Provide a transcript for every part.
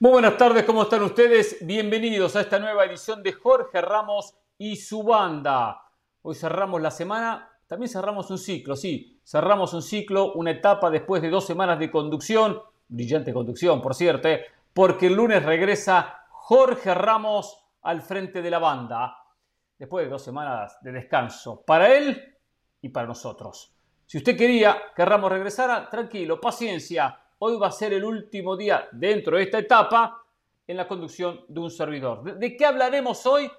Muy buenas tardes, ¿cómo están ustedes? Bienvenidos a esta nueva edición de Jorge Ramos y su banda. Hoy cerramos la semana, también cerramos un ciclo, sí, cerramos un ciclo, una etapa después de dos semanas de conducción, brillante conducción, por cierto, ¿eh? porque el lunes regresa Jorge Ramos al frente de la banda, después de dos semanas de descanso, para él y para nosotros. Si usted quería que Ramos regresara, tranquilo, paciencia, hoy va a ser el último día dentro de esta etapa en la conducción de un servidor. ¿De, qué hablaremos hoy?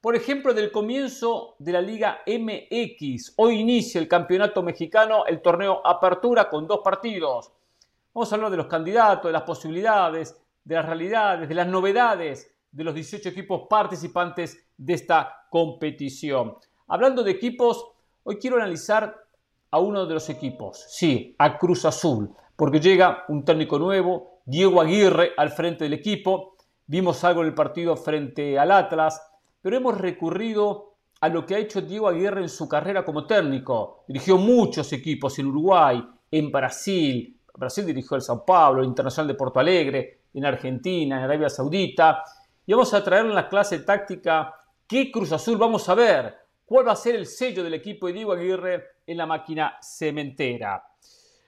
Por ejemplo, del comienzo de la Liga MX. Hoy inicia el campeonato mexicano, el torneo Apertura con dos partidos. Vamos a hablar de los candidatos, de las posibilidades, de las realidades, de las novedades de los 18 equipos participantes de esta competición. Hablando de equipos, hoy quiero analizar a uno de los equipos, sí, a Cruz Azul porque llega un técnico nuevo, Diego Aguirre al frente del equipo, vimos algo en el partido frente al Atlas, pero hemos recurrido a lo que ha hecho Diego Aguirre en su carrera como técnico. Dirigió muchos equipos en Uruguay, en Brasil, Brasil dirigió el Sao Paulo, el Internacional de Porto Alegre, en Argentina, en Arabia Saudita, y vamos a traer en la clase táctica qué Cruz Azul vamos a ver, cuál va a ser el sello del equipo de Diego Aguirre en la máquina cementera.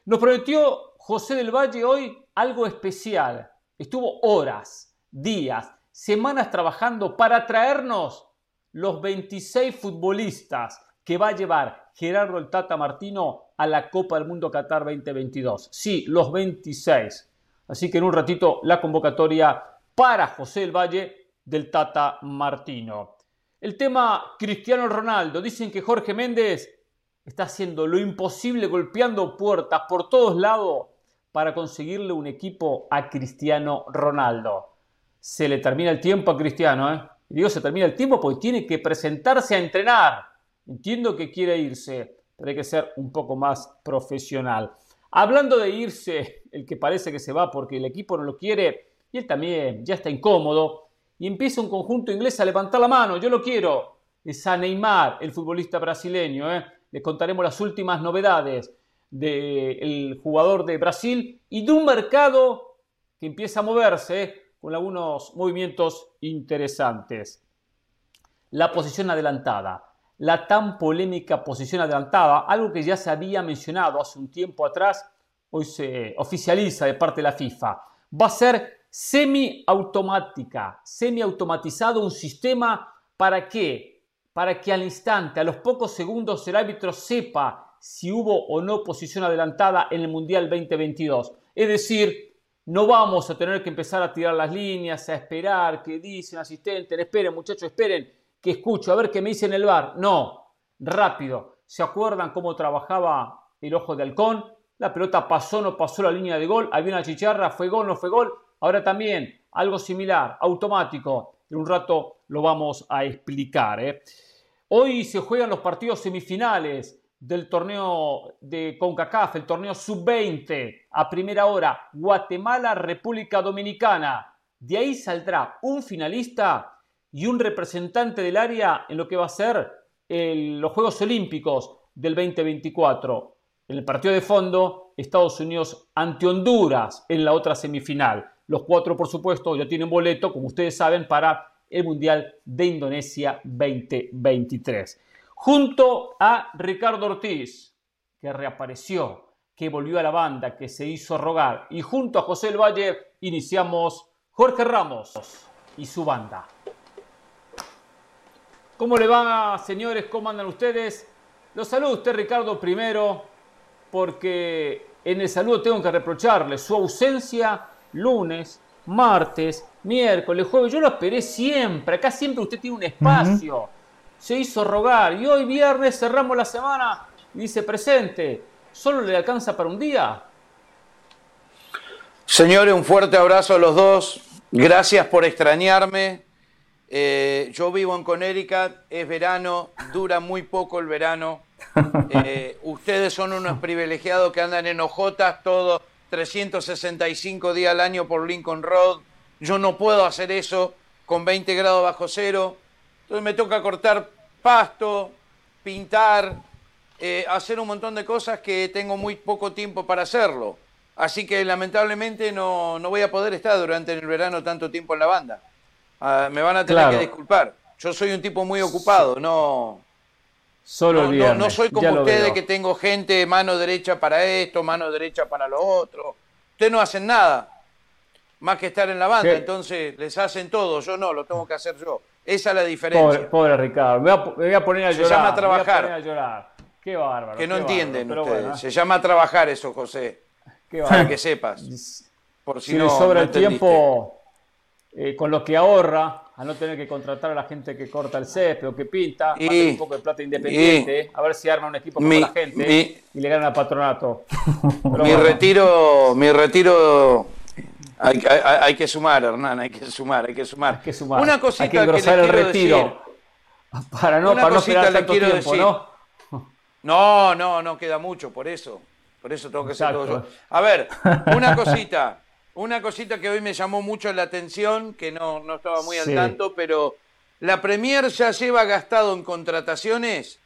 Nos prometió José del Valle hoy algo especial. Estuvo horas, días, semanas trabajando para traernos los 26 futbolistas que va a llevar Gerardo el Tata Martino a la Copa del Mundo Qatar 2022. Sí, los 26. Así que en un ratito la convocatoria para José del Valle del Tata Martino. El tema Cristiano Ronaldo. Dicen que Jorge Méndez está haciendo lo imposible, golpeando puertas por todos lados para conseguirle un equipo a Cristiano Ronaldo. Se le termina el tiempo a Cristiano, ¿eh? digo se termina el tiempo porque tiene que presentarse a entrenar. Entiendo que quiere irse, pero hay que ser un poco más profesional. Hablando de irse, el que parece que se va porque el equipo no lo quiere y él también ya está incómodo y empieza un conjunto inglés a levantar la mano, yo lo quiero. Es a Neymar, el futbolista brasileño. ¿eh? Le contaremos las últimas novedades del jugador de Brasil y de un mercado que empieza a moverse con algunos movimientos interesantes. La posición adelantada, la tan polémica posición adelantada, algo que ya se había mencionado hace un tiempo atrás, hoy se oficializa de parte de la FIFA. Va a ser semiautomática, semiautomatizado un sistema para? Para que al instante, a los pocos segundos, el árbitro sepa si hubo o no posición adelantada en el Mundial 2022. Es decir, no vamos a tener que empezar a tirar las líneas, a esperar que dicen asistente, esperen muchachos, esperen, que escucho, a ver qué me dicen el bar. No, rápido. ¿Se acuerdan cómo trabajaba el ojo de halcón? La pelota pasó, no pasó la línea de gol, había una chicharra, fue gol, no fue gol. Ahora también algo similar, automático. En un rato lo vamos a explicar. ¿eh? Hoy se juegan los partidos semifinales del torneo de CONCACAF, el torneo sub-20, a primera hora, Guatemala, República Dominicana. De ahí saldrá un finalista y un representante del área en lo que va a ser los Juegos Olímpicos del 2024. En el partido de fondo, Estados Unidos ante Honduras en la otra semifinal. Los cuatro, por supuesto, ya tienen boleto, como ustedes saben, para el Mundial de Indonesia 2023 junto a Ricardo Ortiz, que reapareció, que volvió a la banda, que se hizo rogar, y junto a José El Valle iniciamos Jorge Ramos y su banda. ¿Cómo le va, señores? ¿Cómo andan ustedes? Los saludo usted, Ricardo, primero, porque en el saludo tengo que reprocharle su ausencia lunes, martes, miércoles, jueves. Yo lo esperé siempre. Acá siempre usted tiene un espacio se hizo rogar y hoy viernes cerramos la semana y dice presente, ¿solo le alcanza para un día? Señores, un fuerte abrazo a los dos. Gracias por extrañarme. Eh, yo vivo en Connecticut, es verano, dura muy poco el verano. Eh, ustedes son unos privilegiados que andan en ojotas todo 365 días al año por Lincoln Road. Yo no puedo hacer eso con 20 grados bajo cero. Entonces me toca cortar pasto, pintar, eh, hacer un montón de cosas que tengo muy poco tiempo para hacerlo. Así que lamentablemente no, no voy a poder estar durante el verano tanto tiempo en la banda. Ah, me van a tener que disculpar. Yo soy un tipo muy ocupado, no. Solo no, no, soy como ustedes que tengo gente mano derecha para esto, mano derecha para lo otro. Ustedes no hacen nada más que estar en la banda, entonces les hacen todo, yo no, lo tengo que hacer yo. Esa es la diferencia. Pobre, Ricardo, me voy, a, poner a llorar. Se llama trabajar. a llorar. Qué bárbaro. Que no entienden ustedes. Se llama trabajar eso, José. Qué Para que sepas. Por si, no, le sobra el tiempo eh, con lo que ahorra, a no tener que contratar a la gente que corta el césped o que pinta, y, un poco de plata independiente, a ver si arma un equipo con la gente y le gana al patronato. mi retiro, mi retiro hay, que sumar, Hernán, hay que sumar, hay que sumar. Hay que sumar. Una cosita hay que, engrosar el retiro. para no, para no esperar tanto tiempo, decir. ¿no? No, no, no queda mucho, por eso. Por eso tengo que ser todo yo. A ver, una cosita. Una cosita que hoy me llamó mucho la atención, que no, no estaba muy al tanto, pero la Premier ya lleva gastado en contrataciones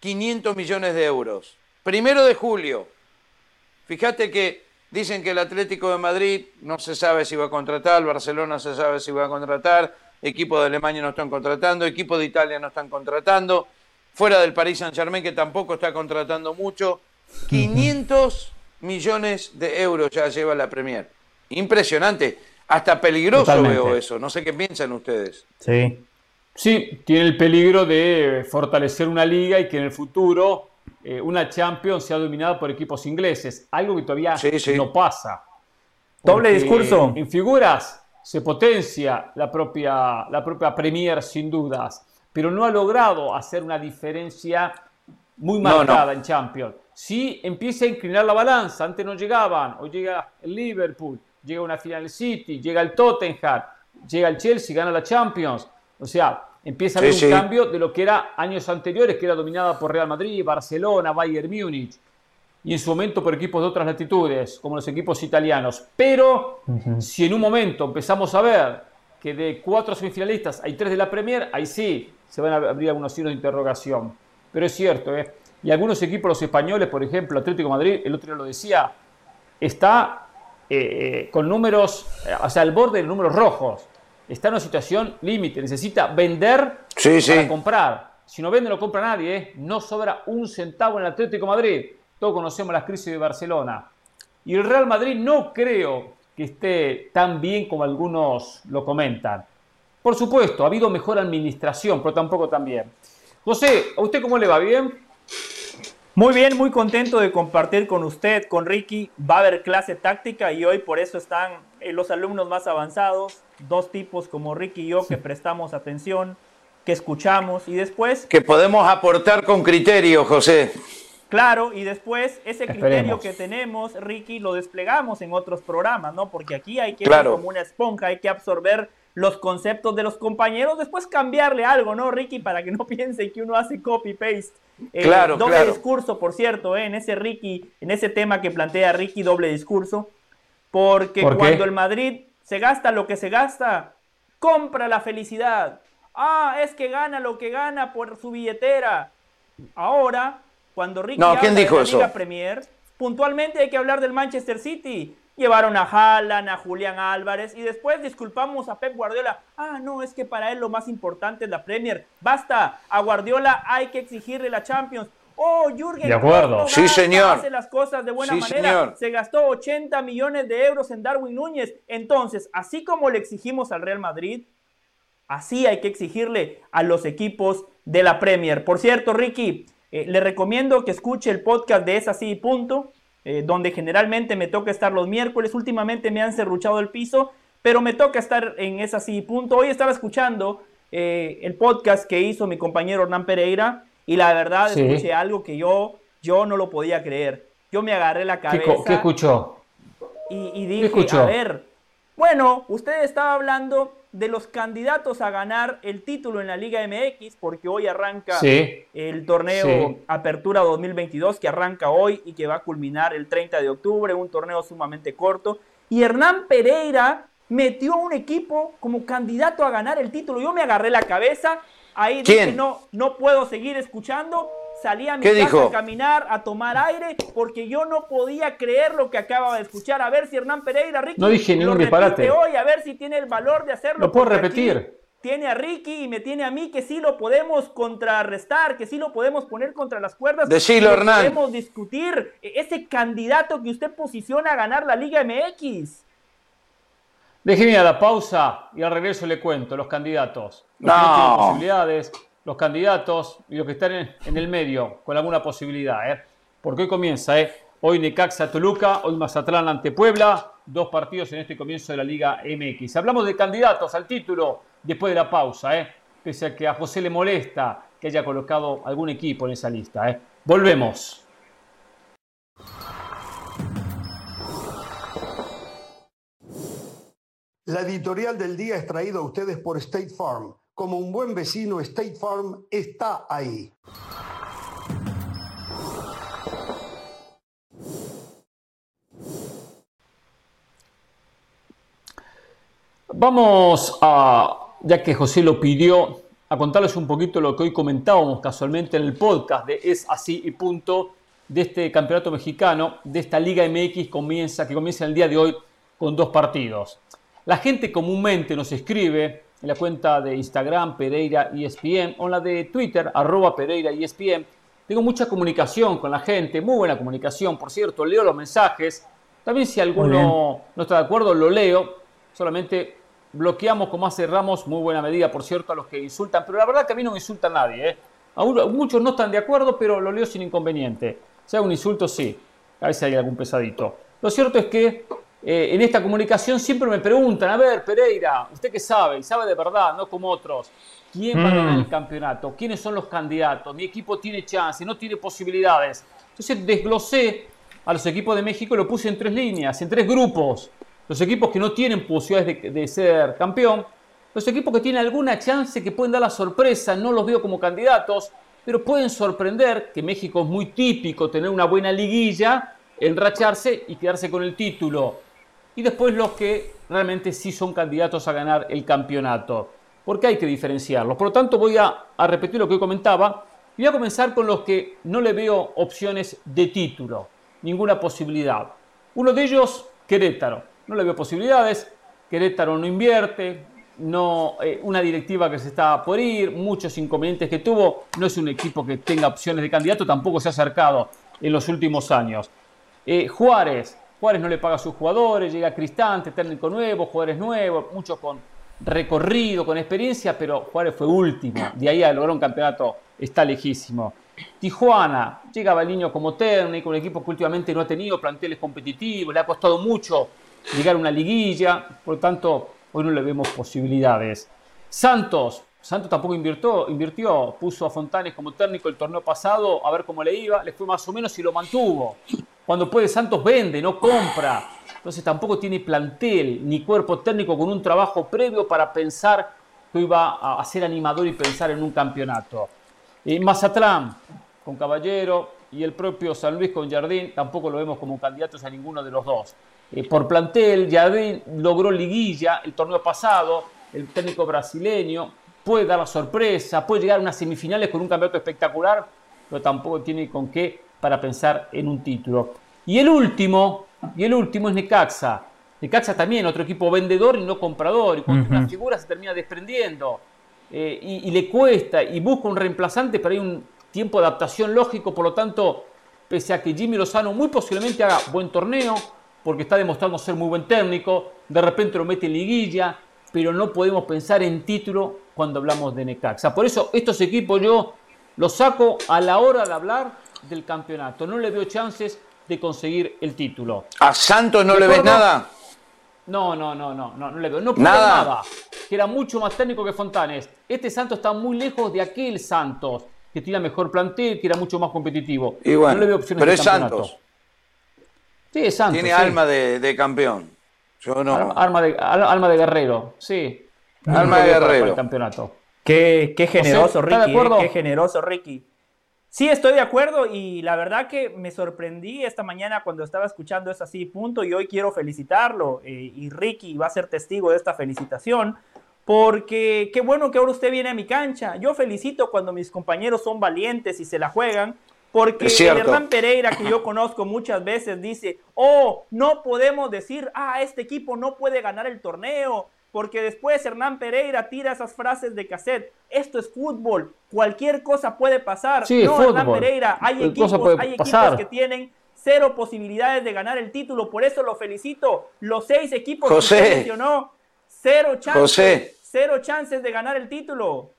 500 millones de euros. Primero de julio. Fíjate que dicen que el Atlético de Madrid no se sabe si va a contratar, el Barcelona se sabe si va a contratar, equipo de Alemania no están contratando, equipo de Italia no están contratando, fuera del Paris Saint Germain que tampoco está contratando mucho. 500 millones de euros ya lleva la Premier. Impresionante. Hasta peligroso veo eso. No sé qué piensan ustedes. Sí. Sí, tiene el peligro de fortalecer una liga y que en el futuro eh, una Champions sea dominada por equipos ingleses. Algo que todavía no pasa. Doble discurso. En figuras se potencia la propia, la propia Premier sin dudas, pero no ha logrado hacer una diferencia muy marcada en Champions. Sí empieza a inclinar la balanza, antes no llegaban, hoy llega el Liverpool, llega una final City, llega el Tottenham, llega el Chelsea, gana la Champions. O sea, empieza a haber un cambio de lo que era años anteriores, que era dominada por Real Madrid, Barcelona, Bayern Múnich, y en su momento por equipos de otras latitudes, como los equipos italianos. Pero si en un momento empezamos a ver que de cuatro semifinalistas hay tres de la Premier, ahí sí se van a abrir algunos signos de interrogación. Pero es cierto, ¿eh? Y algunos equipos, los españoles, por ejemplo, Atlético Madrid, el otro día lo decía, está eh, con números, eh, o sea, al borde de números rojos. Está en una situación límite, necesita vender para comprar. Si no vende, no compra nadie. ¿eh? No sobra un centavo en el Atlético Madrid. Todos conocemos las crisis de Barcelona. Y el Real Madrid no creo que esté tan bien como algunos lo comentan. Por supuesto, ha habido mejor administración, pero tampoco tan bien. José, ¿a usted cómo le va? ¿Bien? Muy bien, muy contento de compartir con usted, con Ricky. Va a haber clase táctica y hoy por eso están eh, los alumnos más avanzados, dos tipos como Ricky y yo que prestamos atención, que escuchamos y después... Que podemos aportar con criterio, José. Claro, y después ese criterio que tenemos, Ricky, lo desplegamos en otros programas, ¿no? Porque aquí hay que ser como una esponja, hay que absorber los conceptos de los compañeros, después cambiarle algo, ¿no, Ricky? Para que no piensen que uno hace copy-paste. Eh, claro, doble discurso, por cierto, eh, en ese Ricky, en ese tema que plantea Ricky, doble discurso. Porque cuando el Madrid se gasta lo que se gasta, compra la felicidad. Ah, es que gana lo que gana por su billetera. Ahora, cuando Ricky no, ¿quién dijo de Liga Premier, puntualmente hay que hablar del Manchester City. Llevaron a Haaland, a Julián Álvarez y después disculpamos a Pep Guardiola. Ah, no, es que para él lo más importante es la Premier. Basta, a Guardiola hay que exigirle la Champions. Oh, Jürgen de acuerdo. sí, señor. hace las cosas de buena manera. Se gastó 80 millones de euros en Darwin Núñez. Entonces, así como le exigimos al Real Madrid, así hay que exigirle a los equipos de la Premier. Por cierto, Ricky, eh, le recomiendo que escuche el podcast de Es así punto. Eh, donde generalmente me toca estar los miércoles. Últimamente me han cerruchado el piso, pero me toca estar en esa sí punto. Hoy estaba escuchando eh, el podcast que hizo mi compañero Hernán Pereira y la verdad escuché algo que yo, yo no lo podía creer. Yo me agarré la cabeza. ¿Qué, escuchó? Y, y dije, a ver, bueno, usted estaba hablando de los candidatos a ganar el título en la Liga MX, porque hoy arranca el torneo Apertura 2022, que arranca hoy y que va a culminar el 30 de octubre, un torneo sumamente corto. Y Hernán Pereira metió un equipo como candidato a ganar el título. Yo me agarré la cabeza, ahí dije, no, no puedo seguir escuchando. salí a mi casa a caminar, a tomar aire, porque yo no podía creer lo que acababa de escuchar. A ver si Hernán Pereira, Ricky, no dije ningún disparate. hoy, a ver si tiene el valor de hacerlo. Lo puedo repetir. Tiene a Ricky y me tiene a mí que sí lo podemos contrarrestar, que sí lo podemos poner contra las cuerdas. Decilo, Hernán. Podemos discutir ese candidato que usted posiciona a ganar la Liga MX. Déjeme a la pausa y al regreso le cuento los candidatos. no. tienen posibilidades, los candidatos y los que están en, el medio con alguna posibilidad. ¿eh? Porque hoy comienza, ¿eh? hoy Necaxa Toluca, hoy Mazatlán ante Puebla, dos partidos en este comienzo de la Liga MX. Hablamos de candidatos al título después de la pausa, ¿eh? pese a que a José le molesta que haya colocado algún equipo en esa lista. ¿eh? Volvemos. La editorial del día es traída a ustedes por State Farm como un buen vecino, State Farm está ahí. Vamos a, ya que José lo pidió, a contarles un poquito lo que hoy comentábamos casualmente en el podcast de Es así y punto de este campeonato mexicano, de esta Liga MX comienza, que comienza el día de hoy con dos partidos. La gente comúnmente nos escribe en la cuenta de Instagram Pereira ESPN o en la de Twitter arroba Pereira ESPN. Tengo mucha comunicación con la gente, muy buena comunicación, por cierto, leo los mensajes. También si alguno no está de acuerdo, lo leo. Solamente bloqueamos, como hace Ramos, muy buena medida, por cierto, a los que insultan. Pero la verdad que a mí no me insulta nadie. ¿eh? muchos no están de acuerdo, pero lo leo sin inconveniente. sea un insulto, sí. A veces hay algún pesadito. Lo cierto es que eh, en esta comunicación siempre me preguntan, a ver, Pereira, usted que sabe, y sabe de verdad, no como otros, ¿quién va a ganar mm. el campeonato? ¿Quiénes son los candidatos? ¿Mi equipo tiene chance? ¿No tiene posibilidades? Entonces desglosé a los equipos de México y lo puse en tres líneas, en tres grupos. Los equipos que no tienen posibilidades de, de ser campeón, los equipos que tienen alguna chance, que pueden dar la sorpresa, no los veo como candidatos, pero pueden sorprender, que México es muy típico tener una buena liguilla, enracharse y quedarse con el título y después los que realmente sí son candidatos a ganar el campeonato. Porque hay que diferenciarlos. Por lo tanto, voy a, repetir lo que comentaba y voy a comenzar con los que no le veo opciones de título, ninguna posibilidad. Uno de ellos, Querétaro. No le veo posibilidades. Querétaro no invierte, no, eh, una directiva que se está por ir, muchos inconvenientes que tuvo. No es un equipo que tenga opciones de candidato, tampoco se ha acercado en los últimos años. Eh, Juárez, Juárez no le paga a sus jugadores, llega Cristante, técnico nuevo, jugadores nuevos, muchos con recorrido, con experiencia, pero Juárez fue último. De ahí a lograr un campeonato está lejísimo. Tijuana, llega Baliño como técnico, un equipo que últimamente no ha tenido planteles competitivos, le ha costado mucho llegar a una liguilla, por lo tanto, hoy no le vemos posibilidades. Santos, Santos tampoco invirtió, puso a Fontanes como técnico el torneo pasado, a ver cómo le iba, le fue más o menos y lo mantuvo. Cuando puede Santos vende, no compra. Entonces tampoco tiene plantel ni cuerpo técnico con un trabajo previo para pensar que iba a ser animador y pensar en un campeonato. Y Mazatlán, con Caballero, y el propio San Luis con Jardín, tampoco lo vemos como candidatos a ninguno de los dos. Eh, por plantel, Jardín logró liguilla el torneo pasado, el técnico brasileño, puede dar la sorpresa, puede llegar a unas semifinales con un campeonato espectacular, pero tampoco tiene con qué para pensar en un título. Y el último, y el último es Necaxa. Necaxa también, otro equipo vendedor y no comprador. Y cuando una figura se termina desprendiendo eh, y, le cuesta y busca un reemplazante, pero hay un tiempo de adaptación lógico. Por lo tanto, pese a que Jimmy Lozano muy posiblemente haga buen torneo, porque está demostrando ser muy buen técnico, de repente lo mete en liguilla, pero no podemos pensar en título cuando hablamos de Necaxa. Por eso estos equipos yo los saco a la hora de hablar del campeonato. No le veo chances de conseguir el título. ¿A Santos no le ves nada? No, no, no, no, no, no le veo. No nada. nada. Que era mucho más técnico que Fontanes. Este Santos está muy lejos de aquel Santos que tiene mejor plantel, que era mucho más competitivo. no le veo opciones pero es Santos. Sí, es Santos. Tiene alma de, campeón. Yo no. Alma de, alma de guerrero, sí. Alma de guerrero. campeonato. Qué, qué generoso, Ricky. ¿eh? Qué generoso, Ricky. Sí, estoy de acuerdo y la verdad que me sorprendí esta mañana cuando estaba escuchando eso así, punto, y hoy quiero felicitarlo. Eh, y Ricky va a ser testigo de esta felicitación, porque qué bueno que ahora usted viene a mi cancha. Yo felicito cuando mis compañeros son valientes y se la juegan, porque el Hernán Pereira, que yo conozco muchas veces, dice, oh, no podemos decir, ah, este equipo no puede ganar el torneo, porque después Hernán Pereira tira esas frases de cassette. Esto es fútbol, cualquier cosa puede pasar. Sí, no, Hernán Pereira, hay equipos, hay equipos que tienen cero posibilidades de ganar el título, por eso lo felicito. Los seis equipos que usted mencionó, cero chances, cero chances de ganar el título.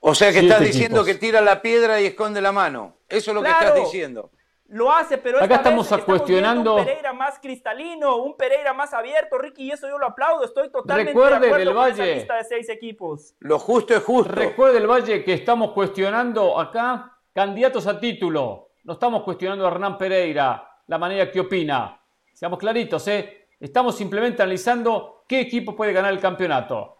O sea que estás diciendo que tira la piedra y esconde la mano. Eso es lo que estás diciendo. Lo hace, pero acá estamos cuestionando un Pereira más cristalino, un Pereira más abierto, Ricky, y eso yo lo aplaudo. Estoy totalmente Recuerde de acuerdo del con Valle. lista de seis equipos. Lo justo es justo. Recuerde el Valle que estamos cuestionando acá candidatos a título. No estamos cuestionando a Hernán Pereira, la manera que opina. Seamos claritos, ¿eh? Estamos simplemente analizando qué equipo puede ganar el campeonato.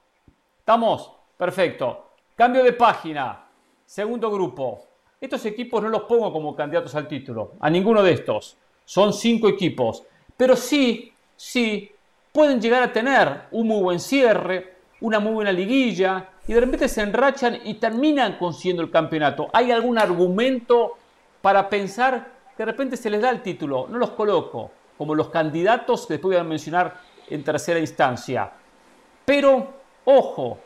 ¿Estamos? Perfecto. Cambio de página. Segundo grupo. Estos equipos no los pongo como candidatos al título, a ninguno de estos. Son cinco equipos. Pero sí, sí, pueden llegar a tener un muy buen cierre, una muy buena liguilla, y de repente se enrachan y terminan consiguiendo el campeonato. ¿Hay algún argumento para pensar que de repente se les da el título? No los coloco como los candidatos que después voy a mencionar en tercera instancia. Pero, ojo,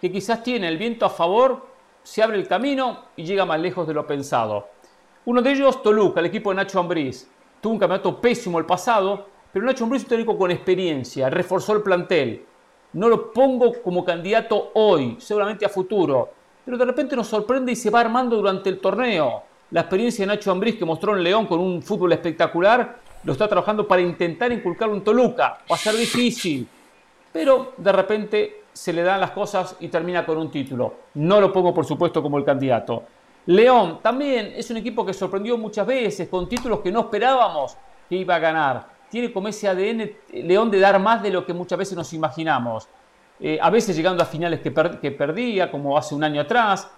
que quizás tiene el viento a favor se abre el camino y llega más lejos de lo pensado. Uno de ellos, Toluca, el equipo de Nacho Ambriz. Tuvo un campeonato pésimo el pasado, pero Nacho Ambriz es un técnico con experiencia, reforzó el plantel. No lo pongo como candidato hoy, seguramente a futuro, pero de repente nos sorprende y se va armando durante el torneo. La experiencia de Nacho Ambriz que mostró en León con un fútbol espectacular, lo está trabajando para intentar inculcar un Toluca. Va a ser difícil, pero de repente se le dan las cosas y termina con un título. No lo pongo, por supuesto, como el candidato. León también es un equipo que sorprendió muchas veces con títulos que no esperábamos que iba a ganar. Tiene como ese ADN León de dar más de lo que muchas veces nos imaginamos. Eh, a veces llegando a finales que, que perdía, como hace un año atrás.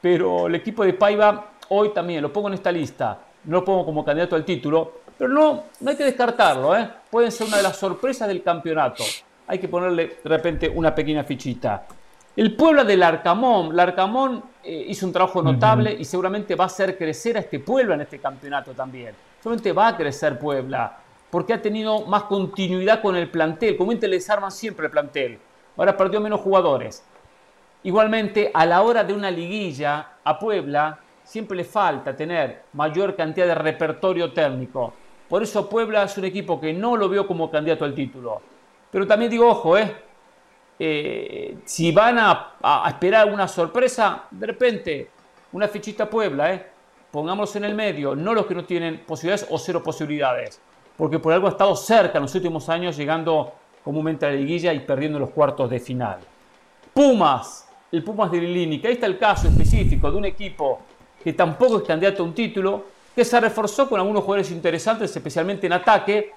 Pero el equipo de Paiva hoy también lo pongo en esta lista. No lo pongo como candidato al título. Pero no, no hay que descartarlo. ¿eh? Pueden ser una de las sorpresas del campeonato hay que ponerle de repente una pequeña fichita. El Puebla del Arcamón, Larcamón eh, hizo un trabajo notable y seguramente va a hacer crecer a este Puebla en este campeonato también. Seguramente va a crecer Puebla porque ha tenido más continuidad con el plantel. Comúnmente les arman siempre el plantel. Ahora perdió menos jugadores. Igualmente, a la hora de una liguilla, a Puebla siempre le falta tener mayor cantidad de repertorio técnico. Por eso Puebla es un equipo que no lo veo como candidato al título. Pero también digo, ojo, eh, eh si van a, esperar una sorpresa, de repente, una fichita Puebla, eh, pongámoslos en el medio, no los que no tienen posibilidades o cero posibilidades, porque por algo ha estado cerca en los últimos años, llegando comúnmente a la liguilla y perdiendo los cuartos de final. Pumas, el Pumas de Lilini, que ahí está el caso específico de un equipo que tampoco es candidato a un título, que se reforzó con algunos jugadores interesantes, especialmente en ataque,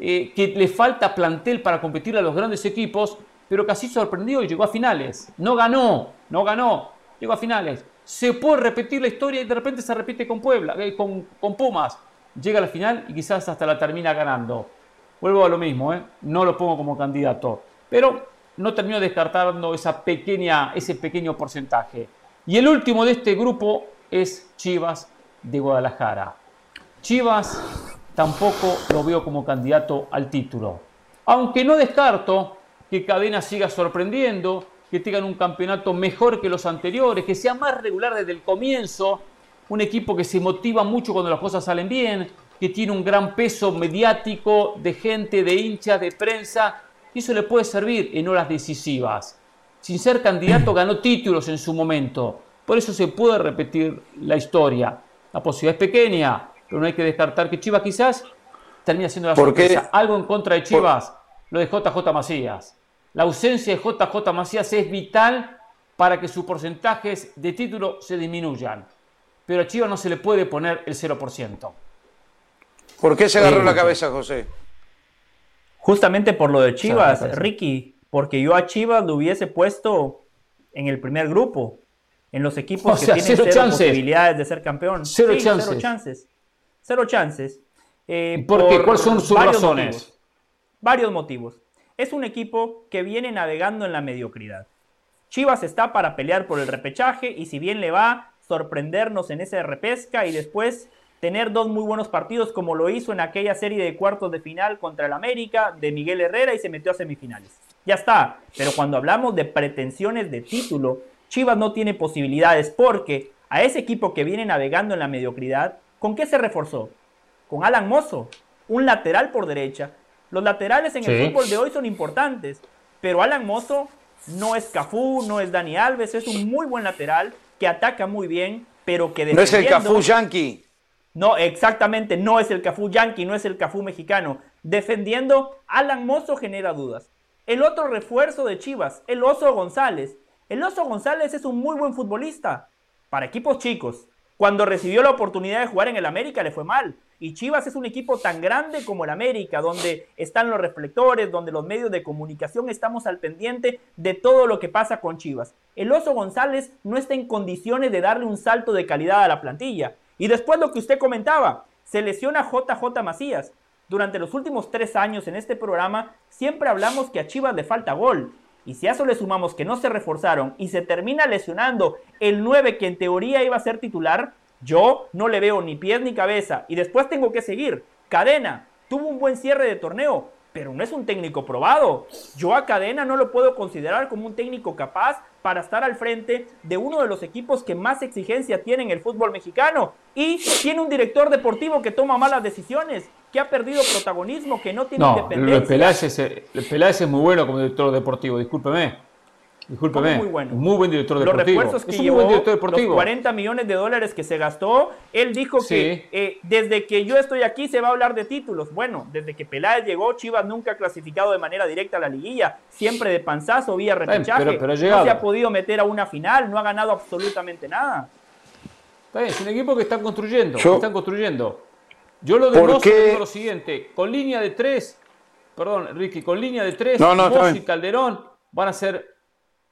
eh, que le falta plantel para competir a los grandes equipos, pero casi sorprendió y llegó a finales. No ganó, no ganó, llegó a finales. Se puede repetir la historia y de repente se repite con Puebla, eh, con, con, Pumas. Llega a la final y quizás hasta la termina ganando. Vuelvo a lo mismo, ¿eh? no lo pongo como candidato, pero no termino descartando esa pequeña, ese pequeño porcentaje. Y el último de este grupo es Chivas de Guadalajara. Chivas tampoco lo veo como candidato al título. Aunque no descarto que Cadena siga sorprendiendo, que tengan un campeonato mejor que los anteriores, que sea más regular desde el comienzo, un equipo que se motiva mucho cuando las cosas salen bien, que tiene un gran peso mediático de gente, de hinchas, de prensa, y eso le puede servir en horas decisivas. Sin ser candidato ganó títulos en su momento, por eso se puede repetir la historia. La posibilidad es pequeña, pero no hay que descartar que Chivas quizás termine siendo la sorpresa. Algo en contra de Chivas, lo de JJ Macías. La ausencia de JJ Macías es vital para que sus porcentajes de título se disminuyan. Pero a Chivas no se le puede poner el 0%. ¿Por qué se agarró la cabeza, José? Justamente por lo de Chivas, Ricky, porque yo a Chivas lo hubiese puesto en el primer grupo, en los equipos que tienen cero, posibilidades de ser campeón. Cero chances. Cero chances cero chances. Eh, ¿Por qué? ¿Cuáles son sus razones? varios motivos. Es un equipo que viene navegando en la mediocridad. Chivas está para pelear por el repechaje y si bien le va, sorprendernos en esa repesca y después tener dos muy buenos partidos como lo hizo en aquella serie de cuartos de final contra el América de Miguel Herrera y se metió a semifinales. Ya está, pero cuando hablamos de pretensiones de título, Chivas no tiene posibilidades porque a ese equipo que viene navegando en la mediocridad, ¿con qué se reforzó? Con Alan Mozo, un lateral por derecha. Los laterales en el fútbol de hoy son importantes, pero Alan Mozo no es Cafú, no es Dani Alves, es un muy buen lateral que ataca muy bien, pero que No es el Cafú Yankee. No, exactamente, no es el Cafú Yankee, no es el Cafú mexicano. Defendiendo, Alan Mozo genera dudas. El otro refuerzo de Chivas, el Oso González. El Oso González es un muy buen futbolista para equipos chicos. Cuando recibió la oportunidad de jugar en el América le fue mal. Y Chivas es un equipo tan grande como el América, donde están los reflectores, donde los medios de comunicación estamos al pendiente de todo lo que pasa con Chivas. El Oso González no está en condiciones de darle un salto de calidad a la plantilla. Y después lo que usted comentaba, se lesiona JJ Macías. Durante los últimos tres años en este programa siempre hablamos que a Chivas le falta gol. Y si a eso le sumamos que no se reforzaron y se termina lesionando el 9 que en teoría iba a ser titular, yo no le veo ni pies ni cabeza. Y después tengo que seguir. Cadena tuvo un buen cierre de torneo, pero no es un técnico probado. Yo a Cadena no lo puedo considerar como un técnico capaz para estar al frente de uno de los equipos que más exigencia tiene en el fútbol mexicano. Y tiene un director deportivo que toma malas decisiones, que ha perdido protagonismo, que no tiene no, independencia. Peláez es muy bueno como director deportivo, discúlpeme. Discúlpeme. Muy bueno. Muy buen director deportivo. Los refuerzos que llevó, los 40 millones de dólares que se gastó, él dijo que eh, desde que yo estoy aquí se va a hablar de títulos. Bueno, desde que Peláez llegó, Chivas nunca ha clasificado de manera directa a la liguilla, siempre de panzazo, vía repechaje. no se ha podido meter a una final, no ha ganado absolutamente nada. Está bien, es un equipo que están construyendo, que están construyendo. Yo lo de lo siguiente, con línea de tres, perdón, Ricky, con línea de tres, no, y Calderón van a ser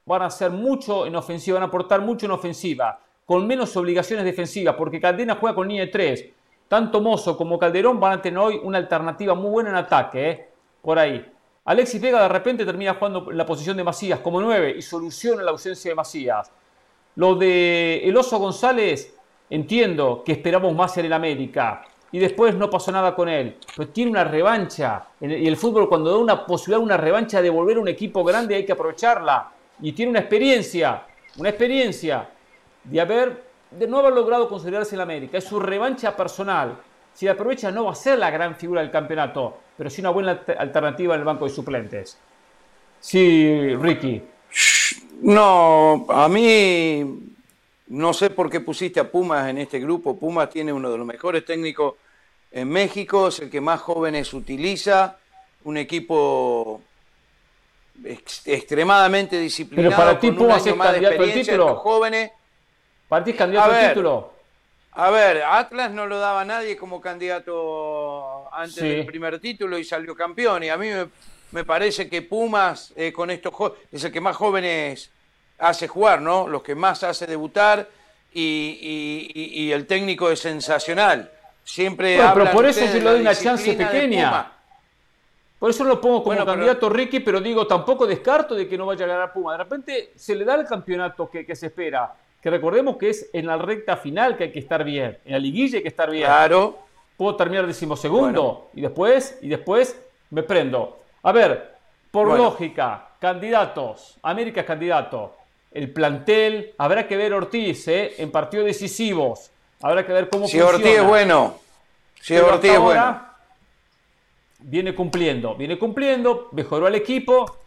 van a hacer mucho en ofensiva, van a aportar mucho en ofensiva, con menos obligaciones defensivas, porque Caldena juega con línea de 3. Tanto Mozo como Calderón van a tener hoy una alternativa muy buena en ataque, ¿eh? por ahí. Alexis Vega de repente termina jugando en la posición de Macías como 9 y soluciona la ausencia de Macías. Lo de El Oso González, entiendo que esperamos más en el América y después no pasó nada con él. Pero tiene una revancha. Y el fútbol, cuando da una posibilidad, una revancha de volver a un equipo grande, hay que aprovecharla y tiene una experiencia, una experiencia de haber de no haber logrado considerarse en América. Es su revancha personal. Si la aprovecha no va a ser la gran figura del campeonato, pero sí una buena alternativa en el banco de suplentes. Sí, Ricky. No, a mí no sé por qué pusiste a Pumas en este grupo. Pumas tiene uno de los mejores técnicos en México, es el que más jóvenes utiliza, un equipo extremadamente disciplinado. Pero para ti Pumas es candidato al título. Jóvenes. Para ti es candidato al título. A ver, Atlas no lo daba nadie como candidato antes del primer título y salió campeón. Y a mí me, parece que Pumas eh, con estos es el que más jóvenes hace jugar, ¿no? Los que más hace debutar y, el técnico es sensacional. Siempre pero por eso yo le doy una chance pequeña. Por eso lo pongo como candidato Ricky, pero digo, tampoco descarto de que no vaya a ganar Puma. De repente se le da el campeonato que, se espera. Que recordemos que es en la recta final que hay que estar bien. En la liguilla hay que estar bien. Claro. Puedo terminar decimosegundo. Y después, y después me prendo. A ver, por lógica, candidatos. América es candidato. El plantel, habrá que ver Ortiz, ¿eh? En partidos decisivos. Habrá que ver cómo si Ortiz es bueno. Si Ortiz es bueno viene cumpliendo, viene cumpliendo, mejoró al equipo.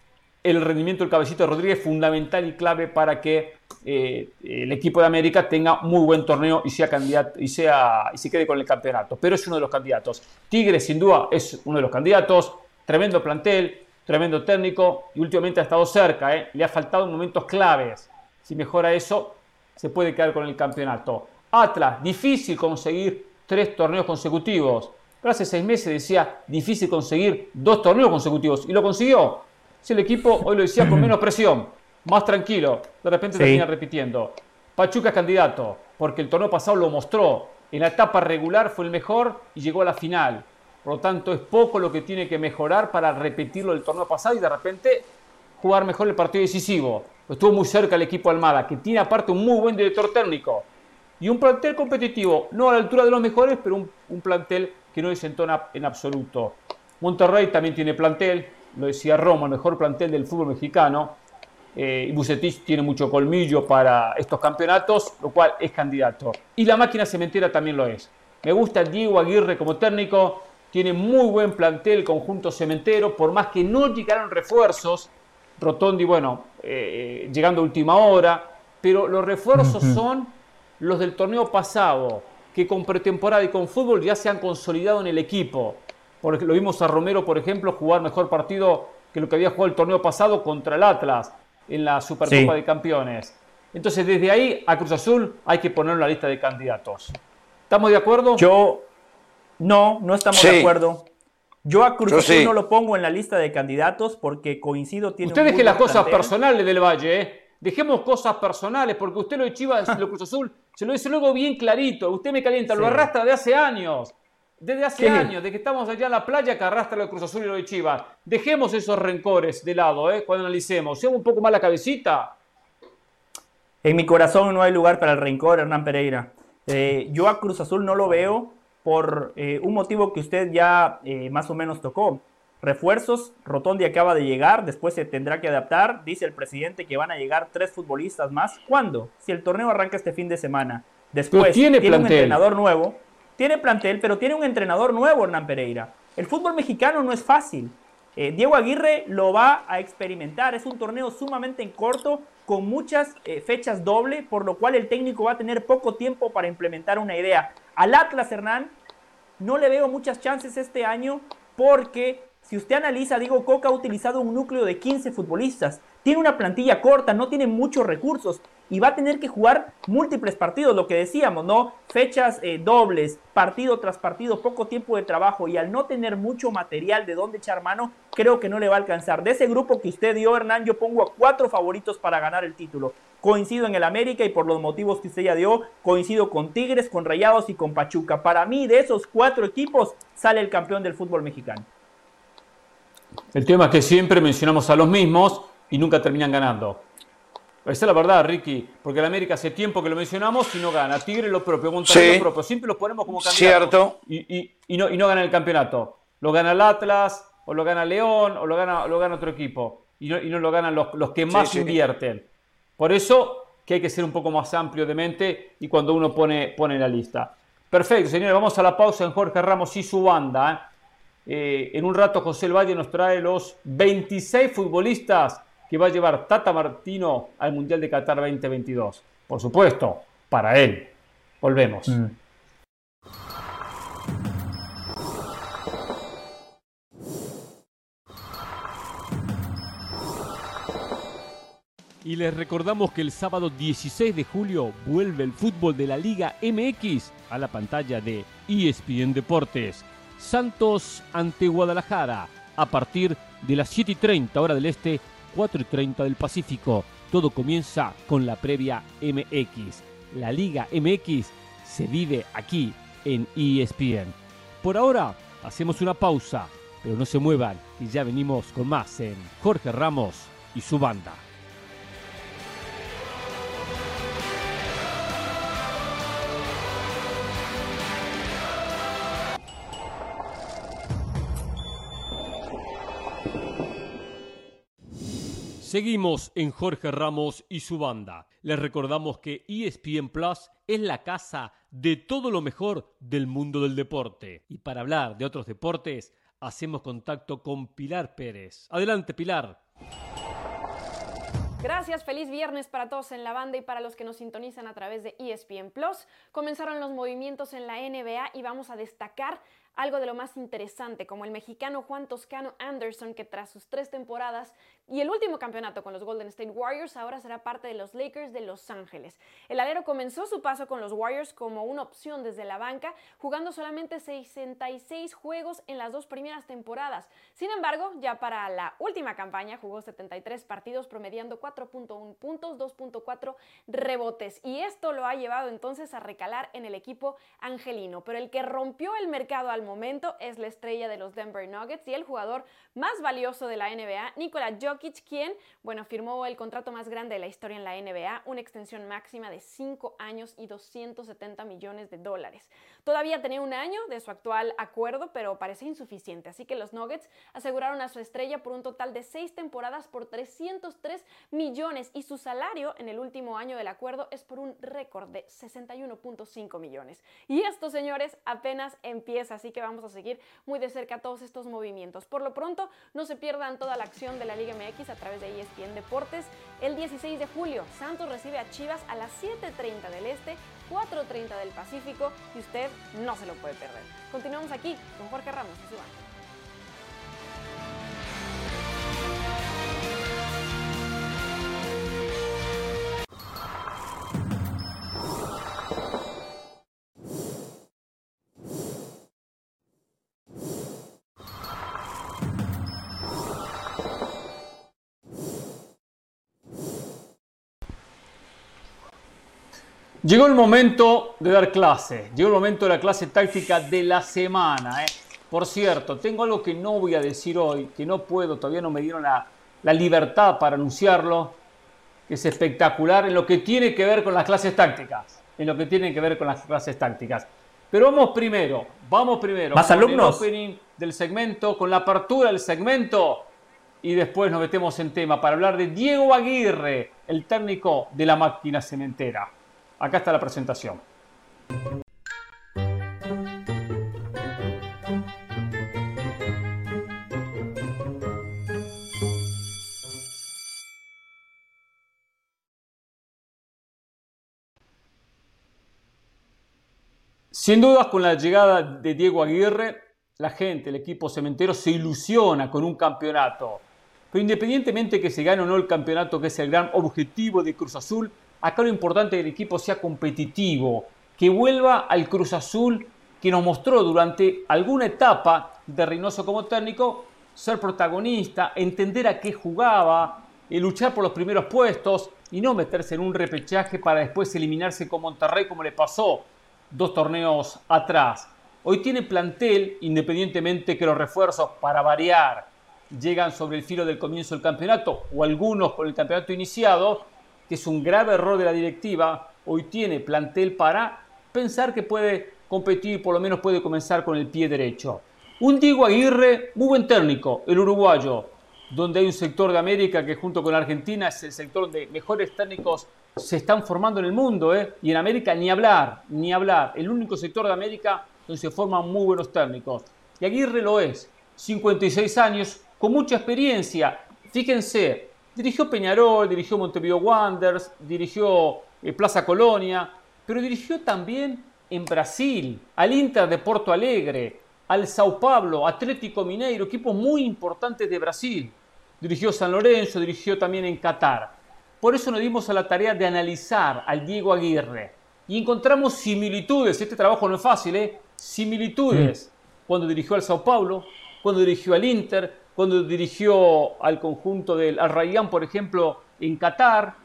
El rendimiento del cabecito de Rodríguez es fundamental y clave para que eh, el equipo de América tenga muy buen torneo y sea candidato y sea y se quede con el campeonato. Pero es uno de los candidatos. Tigre, sin duda, es uno de los candidatos. Tremendo plantel, tremendo técnico y últimamente ha estado cerca. ¿eh? Le ha faltado en momentos claves. Si mejora eso, se puede quedar con el campeonato. Atlas, difícil conseguir tres torneos consecutivos. Pero hace seis meses decía difícil conseguir dos torneos consecutivos y lo consiguió. Si el equipo hoy lo decía con menos presión, más tranquilo, de repente termina repitiendo. Pachuca es candidato, porque el torneo pasado lo mostró. En la etapa regular fue el mejor y llegó a la final. Por lo tanto, es poco lo que tiene que mejorar para repetirlo del torneo pasado y de repente jugar mejor el partido decisivo. Estuvo muy cerca el equipo Almada, que tiene aparte un muy buen director técnico. Y un plantel competitivo, no a la altura de los mejores, pero un, plantel que no desentona en absoluto. Monterrey también tiene plantel, lo decía Roma, el mejor plantel del fútbol mexicano. Eh, y Bucetich tiene mucho colmillo para estos campeonatos, lo cual es candidato. Y la máquina cementera también lo es. Me gusta Diego Aguirre como técnico, tiene muy buen plantel, conjunto cementero, por más que no llegaron refuerzos. Rotondi, bueno, eh, eh, llegando a última hora, pero los refuerzos son los del torneo pasado, que con pretemporada y con fútbol ya se han consolidado en el equipo. Porque lo vimos a Romero, por ejemplo, jugar mejor partido que lo que había jugado el torneo pasado contra el Atlas en la Supercopa de Campeones. Entonces, desde ahí a Cruz Azul hay que ponerlo en la lista de candidatos. ¿Estamos de acuerdo? Yo, no, no estamos de acuerdo. Yo a Cruz Azul no lo pongo en la lista de candidatos porque coincido. Tiene usted deje las cosas personales del Valle, ¿eh? Dejemos cosas personales, porque usted lo de Chivas, lo Cruz Azul, se lo dice luego bien clarito. Usted me calienta, lo arrastra de hace años. Desde hace años, de que estamos allá en la playa, que arrastra lo de Cruz Azul y lo de Chivas. Dejemos esos rencores de lado, ¿eh? Cuando analicemos. Seamos un poco más la cabecita. En mi corazón no hay lugar para el rencor, Hernán Pereira. Eh, yo a Cruz Azul no lo veo por eh, un motivo que usted ya más o menos tocó. Refuerzos, Rotondi acaba de llegar, después se tendrá que adaptar. Dice el presidente que van a llegar tres futbolistas más. ¿Cuándo? Si el torneo arranca este fin de semana. Después tiene, un entrenador nuevo. Tiene plantel, pero tiene un entrenador nuevo, Hernán Pereira. El fútbol mexicano no es fácil. Eh, Diego Aguirre lo va a experimentar. Es un torneo sumamente en corto, con muchas eh, fechas doble, por lo cual el técnico va a tener poco tiempo para implementar una idea. Al Atlas Hernán no le veo muchas chances este año porque si usted analiza, Diego Coca ha utilizado un núcleo de 15 futbolistas. Tiene una plantilla corta, no tiene muchos recursos y va a tener que jugar múltiples partidos, lo que decíamos, ¿no? Fechas eh, dobles, partido tras partido, poco tiempo de trabajo y al no tener mucho material de dónde echar mano, creo que no le va a alcanzar. De ese grupo que usted dio, Hernán, yo pongo a cuatro favoritos para ganar el título. Coincido en el América y por los motivos que usted ya dio, coincido con Tigres, con Rayados y con Pachuca. Para mí, de esos cuatro equipos, sale el campeón del fútbol mexicano. El tema es que siempre mencionamos a los mismos y nunca terminan ganando. Esa es la verdad, Ricky, porque el América hace tiempo que lo mencionamos y no gana. Tigre lo propio, Monterrey lo propio. Siempre lo ponemos como candidato. Cierto. Y, no, y no gana el campeonato. Lo gana el Atlas, o lo gana León, o lo gana, lo gana otro equipo. Y no, lo ganan los, los que más invierten. Por eso que hay que ser un poco más amplio de mente y cuando uno pone, pone la lista. Perfecto, señores, vamos a la pausa en Jorge Ramos y su banda. ¿eh? Eh, en un rato José El Valle nos trae los 26 futbolistas que va a llevar Tata Martino al Mundial de Qatar 2022. Por supuesto, para él. Volvemos. Mm. Y les recordamos que el sábado 16 de julio vuelve el fútbol de la Liga MX a la pantalla de ESPN Deportes. Santos ante Guadalajara a partir de las 7 y 30 hora del este, 4 y 30 del Pacífico. Todo comienza con la previa MX. La Liga MX se vive aquí en ESPN. Por ahora hacemos una pausa, pero no se muevan, y ya venimos con más en Jorge Ramos y su banda. Seguimos en Jorge Ramos y su banda. Les recordamos que ESPN Plus es la casa de todo lo mejor del mundo del deporte. Y para hablar de otros deportes, hacemos contacto con Pilar Pérez. Adelante, Pilar. Gracias, feliz viernes para todos en la banda y para los que nos sintonizan a través de ESPN Plus. Comenzaron los movimientos en la NBA y vamos a destacar algo de lo más interesante, como el mexicano Juan Toscano Anderson, que tras sus tres temporadas y el último campeonato con los Golden State Warriors, ahora será parte de los Lakers de Los Ángeles. El alero comenzó su paso con los Warriors como una opción desde la banca, jugando solamente 66 juegos en las dos primeras temporadas. Sin embargo, ya para la última campaña jugó 73 partidos, promediando 4.1 puntos, 2.4 rebotes. Y esto lo ha llevado entonces a recalar en el equipo angelino. Pero el que rompió el mercado al momento es la estrella de los Denver Nuggets y el jugador más valioso de la NBA, Nikola Jokic, quien, bueno, firmó el contrato más grande de la historia en la NBA, una extensión máxima de 5 años y 270 millones de dólares. Todavía tenía un año de su actual acuerdo, pero parece insuficiente, así que los Nuggets aseguraron a su estrella por un total de 6 temporadas por 303 millones y su salario en el último año del acuerdo es por un récord de 61.5 millones. Y esto, señores, apenas empieza, así que vamos a seguir muy de cerca todos estos movimientos. Por lo pronto, no se pierdan toda la acción de la Liga MX a través de ESPN Deportes. El 16 de julio, Santos recibe a Chivas a las 7.30 del Este, 4.30 del Pacífico y usted no se lo puede perder. Continuamos aquí con Jorge Ramos y su Llegó el momento de dar clase, llegó el momento de la clase táctica de la semana. ¿eh? Por cierto, tengo algo que no voy a decir hoy, que no puedo, todavía no me dieron la, la libertad para anunciarlo, que es espectacular en lo que tiene que ver con las clases tácticas, en lo que tiene que ver con las clases tácticas. Pero vamos primero, vamos primero ¿Más con alumnos? el opening del segmento, con la apertura del segmento y después nos metemos en tema para hablar de Diego Aguirre, el técnico de la máquina cementera. Acá está la presentación. Sin dudas, con la llegada de Diego Aguirre, la gente, el equipo cementero se ilusiona con un campeonato. Pero independientemente que se gane o no el campeonato, que es el gran objetivo de Cruz Azul, Acá lo importante es que el equipo sea competitivo, que vuelva al Cruz Azul que nos mostró durante alguna etapa de Reynoso como técnico ser protagonista, entender a qué jugaba, eh, luchar por los primeros puestos y no meterse en un repechaje para después eliminarse con Monterrey como le pasó dos torneos atrás. Hoy tiene plantel, independientemente que los refuerzos para variar llegan sobre el filo del comienzo del campeonato o algunos con el campeonato iniciado, que es un grave error de la directiva, hoy tiene plantel para pensar que puede competir, por lo menos puede comenzar con el pie derecho. Un Diego Aguirre, muy buen técnico, el uruguayo, donde hay un sector de América que junto con Argentina es el sector donde mejores técnicos se están formando en el mundo, ¿eh? y en América ni hablar, ni hablar, el único sector de América donde se forman muy buenos técnicos. Y Aguirre lo es, 56 años, con mucha experiencia. Fíjense, Dirigió Peñarol, dirigió Montevideo Wanderers, dirigió eh, Plaza Colonia, pero dirigió también en Brasil, al Inter de Porto Alegre, al Sao Paulo, Atlético Mineiro, equipos muy importantes de Brasil. Dirigió San Lorenzo, dirigió también en Qatar. Por eso nos dimos a la tarea de analizar al Diego Aguirre y encontramos similitudes. Este trabajo no es fácil, ¿eh? Similitudes. Mm. Cuando dirigió al Sao Paulo, cuando dirigió al Inter, cuando dirigió al conjunto del Al por ejemplo, en Qatar,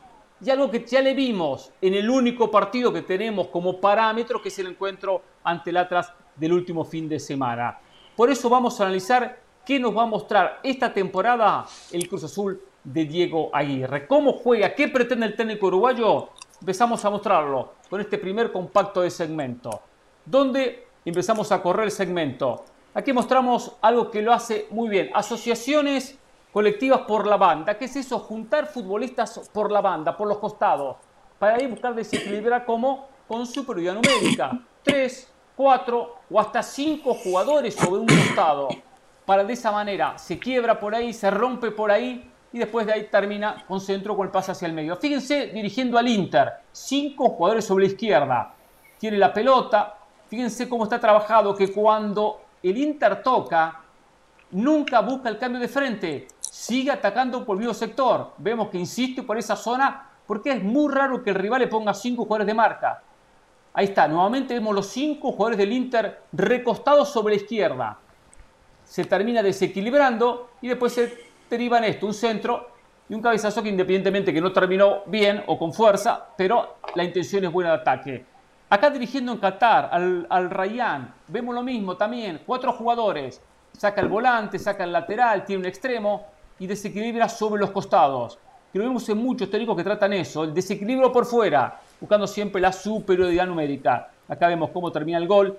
y algo que ya le vimos en el único partido que tenemos como parámetro, que es el encuentro ante el Atlas del último fin de semana. Por eso vamos a analizar qué nos va a mostrar esta temporada el Cruz Azul de Diego Aguirre. ¿Cómo juega? ¿Qué pretende el técnico uruguayo? Empezamos a mostrarlo con este primer compacto de segmento, donde empezamos a correr el segmento. Aquí mostramos algo que lo hace muy bien. Asociaciones colectivas por la banda. ¿Qué es eso? Juntar futbolistas por la banda, por los costados. Para ahí buscar desequilibrar como con superioridad numérica. Tres, cuatro o hasta cinco jugadores sobre un costado. Para de esa manera se quiebra por ahí, se rompe por ahí y después de ahí termina con centro con el pase hacia el medio. Fíjense dirigiendo al Inter. Cinco jugadores sobre la izquierda. Tiene la pelota. Fíjense cómo está trabajado que cuando el Inter toca, nunca busca el cambio de frente, sigue atacando por el mismo sector. Vemos que insiste por esa zona porque es muy raro que el rival le ponga cinco jugadores de marca. Ahí está, nuevamente vemos los cinco jugadores del Inter recostados sobre la izquierda. Se termina desequilibrando y después se deriva en esto, un centro y un cabezazo que independientemente que no terminó bien o con fuerza, pero la intención es buena de ataque. Acá dirigiendo en Qatar, al, al Rayán, vemos lo mismo también, cuatro jugadores, saca el volante, saca el lateral, tiene un extremo y desequilibra sobre los costados. Que lo vemos en muchos técnicos que tratan eso, el desequilibrio por fuera, buscando siempre la superioridad numérica. Acá vemos cómo termina el gol,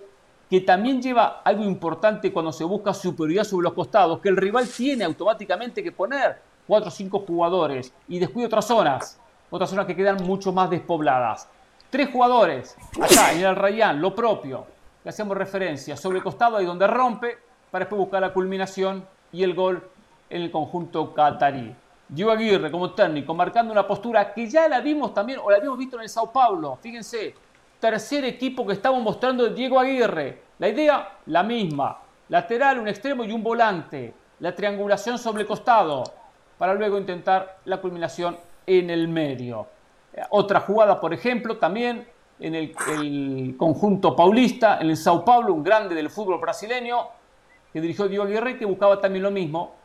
que también lleva algo importante cuando se busca superioridad sobre los costados, que el rival tiene automáticamente que poner cuatro o cinco jugadores y descuida otras zonas, otras zonas que quedan mucho más despobladas. Tres jugadores, acá en el Rayán, lo propio, le hacemos referencia, sobre el costado ahí donde rompe, para después buscar la culminación y el gol en el conjunto catarí. Diego Aguirre como técnico, marcando una postura que ya la vimos también, o la habíamos visto en el Sao Paulo, fíjense, tercer equipo que estamos mostrando de Diego Aguirre. La idea, la misma, lateral, un extremo y un volante, la triangulación sobre el costado, para luego intentar la culminación en el medio. Otra jugada, por ejemplo, también en el, conjunto paulista, en el Sao Paulo, un grande del fútbol brasileño, que dirigió Diego Aguirre, que buscaba también lo mismo,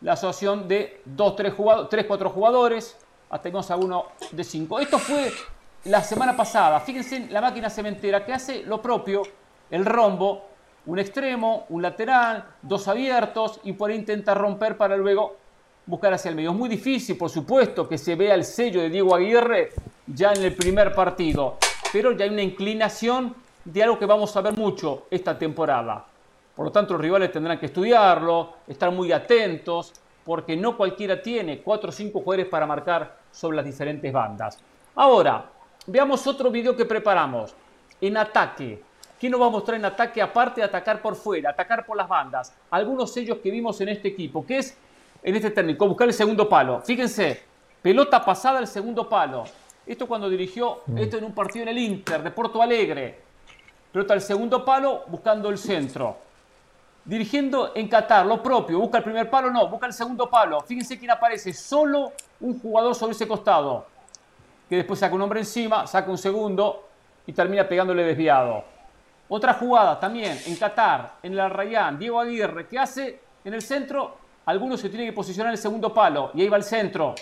la asociación de 2, 3 jugadores, 3, 4 jugadores, hasta que uno de 5. Esto fue la semana pasada. Fíjense en la máquina cementera que hace lo propio, el rombo, un extremo, un lateral, dos abiertos y por ahí intenta romper para luego buscar hacia el medio. Es muy difícil, por supuesto, que se vea el sello de Diego Aguirre ya en el primer partido, pero ya hay una inclinación de algo que vamos a ver mucho esta temporada. Por lo tanto, los rivales tendrán que estudiarlo, estar muy atentos, porque no cualquiera tiene cuatro o cinco jugadores para marcar sobre las diferentes bandas. Ahora, veamos otro video que preparamos. En ataque. ¿Qué nos va a mostrar en ataque aparte de atacar por fuera, atacar por las bandas? Algunos sellos que vimos en este equipo, que es en este técnico, buscar el segundo palo. Fíjense, pelota pasada al segundo palo. Esto cuando dirigió, mm. esto en un partido en el Inter de Porto Alegre. Pelota al segundo palo, buscando el centro dirigiendo en Qatar, lo propio, busca el primer palo, no, busca el segundo palo. Fíjense quién aparece, solo un jugador sobre ese costado, que después saca un hombre encima, saca un segundo y termina pegándole desviado. Otra jugada también en Qatar, en el Rayán, Diego Aguirre, que hace en el centro, algunos se tienen que posicionar en el segundo palo y ahí va el centro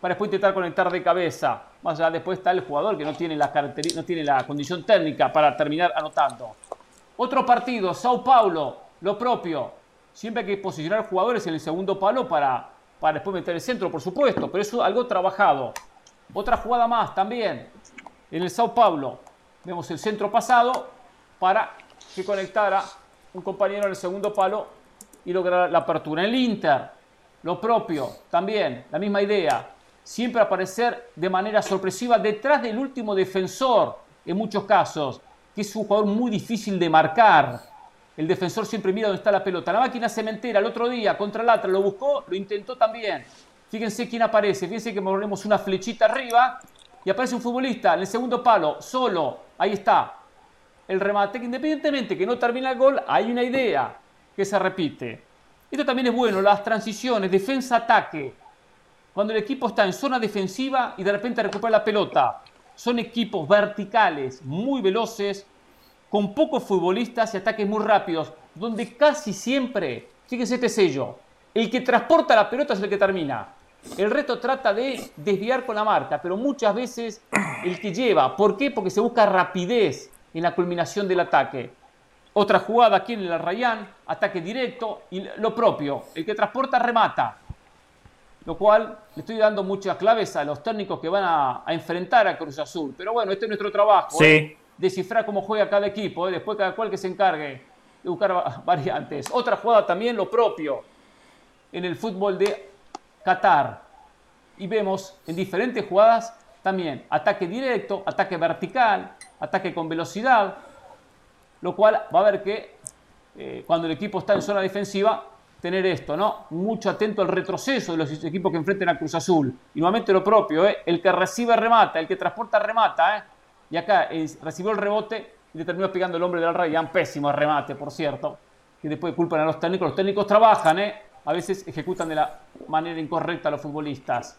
para después intentar conectar de cabeza. Más allá después está el jugador que no tiene la, no tiene la condición técnica para terminar anotando. Otro partido, Sao Paulo, lo propio. Siempre hay que posicionar jugadores en el segundo palo para, para después meter el centro, por supuesto, pero eso es algo trabajado. Otra jugada más también. En el Sao Paulo vemos el centro pasado para que conectara un compañero en el segundo palo y lograr la apertura. En el Inter, lo propio, también, la misma idea. Siempre aparecer de manera sorpresiva detrás del último defensor, en muchos casos, que es un jugador muy difícil de marcar el defensor siempre mira dónde está la pelota. La máquina cementera el otro día contra el Atra lo buscó, lo intentó también. Fíjense quién aparece. Fíjense que ponemos una flechita arriba y aparece un futbolista en el segundo palo, solo. Ahí está. El remate, que independientemente que no termina el gol, hay una idea que se repite. Esto también es bueno, las transiciones, defensa-ataque. Cuando el equipo está en zona defensiva y de repente recupera la pelota. Son equipos verticales, muy veloces, con pocos futbolistas y ataques muy rápidos, donde casi siempre, fíjense este sello, el que transporta la pelota es el que termina. El resto trata de desviar con la marca, pero muchas veces el que lleva. ¿Por qué? Porque se busca rapidez en la culminación del ataque. Otra jugada aquí en el Rayán, ataque directo y lo propio, el que transporta remata. Lo cual le estoy dando muchas claves a los técnicos que van a, enfrentar a Cruz Azul. Pero bueno, este es nuestro trabajo. Sí. ¿eh? descifrar cómo juega cada equipo, ¿eh? después cada cual que se encargue de buscar variantes. Otra jugada también lo propio en el fútbol de Qatar. Y vemos en diferentes jugadas también ataque directo, ataque vertical, ataque con velocidad, lo cual va a ver que eh, cuando el equipo está en zona defensiva, tener esto, ¿no? Mucho atento al retroceso de los equipos que enfrenten a Cruz Azul. Y nuevamente lo propio, ¿eh? el que recibe remata, el que transporta remata, ¿eh? Y acá recibió el rebote y le terminó pegando el hombre del Ryan. Pésimo remate, por cierto. Que después culpan a los técnicos. Los técnicos trabajan, ¿eh? A veces ejecutan de la manera incorrecta a los futbolistas.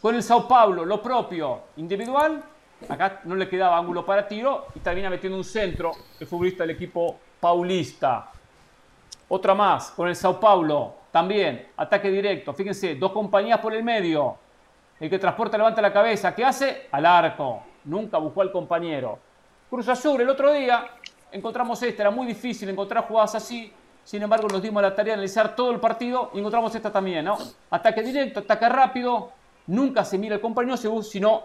Con el Sao Paulo, lo propio, individual. Acá no le quedaba ángulo para tiro y termina metiendo un centro el futbolista del equipo paulista. Otra más, con el Sao Paulo, también, ataque directo. Fíjense, dos compañías por el medio. El que transporta levanta la cabeza. ¿Qué hace? Al arco nunca buscó al compañero. Cruz Azul, el otro día encontramos esta, era muy difícil encontrar jugadas así, sin embargo nos dimos la tarea de analizar todo el partido y encontramos esta también, ¿no? Ataque directo, ataque rápido, nunca se mira el compañero, sino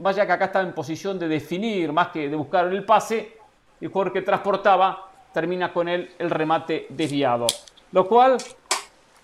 vaya que acá está en posición de definir más que de buscar el pase, el jugador que transportaba termina con él el remate desviado. Lo cual,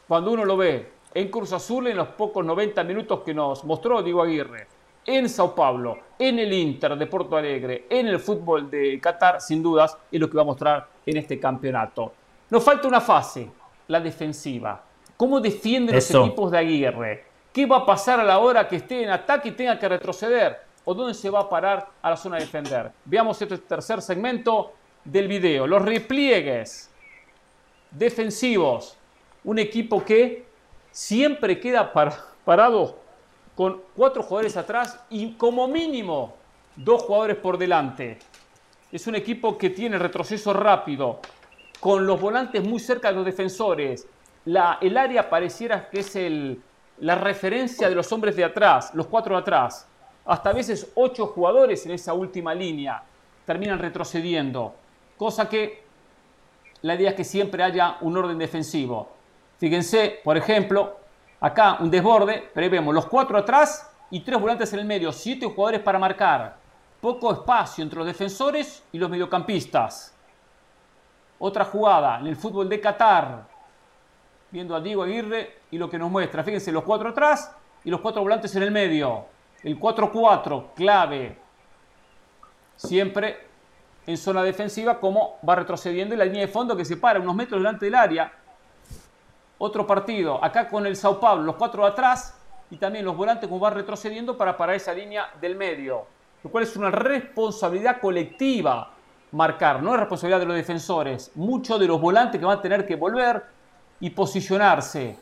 cuando uno lo ve en Cruz Azul, en los pocos 90 minutos que nos mostró Diego Aguirre, en Sao Paulo, en el Inter de Porto Alegre, en el fútbol de Qatar, sin dudas, es lo que va a mostrar en este campeonato. Nos falta una fase, la defensiva. ¿Cómo defienden los equipos de Aguirre? ¿Qué va a pasar a la hora que esté en ataque y tenga que retroceder? ¿O dónde se va a parar a la zona de defender? Veamos este tercer segmento del video. Los repliegues defensivos. Un equipo que siempre queda parado con cuatro jugadores atrás y como mínimo dos jugadores por delante. Es un equipo que tiene retroceso rápido, con los volantes muy cerca de los defensores. El área pareciera que es el, la referencia de los hombres de atrás, los cuatro de atrás. Hasta a veces ocho jugadores en esa última línea terminan retrocediendo. Cosa que la idea es que siempre haya un orden defensivo. Fíjense, por ejemplo, acá un desborde, pero ahí vemos los cuatro atrás y tres volantes en el medio, siete jugadores para marcar. Poco espacio entre los defensores y los mediocampistas. Otra jugada en el fútbol de Qatar, viendo a Diego Aguirre y lo que nos muestra. Fíjense, los cuatro atrás y los cuatro volantes en el medio. El 4-4, clave. Siempre en zona defensiva, como va retrocediendo en la línea de fondo que se para unos metros delante del área. Otro partido, acá con el Sao Paulo, los cuatro atrás y también los volantes como van retrocediendo para parar esa línea del medio. Lo cual es una responsabilidad colectiva marcar, no es responsabilidad de los defensores. Muchos de los volantes que van a tener que volver y posicionarse.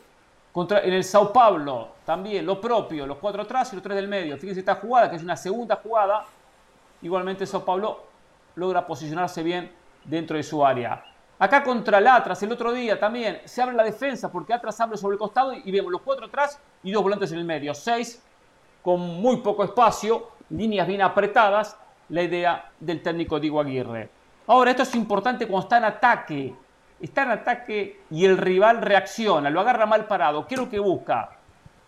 Contra, en el Sao Paulo también lo propio, los cuatro atrás y los tres del medio. Fíjense esta jugada, que es una segunda jugada. Igualmente Sao Paulo logra posicionarse bien dentro de su área. Acá contra el Atlas, el otro día también se abre la defensa porque Atlas abre sobre el costado y vemos los cuatro atrás y dos volantes en el medio. Seis con muy poco espacio, líneas bien apretadas, la idea del técnico Diego Aguirre. Ahora, esto es importante cuando está en ataque. Está en ataque y el rival reacciona, lo agarra mal parado. ¿Qué es lo que busca?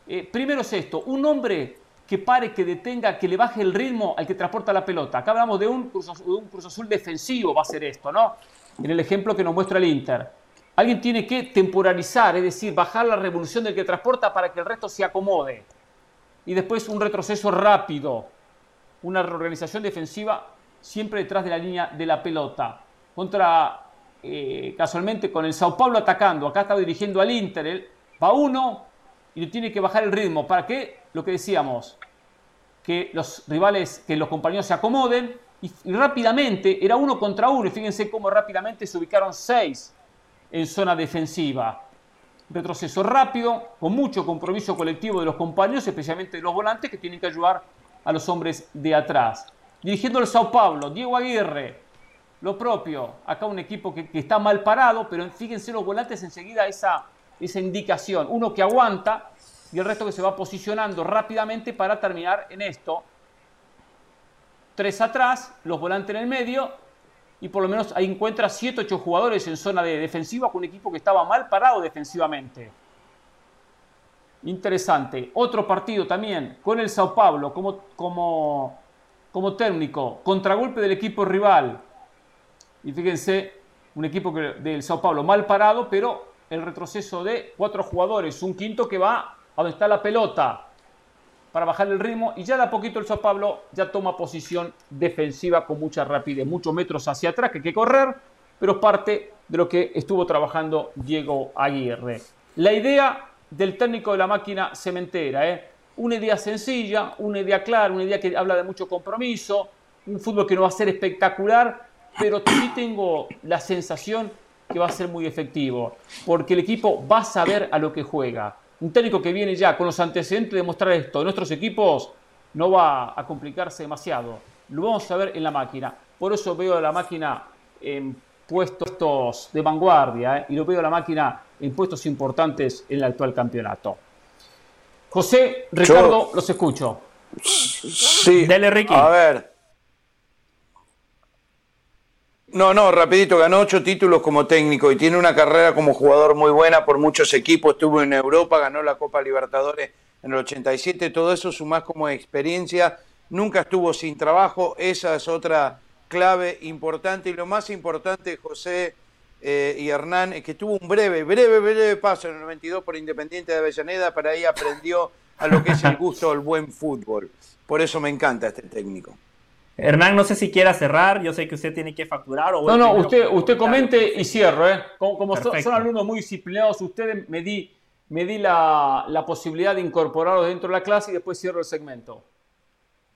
Eh, primero es esto, un hombre que pare, que detenga, que le baje el ritmo al que transporta la pelota. Acá hablamos de un Cruz, Azul defensivo, va a ser esto, ¿no? En el ejemplo que nos muestra el Inter. Alguien tiene que temporalizar, es decir, bajar la revolución del que transporta para que el resto se acomode. Y después un retroceso rápido, una reorganización defensiva siempre detrás de la línea de la pelota. Contra, eh, casualmente, con el Sao Paulo atacando. Acá está dirigiendo al Inter. va uno y tiene que bajar el ritmo. ¿Para qué? Lo que decíamos, que los rivales, que los compañeros se acomoden y, rápidamente, era uno contra uno. Y fíjense cómo rápidamente se ubicaron seis en zona defensiva. Retroceso rápido, con mucho compromiso colectivo de los compañeros, especialmente de los volantes que tienen que ayudar a los hombres de atrás. Dirigiendo el Sao Paulo, Diego Aguirre, lo propio, acá un equipo que, está mal parado, pero fíjense los volantes enseguida esa esa indicación. Uno que aguanta y el resto que se va posicionando rápidamente para terminar en esto. Tres atrás, los volantes en el medio y por lo menos ahí encuentra 7, 8 jugadores en zona de defensiva con un equipo que estaba mal parado defensivamente. Interesante. Otro partido también con el Sao Paulo como, como, como técnico. Contragolpe del equipo rival. Y fíjense, un equipo del Sao Paulo mal parado, pero el retroceso de cuatro jugadores, un quinto que va a donde está la pelota para bajar el ritmo y ya de poquito el Sao Pablo ya toma posición defensiva con mucha rapidez, muchos metros hacia atrás que hay que correr, pero es parte de lo que estuvo trabajando Diego Aguirre. La idea del técnico de la máquina cementera, ¿eh? una idea sencilla, una idea clara, una idea que habla de mucho compromiso, un fútbol que no va a ser espectacular, pero sí tengo la sensación que va a ser muy efectivo, porque el equipo va a saber a lo que juega. Un técnico que viene ya con los antecedentes de mostrar esto en nuestros equipos no va a complicarse demasiado. Lo vamos a ver en la máquina. Por eso veo a la máquina en puestos de vanguardia ¿eh? y lo veo a la máquina en puestos importantes en el actual campeonato. José, Ricardo, los escucho. Sí. Dele, Ricky. A ver, No, no, rapidito, ganó ocho títulos como técnico y tiene una carrera como jugador muy buena por muchos equipos, estuvo en Europa, ganó la Copa Libertadores en el 87, todo eso sumás como experiencia, nunca estuvo sin trabajo, esa es otra clave importante. Y lo más importante, José eh, y Hernán, es que tuvo un breve, breve, breve paso en el 92 por Independiente de Avellaneda, para ahí aprendió a lo que es el gusto del buen fútbol. Por eso me encanta este técnico. Hernán, no sé si quiera cerrar, yo sé que usted tiene que facturar. O no, no, usted, usted comente y cierro. ¿eh? Como, son, alumnos muy disciplinados, ustedes me di, me di la, posibilidad de incorporarlos dentro de la clase y después cierro el segmento.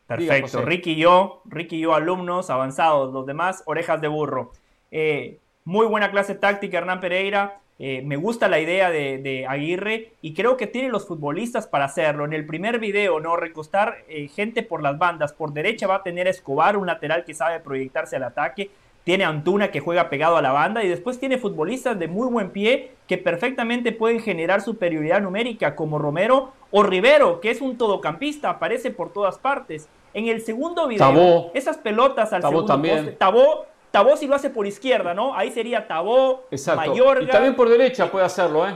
Perfecto, Ricky y yo, Ricky y yo, alumnos avanzados, los demás, orejas de burro. Eh, muy buena clase táctica, Hernán Pereira. Eh, me gusta la idea de, Aguirre y creo que tiene los futbolistas para hacerlo. En el primer video, ¿no? Recostar eh, gente por las bandas. Por derecha va a tener Escobar, un lateral que sabe proyectarse al ataque. Tiene Antuna que juega pegado a la banda y después tiene futbolistas de muy buen pie que perfectamente pueden generar superioridad numérica como Romero o Rivero, que es un todocampista, aparece por todas partes. En el segundo video, esas pelotas al segundo también. poste, Tabó Tabó si lo hace por izquierda, ¿no? Ahí sería Tabó, Exacto. Mayorga. Y también por derecha puede hacerlo, ¿eh?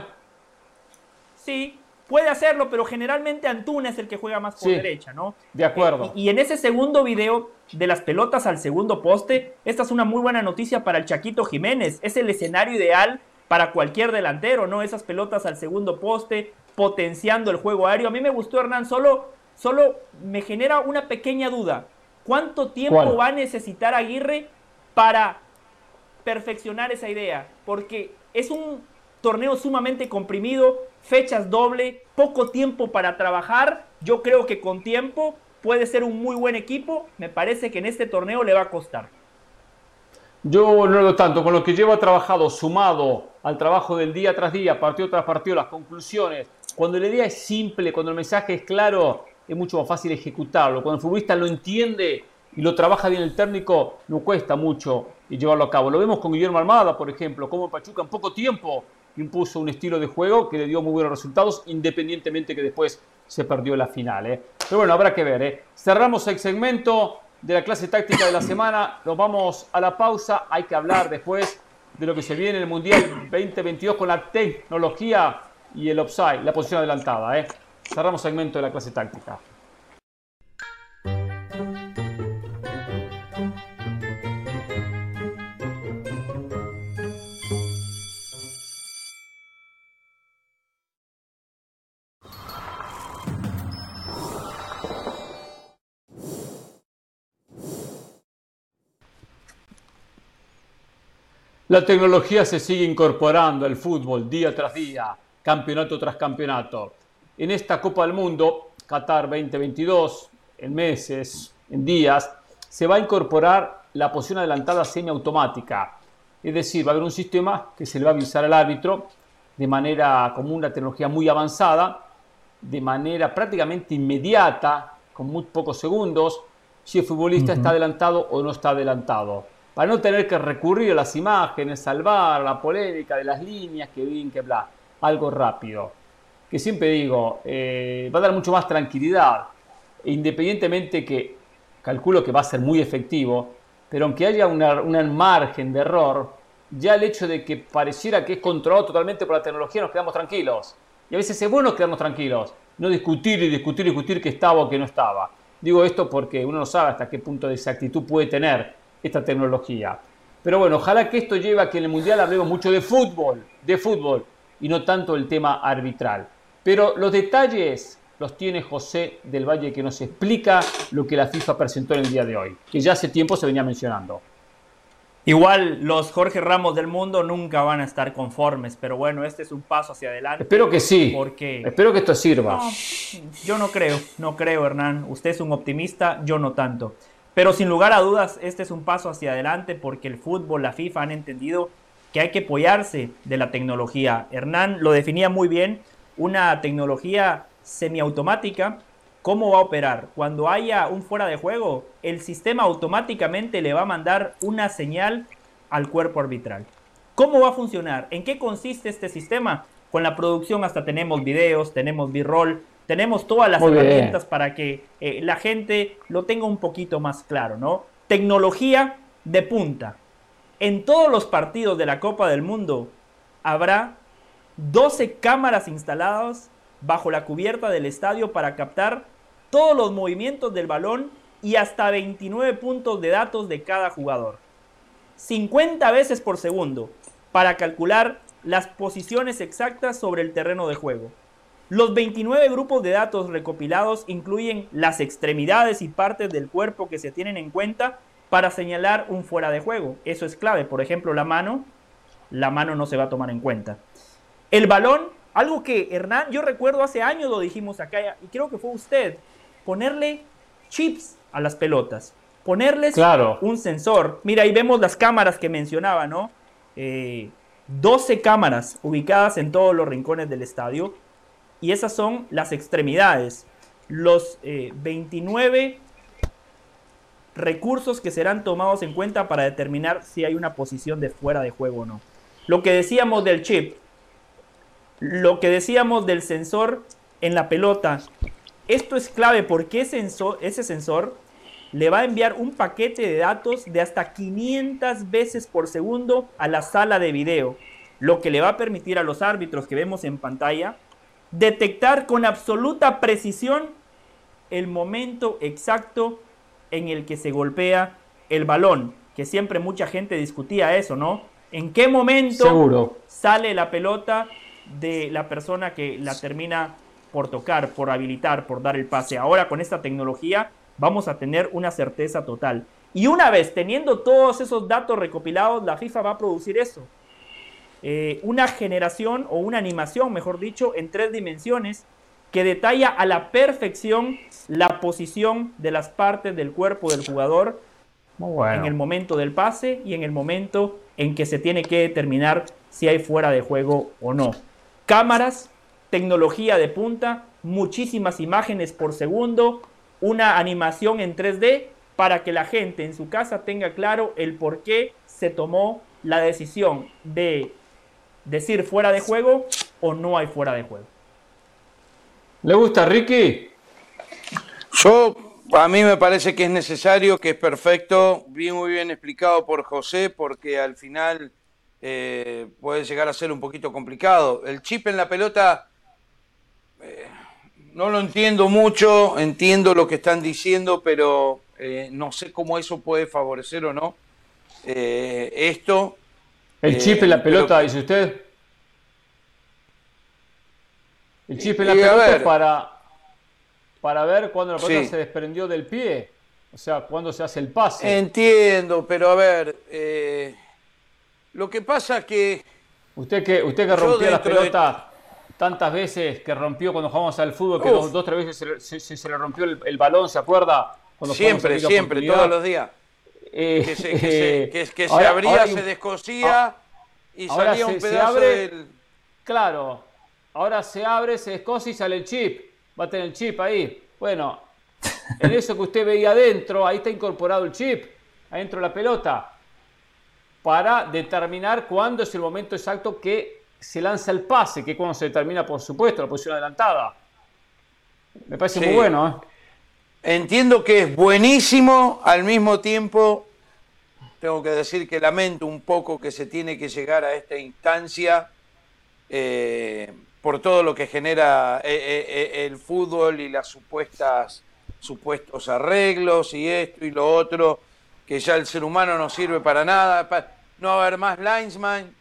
Sí, puede hacerlo, pero generalmente Antuna es el que juega más por derecha, ¿no? De acuerdo. Y, en ese segundo video de las pelotas al segundo poste, esta es una muy buena noticia para el Chaquito Jiménez. Es el escenario ideal para cualquier delantero, ¿no? Esas pelotas al segundo poste, potenciando el juego aéreo. A mí me gustó Hernán, solo, solo me genera una pequeña duda. ¿Cuánto tiempo va a necesitar Aguirre para perfeccionar esa idea, porque es un torneo sumamente comprimido, fechas doble, poco tiempo para trabajar. Yo creo que con tiempo puede ser un muy buen equipo. Me parece que en este torneo le va a costar. Yo no lo tanto, con lo que llevo trabajado, sumado al trabajo del día tras día, partido tras partido, las conclusiones, cuando la idea es simple, cuando el mensaje es claro, es mucho más fácil ejecutarlo. Cuando el futbolista lo entiende, y lo trabaja bien el técnico, no cuesta mucho llevarlo a cabo. Lo vemos con Guillermo Almada, por ejemplo, como Pachuca en poco tiempo impuso un estilo de juego que le dio muy buenos resultados, independientemente que después se perdió la final. ¿eh? Pero bueno, habrá que ver. ¿eh? Cerramos el segmento de la clase táctica de la semana, nos vamos a la pausa, hay que hablar después de lo que se viene en el Mundial 2022 con la tecnología y el offside, la posición adelantada. ¿eh? Cerramos segmento de la clase táctica. La tecnología se sigue incorporando al fútbol día tras día, campeonato tras campeonato. En esta Copa del Mundo, Qatar 2022, en meses, en días, se va a incorporar la posición adelantada semiautomática. Es decir, va a haber un sistema que se le va a avisar al árbitro de manera como una tecnología muy avanzada, de manera prácticamente inmediata, con muy pocos segundos, si el futbolista está adelantado o no está adelantado para no tener que recurrir a las imágenes, salvar la polémica de las líneas, que bien, que bla, algo rápido. Que siempre digo, eh, va a dar mucho más tranquilidad, independientemente que calculo que va a ser muy efectivo, pero aunque haya un margen de error, ya el hecho de que pareciera que es controlado totalmente por la tecnología, nos quedamos tranquilos. Y a veces es bueno quedarnos tranquilos, no discutir y discutir y discutir que estaba o que no estaba. Digo esto porque uno no sabe hasta qué punto de exactitud puede tener esta tecnología. Pero bueno, ojalá que esto lleve a que en el Mundial hablemos mucho de fútbol, de fútbol, y no tanto el tema arbitral. Pero los detalles los tiene José del Valle que nos explica lo que la FIFA presentó en el día de hoy, que ya hace tiempo se venía mencionando. Igual los Jorge Ramos del mundo nunca van a estar conformes, pero bueno, este es un paso hacia adelante. Espero que sí. Porque espero que esto sirva. yo no creo, no creo, Hernán. Usted es un optimista, yo no tanto. Pero sin lugar a dudas, este es un paso hacia adelante porque el fútbol, la FIFA han entendido que hay que apoyarse de la tecnología. Hernán lo definía muy bien, una tecnología semiautomática. ¿Cómo va a operar? Cuando haya un fuera de juego, el sistema automáticamente le va a mandar una señal al cuerpo arbitral. ¿Cómo va a funcionar? ¿En qué consiste este sistema? Con la producción hasta tenemos videos, tenemos b-roll, tenemos todas las herramientas para que eh, la gente lo tenga un poquito más claro, ¿no? Tecnología de punta. En todos los partidos de la Copa del Mundo habrá 12 cámaras instaladas bajo la cubierta del estadio para captar todos los movimientos del balón y hasta 29 puntos de datos de cada jugador. 50 veces por segundo para calcular las posiciones exactas sobre el terreno de juego. Los 29 grupos de datos recopilados incluyen las extremidades y partes del cuerpo que se tienen en cuenta para señalar un fuera de juego. Eso es clave. Por ejemplo, la mano, la mano no se va a tomar en cuenta. El balón, algo que Hernán, yo recuerdo hace años lo dijimos acá y creo que fue usted, ponerle chips a las pelotas, ponerles un sensor. Mira, ahí vemos las cámaras que mencionaba, ¿no? 12 eh, cámaras ubicadas en todos los rincones del estadio y esas son las extremidades. Los 29 eh, recursos que serán tomados en cuenta para determinar si hay una posición de fuera de juego o no. Lo que decíamos del chip, lo que decíamos del sensor en la pelota, esto es clave porque ese sensor le va a enviar un paquete de datos de hasta 500 veces por segundo a la sala de video, lo que le va a permitir a los árbitros que vemos en pantalla detectar con absoluta precisión el momento exacto en el que se golpea el balón, que siempre mucha gente discutía eso, ¿no? ¿En qué momento sale la pelota de la persona que la termina por tocar, por habilitar, por dar el pase? Ahora con esta tecnología vamos a tener una certeza total. Y una vez teniendo todos esos datos recopilados, la FIFA va a producir eso. Eh, una generación o una animación, mejor dicho, en tres dimensiones que detalla a la perfección la posición de las partes del cuerpo del jugador en el momento del pase y en el momento en que se tiene que determinar si hay fuera de juego o no. Cámaras, tecnología de punta, muchísimas imágenes por segundo, una animación en 3D para que la gente en su casa tenga claro el por qué se tomó la decisión de decir fuera de juego o no hay fuera de juego. ¿Le gusta, Ricky? Yo, a mí me parece que es necesario, que es perfecto, bien muy bien explicado por José, porque al final eh, puede llegar a ser un poquito complicado. El chip en la pelota eh, no lo entiendo mucho, entiendo lo que están diciendo, pero eh, no sé cómo eso puede favorecer o no esto. El chip en la pelota, dice usted. El chip en la pelota para, para ver cuándo la pelota se desprendió del pie. O sea, cuándo se hace el pase. Entiendo, pero a ver, eh, lo que pasa que... Usted que, usted que rompió la pelota tantas veces, que rompió cuando jugamos al fútbol, que dos, tres veces se, le rompió el, balón, ¿se acuerda? siempre, siempre, todos los días. Eh, que se, que se, abría, se descosía y salía un pedazo del... Claro, ahora se abre, se descosa y sale el chip. Va a tener el chip ahí. Bueno, en eso que usted veía adentro, ahí está incorporado el chip, adentro de la pelota, para determinar cuándo es el momento exacto que se lanza el pase, que es cuando se determina, por supuesto, la posición adelantada. Me parece muy bueno. ¿eh? Entiendo que es buenísimo, al mismo tiempo tengo que decir que lamento un poco que se tiene que llegar a esta instancia. Eh, por todo lo que genera eh, eh, el fútbol y las supuestas supuestos arreglos y esto y lo otro, que ya el ser humano no sirve para nada, no va a haber más linesman,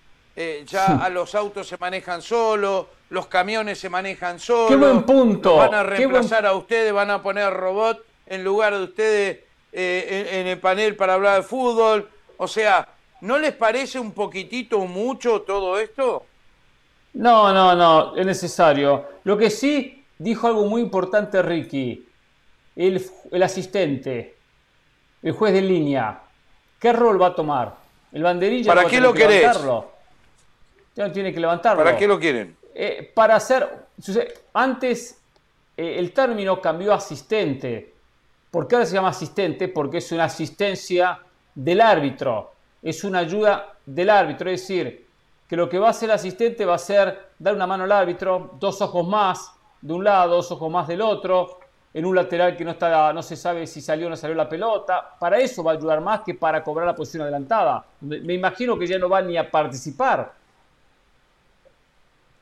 ya a los autos se manejan solos, los camiones se manejan solos. Qué buen punto. Van a reemplazar a ustedes, van a poner robot en lugar de ustedes en, el panel para hablar de fútbol. O sea, ¿no les parece un poquitito mucho todo esto? No, no, no, es necesario. Lo que sí dijo algo muy importante Ricky, el, asistente, el juez de línea, ¿qué rol va a tomar? El banderillo ¿Para qué lo querés? Levantarlo. Ya no tiene que levantarlo. ¿Para qué lo quieren? Eh, para hacer. Antes eh, el término cambió a asistente. ¿Por qué ahora se llama asistente? Porque es una asistencia del árbitro. Es una ayuda del árbitro. Es decir, que lo que va a hacer el asistente va a ser dar una mano al árbitro, dos ojos más de un lado, dos ojos más del otro, en un lateral que no, está, no se sabe si salió o no salió la pelota. Para eso va a ayudar más que para cobrar la posición adelantada. Me imagino que ya no va ni a participar.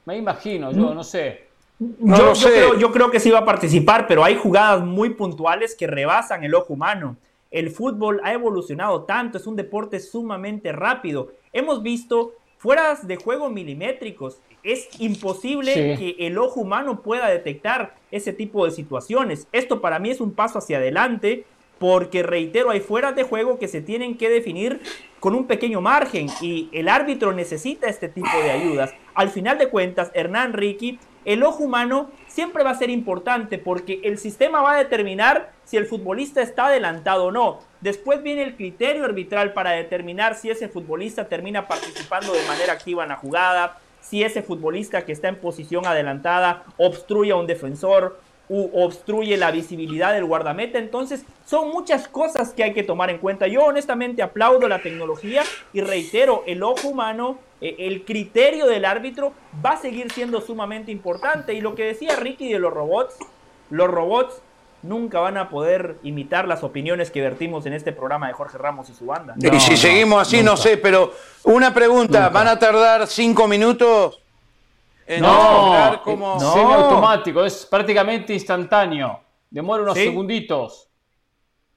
Me imagino, yo no sé. Yo, Creo, yo creo que sí va a participar, pero hay jugadas muy puntuales que rebasan el ojo humano. El fútbol ha evolucionado tanto, es un deporte sumamente rápido. Hemos visto fueras de juego milimétricos. Es imposible que el ojo humano pueda detectar ese tipo de situaciones. Esto para mí es un paso hacia adelante porque reitero, hay fueras de juego que se tienen que definir con un pequeño margen y el árbitro necesita este tipo de ayudas. Al final de cuentas, Hernán Ricky, el ojo humano siempre va a ser importante porque el sistema va a determinar si el futbolista está adelantado o no. Después viene el criterio arbitral para determinar si ese futbolista termina participando de manera activa en la jugada, si ese futbolista que está en posición adelantada obstruye a un defensor u obstruye la visibilidad del guardameta. Entonces, son muchas cosas que hay que tomar en cuenta. Yo honestamente aplaudo la tecnología y reitero, el ojo humano, eh, el criterio del árbitro va a seguir siendo sumamente importante. Y lo que decía Ricky de los robots, los robots nunca van a poder imitar las opiniones que vertimos en este programa de Jorge Ramos y su banda. y si seguimos así, no sé, pero una pregunta, ¿van a tardar cinco minutos? En no, como... no. automático, es prácticamente instantáneo, demora unos segunditos.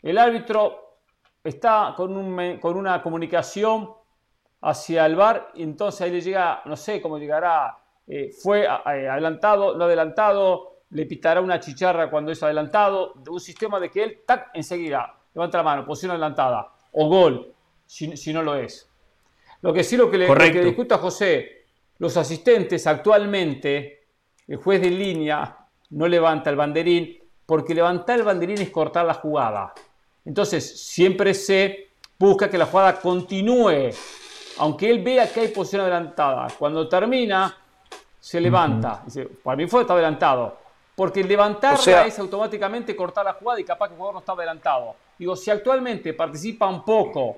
El árbitro está con, un, con una comunicación hacia el bar y entonces ahí le llega, no sé cómo llegará, eh, fue adelantado, no adelantado, le pitará una chicharra cuando es adelantado, de un sistema de que él, tac, enseguida, levanta la mano, posición adelantada, o gol, si, no lo es. Lo que sí lo que le, discuto a José, los asistentes actualmente, el juez de línea no levanta el banderín, porque levantar el banderín es cortar la jugada. Entonces, siempre se busca que la jugada continúe, aunque él vea que hay posición adelantada. Cuando termina, se levanta. Dice, para mí fue está adelantado. Porque levantarla es automáticamente cortar la jugada y capaz que el jugador no está adelantado. Digo, si actualmente participa un poco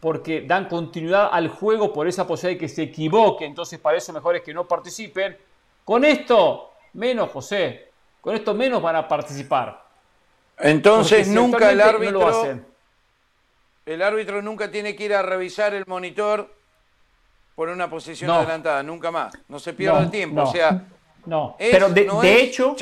porque dan continuidad al juego por esa posibilidad de que se equivoque, entonces para eso mejor es que no participen. Con esto, menos, José, con esto menos van a participar. Entonces nunca el árbitro... el árbitro nunca tiene que ir a revisar el monitor por una posición adelantada, nunca más. No se pierda el tiempo. O sea, no, pero de, hecho,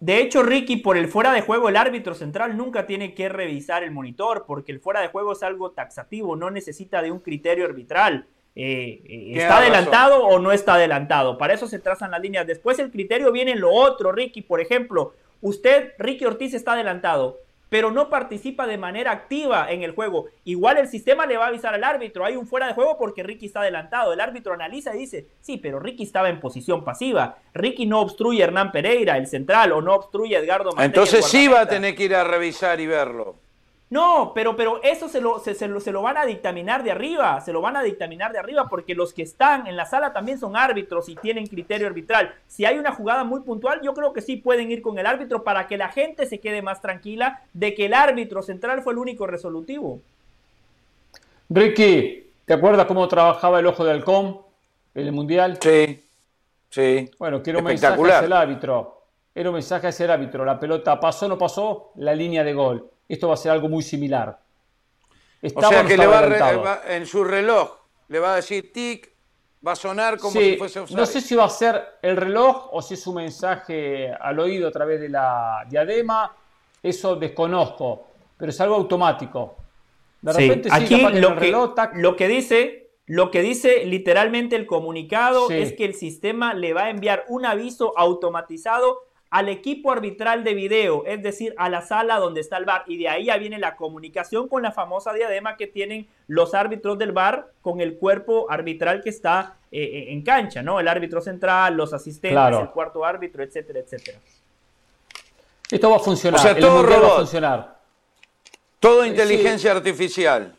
de hecho, Ricky, por el fuera de juego, el árbitro central nunca tiene que revisar el monitor, porque el fuera de juego es algo taxativo, no necesita de un criterio arbitral. Eh, eh, ¿Está adelantado o no está adelantado? Para eso se trazan las líneas. Después el criterio viene en lo otro, Ricky. Por ejemplo, usted, Ricky Ortiz, está adelantado pero no participa de manera activa en el juego. Igual el sistema le va a avisar al árbitro, hay un fuera de juego porque Ricky está adelantado. El árbitro analiza y dice, sí, pero Ricky estaba en posición pasiva. Ricky no obstruye a Hernán Pereira, el central, o no obstruye a Edgardo Entonces sí va a tener que ir a revisar y verlo. No, pero, pero eso se lo, se, lo, se lo van a dictaminar de arriba, se lo van a dictaminar de arriba porque los que están en la sala también son árbitros y tienen criterio arbitral. Si hay una jugada muy puntual, yo creo que sí pueden ir con el árbitro para que la gente se quede más tranquila de que el árbitro central fue el único resolutivo. Ricky, ¿te acuerdas cómo trabajaba el ojo de halcón en el Mundial? Sí, sí. Bueno, quiero un mensaje hacia el árbitro. Era un mensaje hacia el árbitro. La pelota pasó o no pasó, la línea de gol esto va a ser algo muy similar. o sea que le va, en su reloj, le va a decir tic, va a sonar como si fuese No sé si va a ser el reloj o si es un mensaje al oído a través de la diadema, eso desconozco, pero es algo automático. De repente aquí lo, que, lo que dice lo que dice literalmente el comunicado es que el sistema le va a enviar un aviso automatizado al equipo arbitral de video, es decir, a la sala donde está el bar. Y de ahí ya viene la comunicación con la famosa diadema que tienen los árbitros del bar con el cuerpo arbitral que está eh, eh, en cancha, ¿no? El árbitro central, los asistentes, el cuarto árbitro, etcétera, etcétera. Esto va a funcionar. O sea, todo va a funcionar. Todo inteligencia artificial.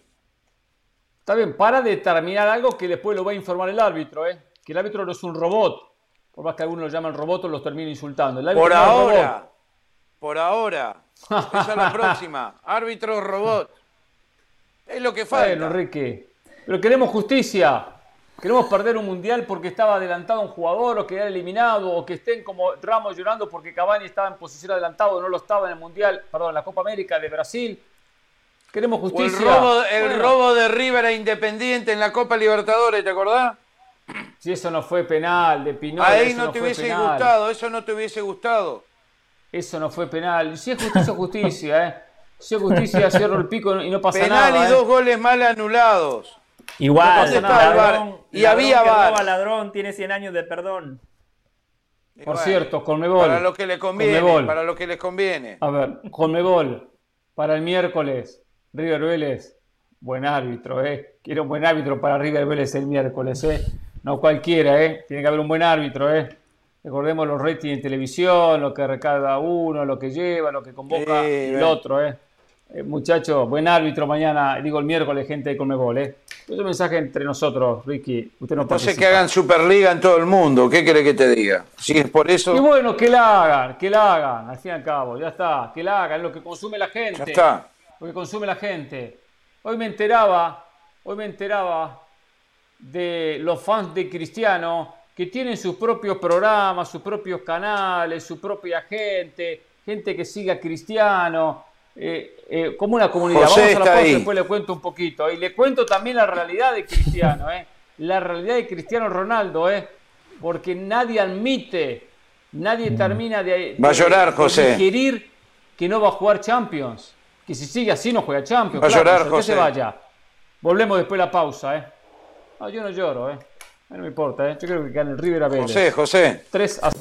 Está bien, para determinar algo que después lo va a informar el árbitro, ¿eh? Que el árbitro no es un robot por más que algunos lo llaman robot o los termina insultando. por ahora, por ahora. Esa es la próxima. Árbitro robot. Es lo que falta. Bueno, Enrique. Pero queremos justicia. Queremos perder un mundial porque estaba adelantado un jugador o quedar eliminado o que estén como Ramos llorando porque Cavani estaba en posición adelantada o no lo estaba en el mundial, perdón, en la Copa América de Brasil. Queremos justicia. el, robo, de River a Independiente en la Copa Libertadores, ¿te acordás? Si eso no fue penal de Pinot. Ahí no, te hubiese gustado, eso no te hubiese gustado. Eso no fue penal. Si es justicia, justicia, ¿eh? Si es justicia, cierro el pico y no pasa nada. Penal y ¿eh? dos goles mal anulados. Igual, y había bar. ladrón tiene 100 años de perdón. Por cierto, Conmebol. Para lo que le conviene. Para lo que les conviene. A ver, Conmebol. Para el miércoles, River Vélez. Buen árbitro, ¿eh? Quiero un buen árbitro para River Vélez el miércoles, ¿eh? No cualquiera, ¿eh? Tiene que haber un buen árbitro, ¿eh? Recordemos los ratings en televisión, lo que recarga uno, lo que lleva, lo que convoca el otro, ¿eh? eh Muchachos, buen árbitro mañana, digo el miércoles, gente de Conmebol, ¿eh? Es un mensaje entre nosotros, Ricky. Usted no Entonces que hagan Superliga en todo el mundo, ¿qué quiere que te diga? Si es por eso... Y bueno, que la hagan, que la hagan, al fin y al cabo, ya está, que la hagan, es lo que consume la gente. Ya está. Lo que consume la gente. Hoy me enteraba, hoy me enteraba de los fans de Cristiano que tienen sus propios programas, sus propios canales, su propia gente, gente que siga a Cristiano, eh, eh, como una comunidad. Vamos a la pausa y después le cuento un poquito. Y le cuento también la realidad de Cristiano, eh, la realidad de Cristiano Ronaldo, eh, porque nadie admite, nadie mm. termina de, va a llorar, José. digerir que no va a jugar Champions, que si sigue así no juega Champions. Va a llorar, José. Que se vaya. Volvemos después de la pausa, ¿eh? Yo no lloro, ¿eh? No me importa, ¿eh? Yo creo que gana el River a Vélez. José, José. 3 a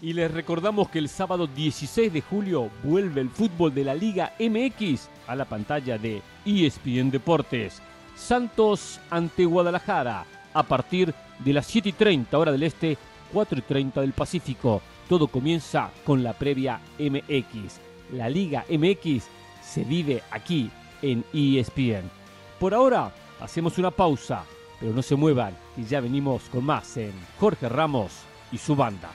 Y les recordamos que el sábado 16 de julio vuelve el fútbol de la Liga MX a la pantalla de ESPN Deportes. Santos ante Guadalajara a partir de las 7 y 30 hora del este, 4 y 30 del Pacífico. Todo comienza con la previa MX. La Liga MX se vive aquí en ESPN. Por ahora, hacemos una pausa, pero no se muevan, y ya venimos con más en Jorge Ramos y su banda.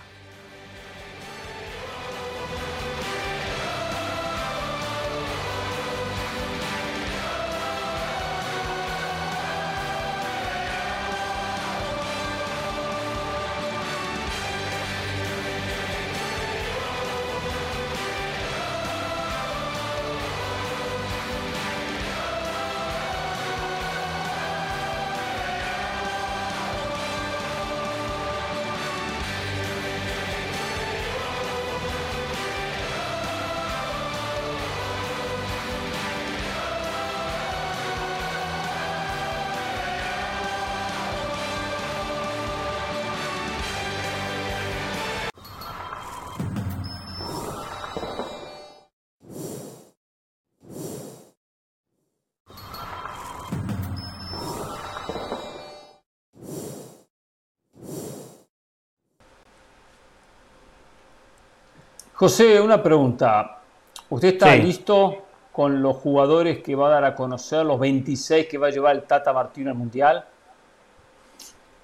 José, una pregunta. ¿Usted está listo con los jugadores que va a dar a conocer, los 26 que va a llevar el Tata Martino al Mundial?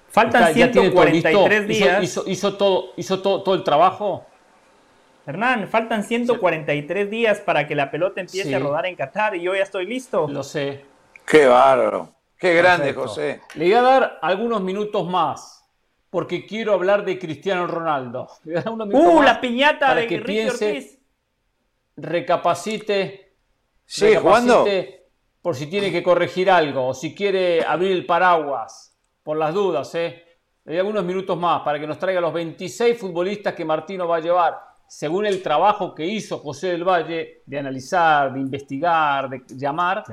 Faltan 143 días. ¿Hizo, todo, hizo todo, todo, el trabajo? Hernán, faltan 143 días para que la pelota empiece a rodar en Qatar y yo ya estoy listo. Lo sé. Qué bárbaro. Qué grande, José. Le voy a dar algunos minutos más porque quiero hablar de Cristiano Ronaldo. ¡Uh, la piñata de que piense, Recapacite. Sí, recapacite por si tiene que corregir algo o si quiere abrir el paraguas, por las dudas, ¿eh? Le doy algunos minutos más para que nos traiga los 26 futbolistas que Martino va a llevar, según el trabajo que hizo José del Valle de analizar, de investigar, de llamar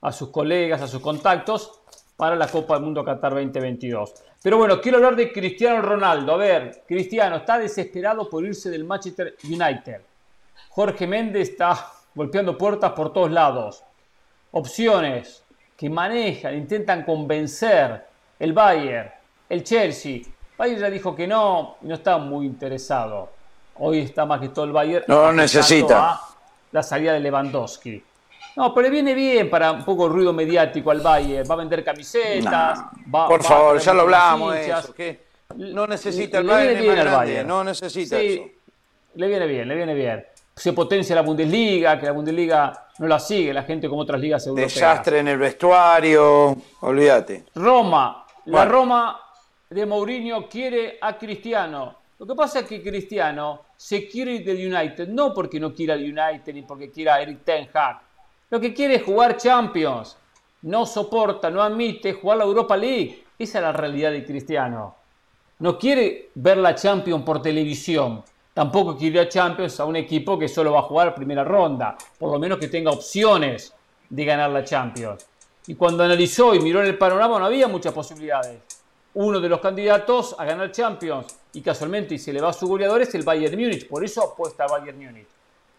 a sus colegas, a sus contactos para la Copa del Mundo Qatar 2022. Pero bueno, quiero hablar de Cristiano Ronaldo. A ver, Cristiano está desesperado por irse del Manchester United. Jorge Méndez está golpeando puertas por todos lados. Opciones que manejan, intentan convencer el Bayern, el Chelsea. Bayern ya dijo que no, no está muy interesado. Hoy está más que todo el Bayern. No necesita. La salida de Lewandowski. No, pero viene bien para un poco ruido mediático al Valle. Va a vender camisetas. por favor, ya lo hablamos eso. no necesita el Valle, no necesita eso. Le viene bien, le viene bien. se potencia la Bundesliga, que la Bundesliga no la sigue la gente como otras ligas europeas. Desastre en el vestuario, olvídate. Roma, la Roma de Mourinho quiere a Cristiano. Lo que pasa es que Cristiano se quiere ir del United, no porque no quiera el United ni porque quiera Eric Ten Hag. Lo que quiere es jugar Champions. No soporta, no admite jugar la Europa League. Esa es la realidad de Cristiano. No quiere ver la Champions por televisión. Tampoco quiere a Champions a un equipo que solo va a jugar primera ronda. Por lo menos que tenga opciones de ganar la Champions. Y cuando analizó y miró en el panorama no había muchas posibilidades. Uno de los candidatos a ganar Champions y casualmente y se le va a su goleador es el Bayern Múnich. Por eso apuesta a Bayern Múnich.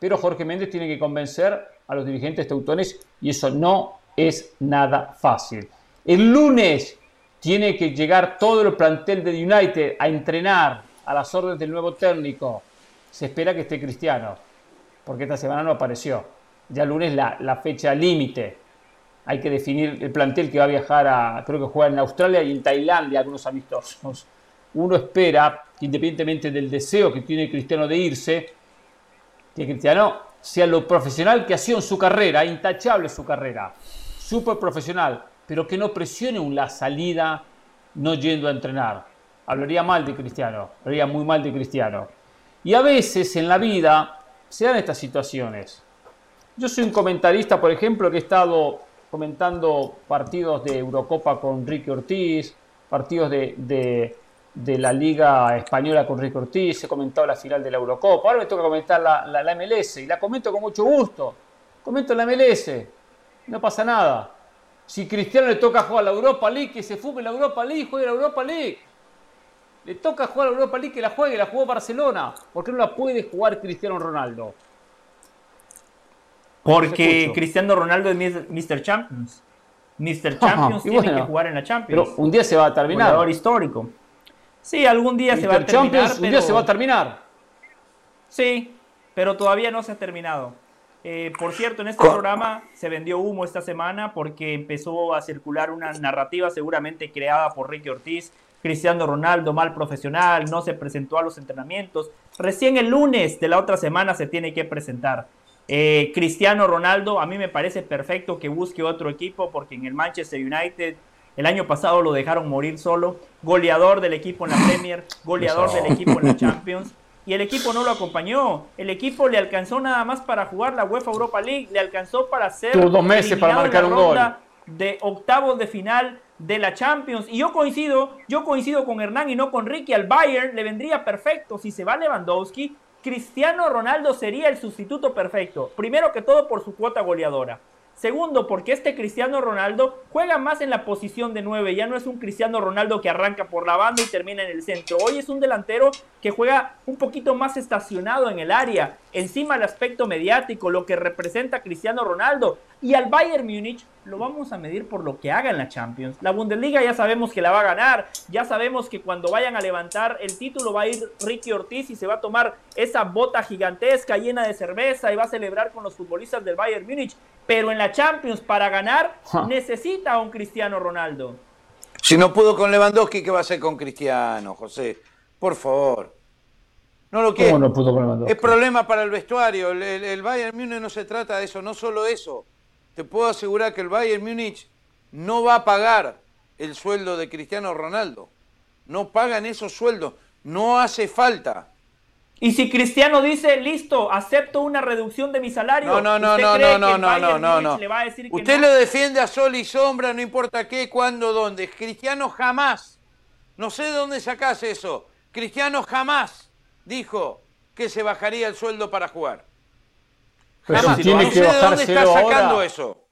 Pero Jorge Méndez tiene que convencer a los dirigentes teutones y eso no es nada fácil. El lunes tiene que llegar todo el plantel de United a entrenar a las órdenes del nuevo técnico. Se espera que esté Cristiano, porque esta semana no apareció. Ya el lunes la, fecha límite. Hay que definir el plantel que va a viajar a, creo que juega en Australia y en Tailandia, algunos amistosos. Uno espera, independientemente del deseo que tiene Cristiano de irse, que Cristiano sea lo profesional que ha sido en su carrera, intachable su carrera, súper profesional, pero que no presione la salida no yendo a entrenar. Hablaría mal de Cristiano, hablaría muy mal de Cristiano. Y a veces en la vida se dan estas situaciones. Yo soy un comentarista, por ejemplo, que he estado comentando partidos de Eurocopa con Ricky Ortiz, partidos de, la Liga Española con Ricky Ortiz, he comentado la final de la Eurocopa, ahora me toca comentar la, la, MLS y la comento con mucho gusto. Comento la MLS, no pasa nada. Si Cristiano le toca jugar la Europa League, que se fume la Europa League, juegue la Europa League. Le toca jugar la Europa League, que la juegue, la jugó Barcelona. ¿Por qué no la puede jugar Cristiano Ronaldo? Porque Cristiano Ronaldo es Mr. Champions. Mr. Champions tiene que jugar en la Champions. Pero un día se va a terminar. Jugador histórico. Sí, algún día se va a terminar. Champions, Un día se va a terminar. Sí, pero todavía no se ha terminado. Eh, por cierto, en este programa se vendió humo esta semana porque empezó a circular una narrativa seguramente creada por Ricky Ortiz. Cristiano Ronaldo mal profesional, no se presentó a los entrenamientos. Recién el lunes de la otra semana se tiene que presentar. Eh, Cristiano Ronaldo, a mí me parece perfecto que busque otro equipo porque en el Manchester United el año pasado lo dejaron morir solo. Goleador del equipo en la Premier, goleador del equipo en la Champions. Y el equipo no lo acompañó. El equipo le alcanzó nada más para jugar la UEFA Europa League. Le alcanzó para hacer. dos meses para marcar un gol. De octavos de final de la Champions. Y yo coincido, yo coincido con Hernán y no con Ricky. Al Bayern le vendría perfecto si se va Lewandowski Cristiano Ronaldo sería el sustituto perfecto. Primero que todo por su cuota goleadora. Segundo, porque este Cristiano Ronaldo juega más en la posición de 9. Ya no es un Cristiano Ronaldo que arranca por la banda y termina en el centro. Hoy es un delantero que juega un poquito más estacionado en el área. Encima el aspecto mediático, lo que representa Cristiano Ronaldo. Y al Bayern Múnich lo vamos a medir por lo que haga en la Champions. La Bundesliga ya sabemos que la va a ganar. Ya sabemos que cuando vayan a levantar el título va a ir Ricky Ortiz y se va a tomar esa bota gigantesca llena de cerveza y va a celebrar con los futbolistas del Bayern Múnich. Pero en la Champions, para ganar, necesita a un Cristiano Ronaldo. Si no pudo con Lewandowski, ¿qué va a hacer con Cristiano, José? Por favor. No lo quiere. no pudo con Lewandowski? Es problema para el vestuario. El, Bayern Múnich no se trata de eso, no solo eso. Te puedo asegurar que el Bayern Múnich no va a pagar el sueldo de Cristiano Ronaldo. No pagan esos sueldos. No hace falta. Y si Cristiano dice, listo, acepto una reducción de mi salario, no, no, no, no, no, no, no, no, no, Usted lo defiende a sol y sombra, no importa qué, cuándo, dónde. Cristiano jamás, no sé de dónde sacás eso. Cristiano jamás dijo que se bajaría el sueldo para jugar. Pero tiene que sé de dónde está sacando eso.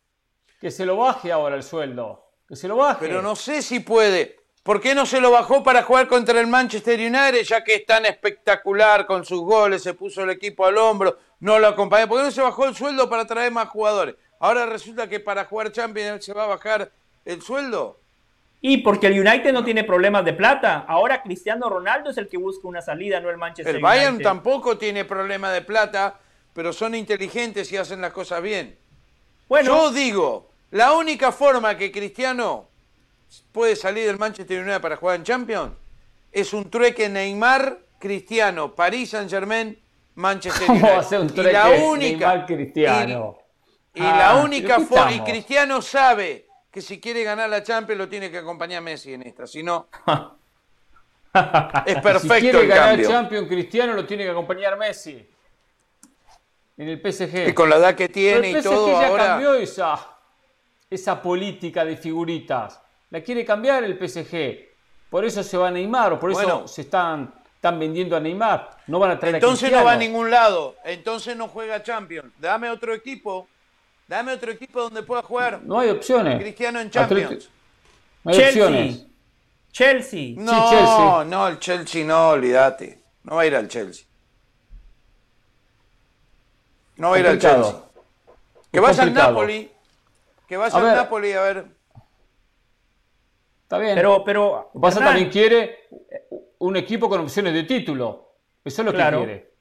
Que se lo baje ahora el sueldo. Que se lo baje. Pero no sé si puede. ¿Por qué no se lo bajó para jugar contra el Manchester United, ya que es tan espectacular con sus goles, se puso el equipo al hombro, no lo acompañó? ¿Por qué no se bajó el sueldo para traer más jugadores? Ahora resulta que para jugar Champions se va a bajar el sueldo. Y porque el United no tiene problemas de plata. Ahora Cristiano Ronaldo es el que busca una salida, no el Manchester United. El Bayern tampoco tiene problema de plata, pero son inteligentes y hacen las cosas bien. Bueno, yo digo, la única forma que Cristiano puede salir del Manchester United para jugar en Champions, es un trueque Neymar, Cristiano, París Saint Germain Manchester ¿Cómo United. a ser un y trueque la Neymar única Cristiano? y, y Ah, la única ¿de qué forma y? Cristiano sabe que si quiere ganar la Champions lo tiene que acompañar a Messi en esta, si no es Si perfecto quiere el ganar cambio. Champions Cristiano lo tiene que acompañar Messi. En el PSG. Y con la edad que Pero tiene el y PSG todo ya ahora cambió esa, esa política de figuritas. La quiere cambiar el PSG. Por eso se va a Neymar, o por eso Bueno. se están, están vendiendo a Neymar. No van a traer Entonces a Cristiano. no va a ningún lado. Entonces no juega Champions. Dame otro equipo. Dame otro equipo donde pueda jugar No hay opciones. Cristiano en Atleti- Champions. No hay Chelsea. opciones. Chelsea. No, Chelsea. no, el Chelsea no, olvídate. No va a ir al Chelsea. No va a ir al Complicado. Chelsea. Que Es vaya al complicado. Napoli. Que A vaya al ver. Napoli a ver. Está bien. Pero, pero. Lo pasa también quiere un equipo con opciones de título. Eso es lo Claro. que quiere.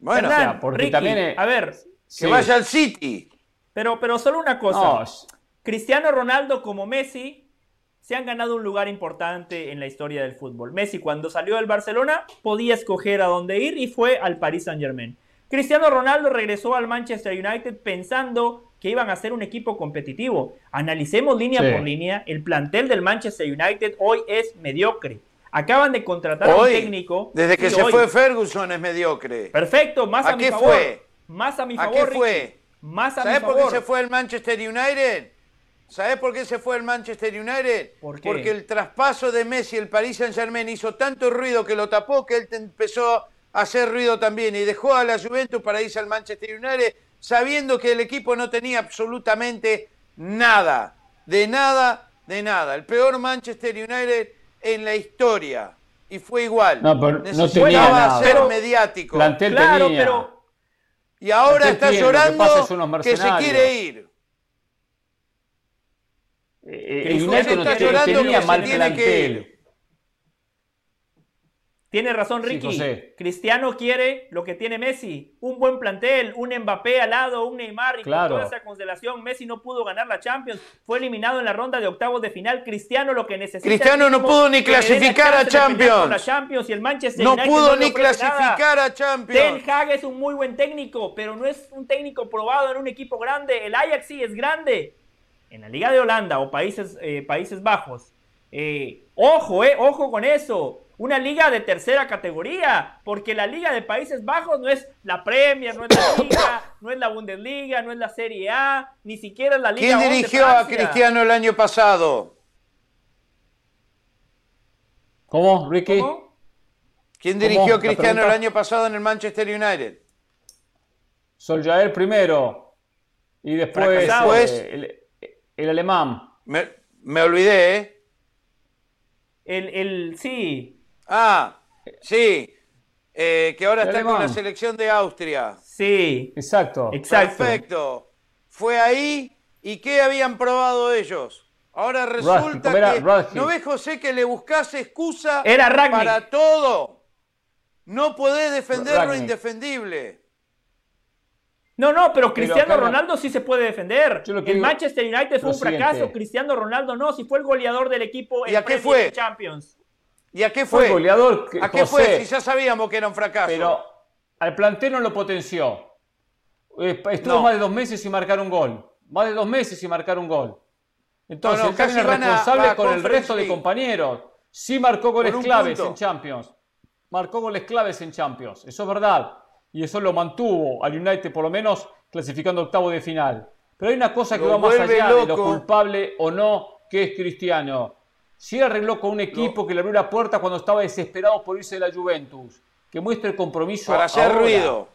Bueno, Hernán, o sea, porque Ricky, también es- a ver, que Sí. vaya al City. pero, pero solo una cosa. No, Cristiano Ronaldo como Messi se han ganado un lugar importante en la historia del fútbol. Messi cuando salió del Barcelona podía escoger a dónde ir y fue al Paris Saint Germain. Cristiano Ronaldo regresó al Manchester United pensando que iban a ser un equipo competitivo. Analicemos línea Sí. por línea. El plantel del Manchester United hoy es mediocre. Acaban de contratar a un técnico. desde que se hoy. fue Ferguson es mediocre. Perfecto, más a, ¿A mi qué favor. fue? Más a mi ¿A favor. qué Ricky. fue? Más a mi ¿Sabes por qué se fue el Manchester United? ¿Sabes por qué se fue el Manchester United? ¿Por qué? Porque el traspaso de Messi al Paris Saint Germain hizo tanto ruido que lo tapó que él empezó a hacer ruido también y dejó a la Juventus para irse al Manchester United sabiendo que el equipo no tenía absolutamente nada, de nada, de nada. El peor Manchester United en la historia. Y fue igual. No, pero no Necesitaba tenía nada. ser Pero- mediático. plantel Claro, tenía. pero Y ahora está tiene, lo que llorando que se quiere ir. Eh, Que el United no está te- llorando tenía que se mal tiene que plantel. Tiene razón Sí, Ricky. José. Cristiano quiere lo que tiene Messi, un buen plantel, un Mbappé al lado, un Neymar y Claro. con toda esa constelación Messi no pudo ganar la Champions, fue eliminado en la ronda de octavos de final. Cristiano lo que necesita Cristiano no pudo ni clasificar a Champions. La Champions y el Manchester No United pudo ni nada. clasificar a Ten Champions. Hag es un muy buen técnico, pero no es un técnico probado en un equipo grande. El Ajax sí es grande. En la Liga de Holanda o Países, eh, Países Bajos. eh, ojo, eh, ojo con eso. Una liga de tercera categoría, porque la Liga de Países Bajos no es la Premier, no es la Liga, no es la Bundesliga, no es la Serie A, ni siquiera es la Liga ¿Quién 1 de dirigió a. Cristiano el año pasado? ¿Cómo, Ricky? ¿Cómo? ¿Quién ¿Cómo? dirigió a Cristiano el año pasado en el Manchester United? Soljaer primero. Y después eh, el, el alemán. Me, me olvidé, ¿eh? El, el, sí, Ah, sí. Eh, que ahora está con la selección de Austria. sí, Exacto. exacto. Perfecto. Fue ahí y ¿qué habían probado ellos? Ahora resulta que no ves José que le buscas excusa Era para todo. No podés defender lo indefendible. No, no, pero Cristiano Ronaldo sí se puede defender. el digo- Manchester United fue un fracaso, siguiente. Cristiano Ronaldo no, si fue el goleador del equipo en ¿Y a qué fue? Champions. ¿Y a qué Fue fue? goleador. que- ¿A qué José, fue? Si ya sabíamos que era un fracaso. Pero al plantel no lo potenció. Eh, Estuvo No. más de dos meses sin marcar un gol. Más de dos meses sin marcar un gol. Entonces, No, no, casi responsable va con el resto de compañeros. Sí marcó goles claves punto. en Champions. Marcó goles claves en Champions. Eso es verdad. Y eso lo mantuvo al United, por lo menos, clasificando octavo de final. Pero hay una cosa que Lo va más allá de lo culpable o no, que es Cristiano. Si él arregló con un equipo que le abrió la puerta cuando estaba desesperado por irse de la Juventus, que muestre el compromiso para hacer ahora. ruido.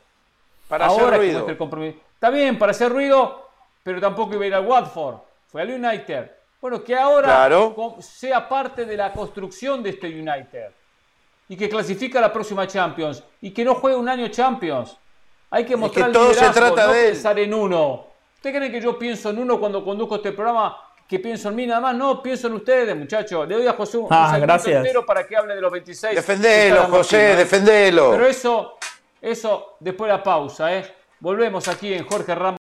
Para ahora hacer que ruido. el compromiso. Está bien, para hacer ruido, pero tampoco iba a ir al Watford. Fue al United. Bueno, que ahora Claro. sea parte de la construcción de este United. Y que clasifica a la próxima Champions. Y que no juegue un año Champions. Hay que mostrar todo se trata no de él. pensar en uno. ¿Usted cree que yo pienso en uno cuando conduzco este programa? Que pienso en mí nada más. No, pienso en ustedes, muchachos. Le doy a José un, Ah, gracias. entero para que hable de los 26. Defendelo, José, ¿eh? defendelo. Pero eso, eso después de la pausa, ¿eh? Volvemos aquí en Jorge Ramos.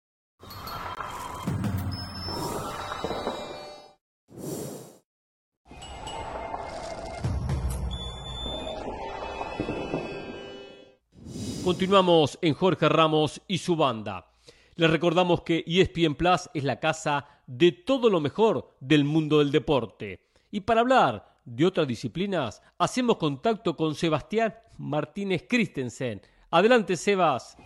Continuamos en Jorge Ramos y su banda. Les recordamos que ESPN Plus es la casa de todo lo mejor del mundo del deporte. Y para hablar de otras disciplinas, hacemos contacto con Sebastián Martínez Christensen. Adelante, Sebas.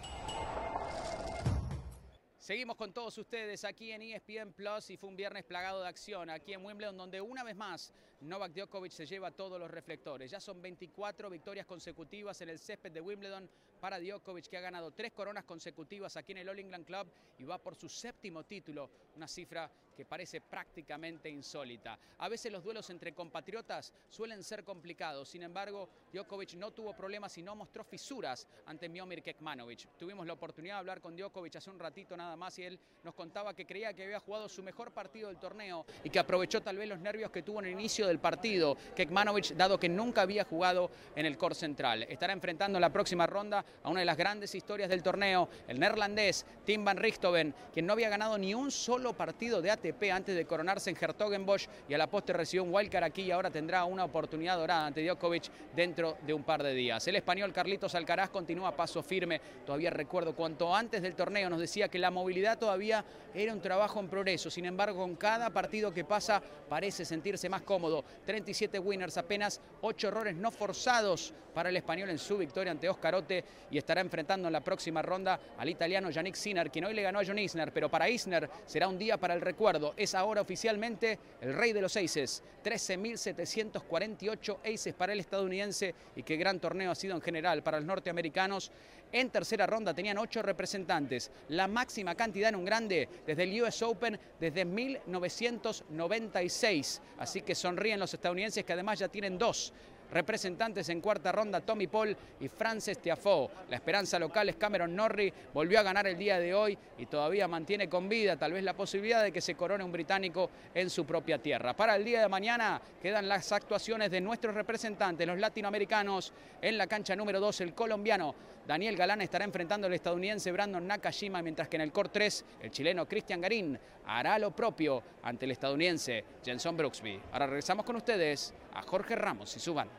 Seguimos con todos ustedes aquí en ESPN Plus y fue un viernes plagado de acción aquí en Wimbledon donde una vez más Novak Djokovic se lleva todos los reflectores. Ya son 24 victorias consecutivas en el césped de Wimbledon para Djokovic que ha ganado tres coronas consecutivas aquí en el All England Club y va por su séptimo título, una cifra que parece prácticamente insólita. A veces los duelos entre compatriotas suelen ser complicados, sin embargo, Djokovic no tuvo problemas y no mostró fisuras ante Miomir Kekmanovic. Tuvimos la oportunidad de hablar con Djokovic hace un ratito nada más y él nos contaba que creía que había jugado su mejor partido del torneo y que aprovechó tal vez los nervios que tuvo en el inicio del partido Kekmanovic, dado que nunca había jugado en el core central. Estará enfrentando en la próxima ronda a una de las grandes historias del torneo, el neerlandés Tim van Richthofen, quien no había ganado ni un solo partido de ATP antes de coronarse en Hertogenbosch y a la poste recibió un wildcard aquí y ahora tendrá una oportunidad dorada ante Djokovic dentro de un par de días. El español Carlitos Alcaraz continúa a paso firme. Todavía recuerdo cuanto antes del torneo nos decía que la movilidad todavía era un trabajo en progreso. Sin embargo, con cada partido que pasa parece sentirse más cómodo. 37 winners, apenas 8 errores no forzados para el español en su victoria ante Oscarote y estará enfrentando en la próxima ronda al italiano Yannick Sinner, quien hoy le ganó a John Isner, pero para Isner será un día para el recuerdo es ahora oficialmente el rey de los aces. 13.748 aces para el estadounidense y qué gran torneo ha sido en general para los norteamericanos. En tercera ronda tenían ocho representantes, la máxima cantidad en un grande desde el US Open desde 1996. Así que sonríen los estadounidenses que además ya tienen dos representantes en cuarta ronda, Tommy Paul y Frances Tiafoe. La esperanza local es Cameron Norrie, volvió a ganar el día de hoy y todavía mantiene con vida tal vez la posibilidad de que se corone un británico en su propia tierra. Para el día de mañana quedan las actuaciones de nuestros representantes, los latinoamericanos, en la cancha número 2, el colombiano Daniel Galán estará enfrentando al estadounidense Brandon Nakashima, mientras que en el Core 3 el chileno Cristian Garín hará lo propio ante el estadounidense Jenson Brooksby. Ahora regresamos con ustedes a Jorge Ramos y su banda.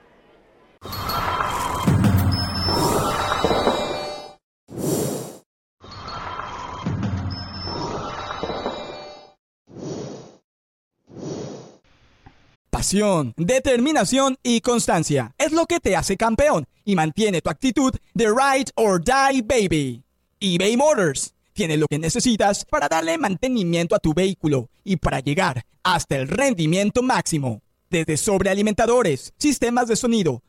Pasión, determinación y constancia es lo que te hace campeón y mantiene tu actitud de ride or die baby. eBay Motors tiene lo que necesitas para darle mantenimiento a tu vehículo y para llegar hasta el rendimiento máximo. Desde sobrealimentadores, sistemas de sonido,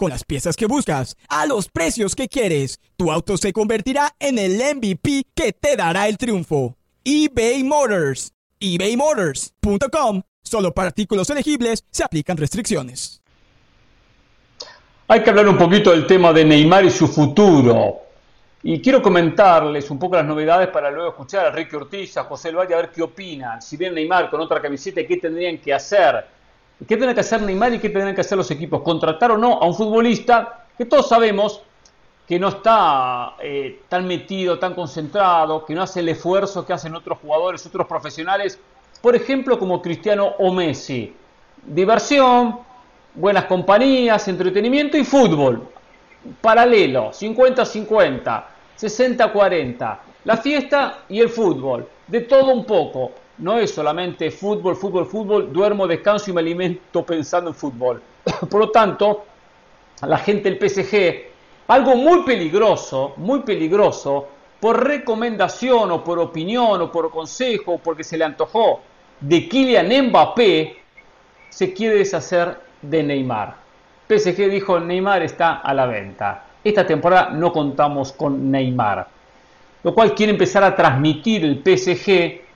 Con las piezas que buscas, a los precios que quieres, tu auto se convertirá en el MVP que te dará el triunfo. eBay Motors. ebaymotors.com Solo para artículos elegibles se aplican restricciones. Hay que hablar un poquito del tema de Neymar y su futuro. Y quiero comentarles un poco las novedades para luego escuchar a Ricky Ortiz, a José Valle, a ver qué opinan. Si viene Neymar con otra camiseta, ¿qué tendrían que hacer? ¿Qué tendrían que hacer Neymar y qué tendrían que hacer los equipos? ¿Contratar o no a un futbolista que todos sabemos que no está eh, tan metido, tan concentrado, que no hace el esfuerzo que hacen otros jugadores, otros profesionales por ejemplo, como Cristiano o Messi. Diversión, buenas compañías, entretenimiento y fútbol. Paralelo, 50-50, 60-40. La fiesta y el fútbol. De todo un poco. No es solamente fútbol, fútbol, fútbol. Duermo, descanso y me alimento pensando en fútbol. Por lo tanto, la gente del PSG, algo muy peligroso, muy peligroso, por recomendación o por opinión o por consejo, porque se le antojó de Kylian Mbappé, se quiere deshacer de Neymar. PSG dijo Neymar está a la venta. Esta temporada no contamos con Neymar. Lo cual quiere empezar a transmitir el PSG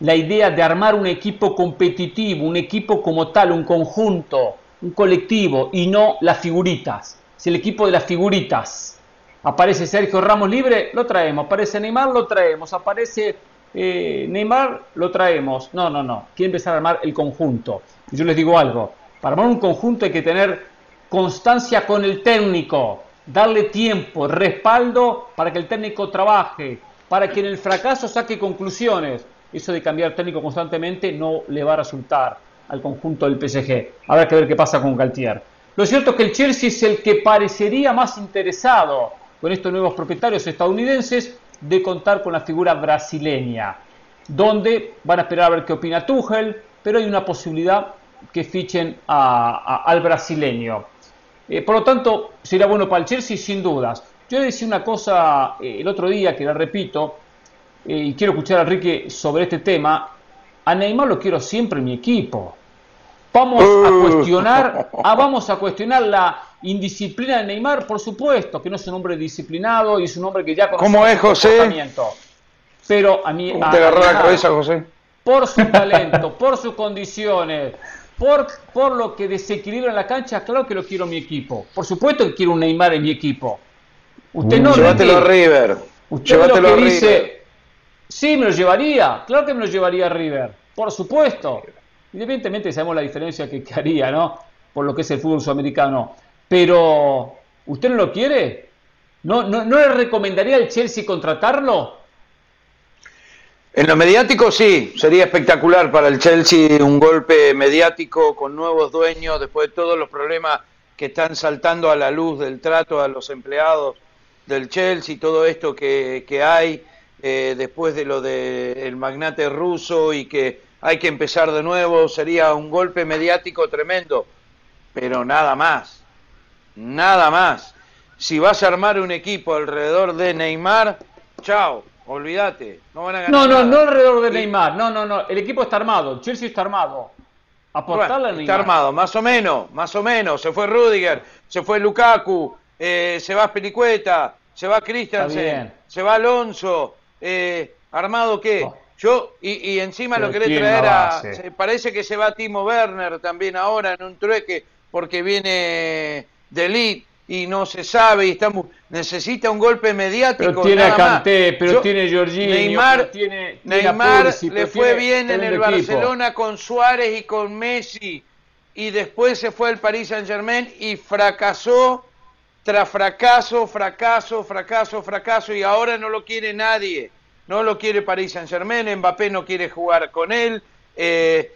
la idea de armar un equipo competitivo, un equipo como tal, un conjunto, un colectivo y no las figuritas. Es el equipo de las figuritas. Aparece Sergio Ramos libre, lo traemos. Aparece Neymar, lo traemos. Aparece eh, Neymar lo traemos. No, no, no. Quiere empezar a armar el conjunto. Yo les digo algo. Para armar un conjunto hay que tener constancia con el técnico, darle tiempo, respaldo para que el técnico trabaje, para que en el fracaso saque conclusiones. Eso de cambiar técnico constantemente no le va a resultar al conjunto del PSG. Habrá que ver qué pasa con Galtier. Lo cierto es que el Chelsea es el que parecería más interesado con estos nuevos propietarios estadounidenses de contar con la figura brasileña, donde van a esperar a ver qué opina Tuchel, pero hay una posibilidad que fichen al brasileño. Eh, por lo tanto, sería bueno para el Chelsea sin dudas. Yo le decía una cosa eh, el otro día que la repito, eh, y quiero escuchar a Enrique sobre este tema. A Neymar lo quiero siempre en mi equipo. Vamos a uh. cuestionar, ah, vamos a cuestionar la indisciplina de Neymar, por supuesto, que no es un hombre disciplinado y es un hombre que ya conoce ¿Cómo es, José? Pero a mí. te agarró la cabeza, José? Por su talento, por sus condiciones, por, por lo que desequilibra en la cancha, claro que lo quiero en mi equipo. Por supuesto que quiero un Neymar en mi equipo. Usted no Llévatelo a River. Usted lo que dice, sí, me lo llevaría. Claro que me lo llevaría a River. Por supuesto. Evidentemente sabemos la diferencia que, haría, ¿no? Por lo que es el fútbol sudamericano. Pero, ¿usted no lo quiere? ¿No, no, no le recomendaría al Chelsea contratarlo? En lo mediático sí, sería espectacular para el Chelsea un golpe mediático con nuevos dueños después de todos los problemas que están saltando a la luz del trato a los empleados del Chelsea, todo esto que, hay eh, después de lo del magnate ruso y que hay que empezar de nuevo, sería un golpe mediático tremendo, pero nada más, nada más. Si vas a armar un equipo alrededor de Neymar, chao, Olvídate, no van a ganar. No, no, no alrededor de Neymar. No, no, no. El equipo está armado. Chelsea está armado. Aportarle a Neymar. Está armado, más o menos, más o menos. Se fue Rudiger, se fue Lukaku, eh, se va Pelicueta, se va Christensen, se va Alonso. Eh, ¿Armado qué? Oh. Yo, y, y encima lo querés traer a. parece que se va Timo Werner también ahora en un trueque porque viene de Elite y no se sabe y estamos necesita un golpe mediático pero tiene a Kanté, pero tiene Jorginho Neymar, tiene, Neymar le fue bien en el Barcelona con Suárez y con Messi y después se fue al Paris Saint Germain y fracasó tras fracaso, fracaso, fracaso, fracaso y ahora no lo quiere nadie no lo quiere Paris Saint Germain Mbappé no quiere jugar con él eh,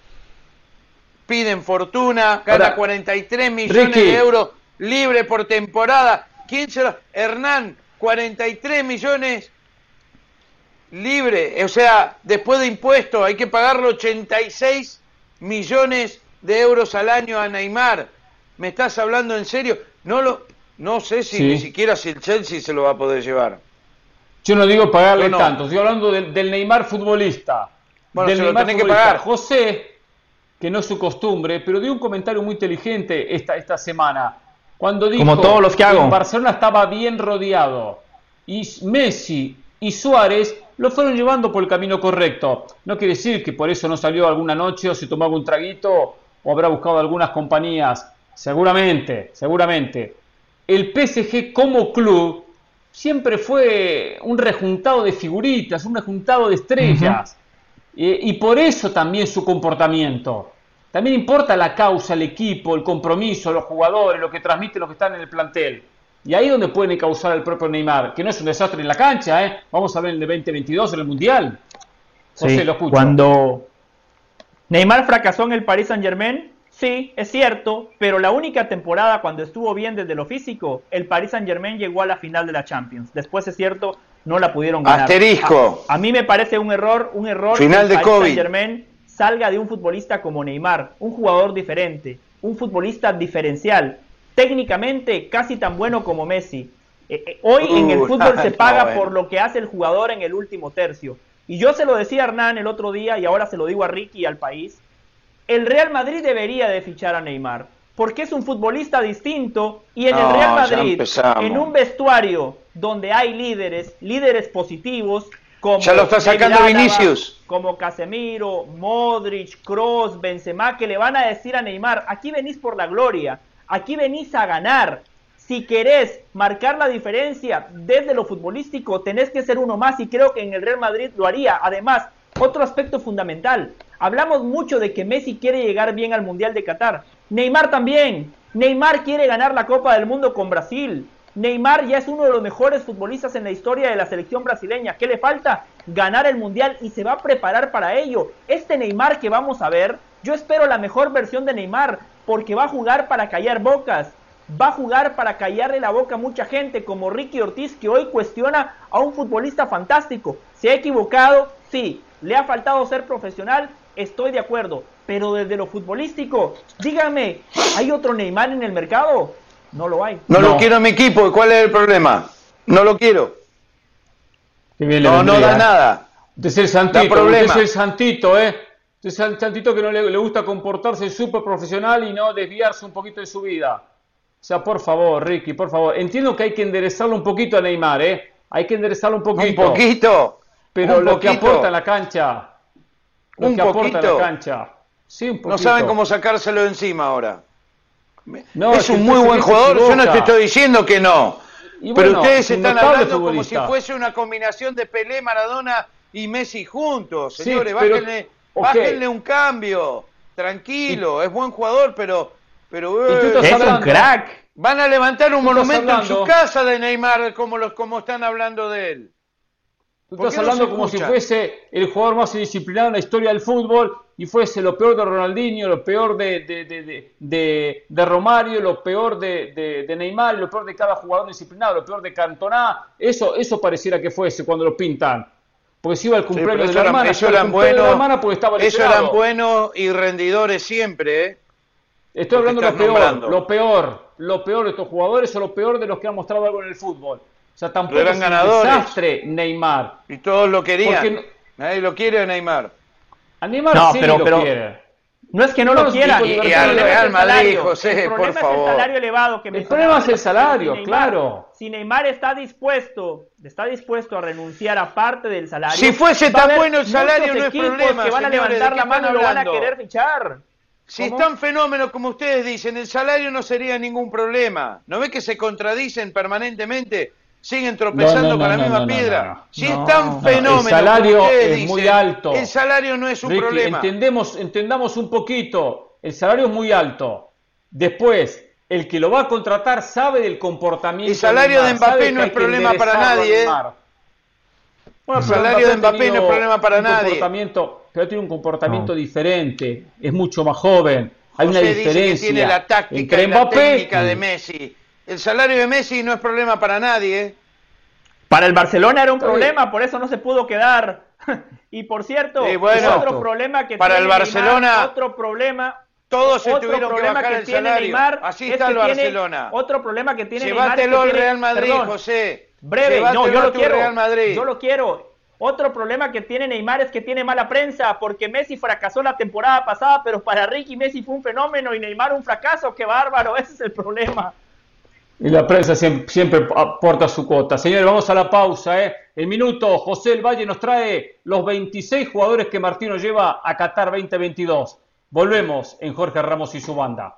piden fortuna gana 43 millones de euros libre por temporada. ¿Quién se Hernán, 43 millones libre. O sea, después de impuestos hay que pagarle 86 millones de euros al año a Neymar. ¿Me estás hablando en serio? No lo, no sé si ni siquiera si el Chelsea se lo va a poder llevar. Yo no digo pagarle tanto, estoy hablando del, Neymar futbolista. Bueno, del Neymar que pagar. José, que no es su costumbre, pero dio un comentario muy inteligente esta, esta semana. Cuando dijo Como todos los que, hago. Barcelona estaba bien rodeado y Messi y Suárez lo fueron llevando por el camino correcto. No quiere decir que por eso no salió alguna noche o se tomó algún traguito o habrá buscado algunas compañías. Seguramente, seguramente. El PSG como club siempre fue un rejuntado de figuritas, un rejuntado de estrellas. y por eso también su comportamiento. También importa la causa, el equipo, el compromiso, los jugadores, lo que transmiten los que están en el plantel. Y ahí es donde pueden causar el propio Neymar, que no es un desastre en la cancha, ¿eh? Vamos a ver en el 2022 en el Mundial. José, lo escucho. Cuando Neymar fracasó en el Paris Saint Germain, sí, es cierto, pero la única temporada cuando estuvo bien desde lo físico, el Paris Saint Germain llegó a la final de la Champions. Después es cierto, no la pudieron ganar. Asterisco. A, mí me parece un error, un error. Final de Paris Saint Germain salga de un futbolista como Neymar, un jugador diferente, un futbolista diferencial, técnicamente casi tan bueno como Messi. Eh, eh, hoy en el fútbol se paga por lo que hace el jugador en el último tercio. Y yo se lo decía a Hernán el otro día y ahora se lo digo a Ricky y al país. El Real Madrid debería de fichar a Neymar porque es un futbolista distinto y en el Real Madrid, en un vestuario donde hay líderes, líderes positivos, como ya lo está sacando Vinicius. Como Casemiro, Modric, Cross, Benzema, que le van a decir a Neymar, aquí venís por la gloria, aquí venís a ganar. Si querés marcar la diferencia desde lo futbolístico, tenés que ser uno más y creo que en el Real Madrid lo haría. Además, otro aspecto fundamental. Hablamos mucho de que Messi quiere llegar bien al Mundial de Qatar. Neymar también. Neymar quiere ganar la Copa del Mundo con Brasil. Neymar ya es uno de los mejores futbolistas en la historia de la selección brasileña. ¿Qué le falta? Ganar el Mundial y se va a preparar para ello. Este Neymar que vamos a ver, yo espero la mejor versión de Neymar porque va a jugar para callar bocas. Va a jugar para callarle la boca a mucha gente como Ricky Ortiz que hoy cuestiona a un futbolista fantástico. ¿Se ha equivocado? Sí. ¿Le ha faltado ser profesional? Estoy de acuerdo. Pero desde lo futbolístico, dígame, ¿hay otro Neymar en el mercado? No lo hay. No, lo quiero en mi equipo. ¿Cuál es el problema? No lo quiero. no, no da nada. Es el santito, es el santito, ¿eh? Es el santito que no le, gusta comportarse súper profesional y no desviarse un poquito de su vida. O sea, por favor, Ricky, por favor. Entiendo que hay que enderezarlo un poquito a Neymar, ¿eh? Hay que enderezarlo un poquito. Un poquito. Pero lo que aporta la cancha. Lo un que aporta en la cancha. Sí, un poquito. No saben cómo sacárselo encima ahora es un muy buen jugador, yo no te estoy diciendo que no. pero ustedes están hablando como si fuese una combinación de Pelé, Maradona y Messi juntos. Señores, bájenle, un cambio. Tranquilo, es buen jugador, pero... pero es un crack. Van a levantar un monumento en su casa de Neymar como, los, como están hablando de él. Tú estás hablando como si fuese el jugador más indisciplinado en la historia del fútbol y fuese lo peor de Ronaldinho, lo peor de, de, de, Romario, lo peor de, Neymar, lo peor de cada jugador disciplinado, lo peor de Cantona. Eso, eso pareciera que fuese cuando lo pintan. Porque si iba al cumpleaños de la hermana, eso eran buenos, Eso eran buenos y rendidores siempre, ¿eh? Estoy hablando de lo peor, lo peor, lo peor de estos jugadores o lo peor de los que han mostrado algo en el fútbol. O sea, tampoco eran es ganadores. desastre Neymar. Y todos lo querían. Nadie lo quiere a Neymar. A Neymar no, sí pero, lo pero, quiere. No es que no, lo quiera. Y, y al Real Madrid, José, el por favor. El salario elevado que El problema es el salario, claro. Si Neymar está dispuesto, está dispuesto a renunciar a parte del salario. Si fuese tan bueno el salario, no es problema. que van a levantar la mano y lo van a querer fichar. Si es tan fenómeno como ustedes dicen, el salario no sería ningún problema. ¿No ve que se contradicen permanentemente? Siguen tropezando con la misma piedra. Si es tan fenómeno. El salario es muy alto. El salario no es un problema. Entendemos, entendamos un poquito. El salario es muy alto. Después, el que lo va a contratar sabe del comportamiento. El salario de, Mbappé no es problema para nadie. ¿eh? el salario de Mbappé no es problema para nadie. Comportamiento, pero tiene un comportamiento diferente. Es mucho más joven. Hay una diferencia. tiene la táctica entre Mbappé, la técnica de Messi el salario de Messi no es problema para nadie. ¿eh? Para el Barcelona era un problema, por eso no se pudo quedar. y por cierto, otro problema que para tiene el Barcelona, otro problema todos se tuvieron que bajar el salario. Neymar Así está el Barcelona. Otro problema que tiene Llévatelo al Real Madrid, José. Breve, no, yo lo quiero. Real Madrid. Yo lo quiero. Otro problema que tiene Neymar es que tiene mala prensa, porque Messi fracasó la temporada pasada, pero para Ricky Messi fue un fenómeno y Neymar un fracaso. ¡Qué bárbaro! Ese es el problema. Y la prensa siempre, aporta su cuota. Señores, vamos a la pausa. ¿eh? El minuto, José El Valle nos trae los 26 jugadores que Martino lleva a Qatar 2022. Volvemos en Jorge Ramos y su banda.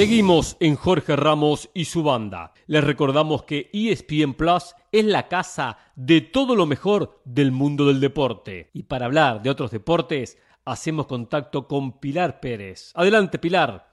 Seguimos en Jorge Ramos y su banda. Les recordamos que ESPN Plus es la casa de todo lo mejor del mundo del deporte. Y para hablar de otros deportes, hacemos contacto con Pilar Pérez. Adelante, Pilar.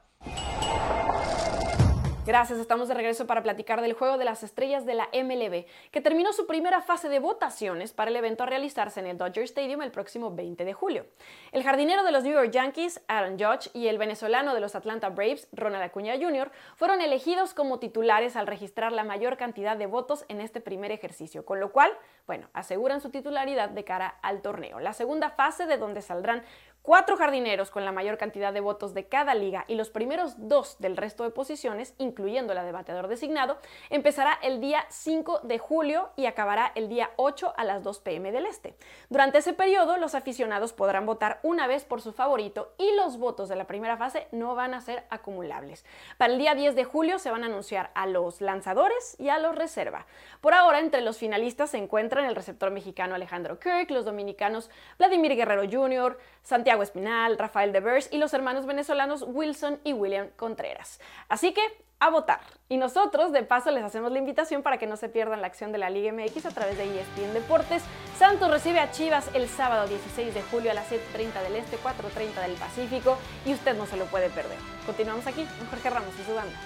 Gracias, estamos de regreso para platicar del Juego de las Estrellas de la MLB, que terminó su primera fase de votaciones para el evento a realizarse en el Dodger Stadium el próximo 20 de julio. El jardinero de los New York Yankees, Aaron Judge, y el venezolano de los Atlanta Braves, Ronald Acuña Jr., fueron elegidos como titulares al registrar la mayor cantidad de votos en este primer ejercicio, con lo cual, bueno, aseguran su titularidad de cara al torneo. La segunda fase, de donde saldrán cuatro jardineros con la mayor cantidad de votos de cada liga y los primeros dos del resto de posiciones, incluyendo la de bateador designado, empezará el día 5 de julio y acabará el día 8 a las 2 pm del este. Durante ese periodo, los aficionados podrán votar una vez por su favorito y los votos de la primera fase no van a ser acumulables. Para el día 10 de julio se van a anunciar a los lanzadores y a los reserva. Por ahora, entre los finalistas se encuentran el receptor mexicano Alejandro Kirk, los dominicanos Vladimir Guerrero Jr., Santiago Espinal, Rafael Devers y los hermanos venezolanos Wilson y William Contreras. Así que a votar. Y nosotros, de paso, les hacemos la invitación para que no se pierdan la acción de la Liga MX a través de ESPN Deportes. Santos recibe a Chivas el sábado 16 de julio a las 7.30 del Este, 4.30 del Pacífico y usted no se lo puede perder. Continuamos aquí con Jorge Ramos y su banda.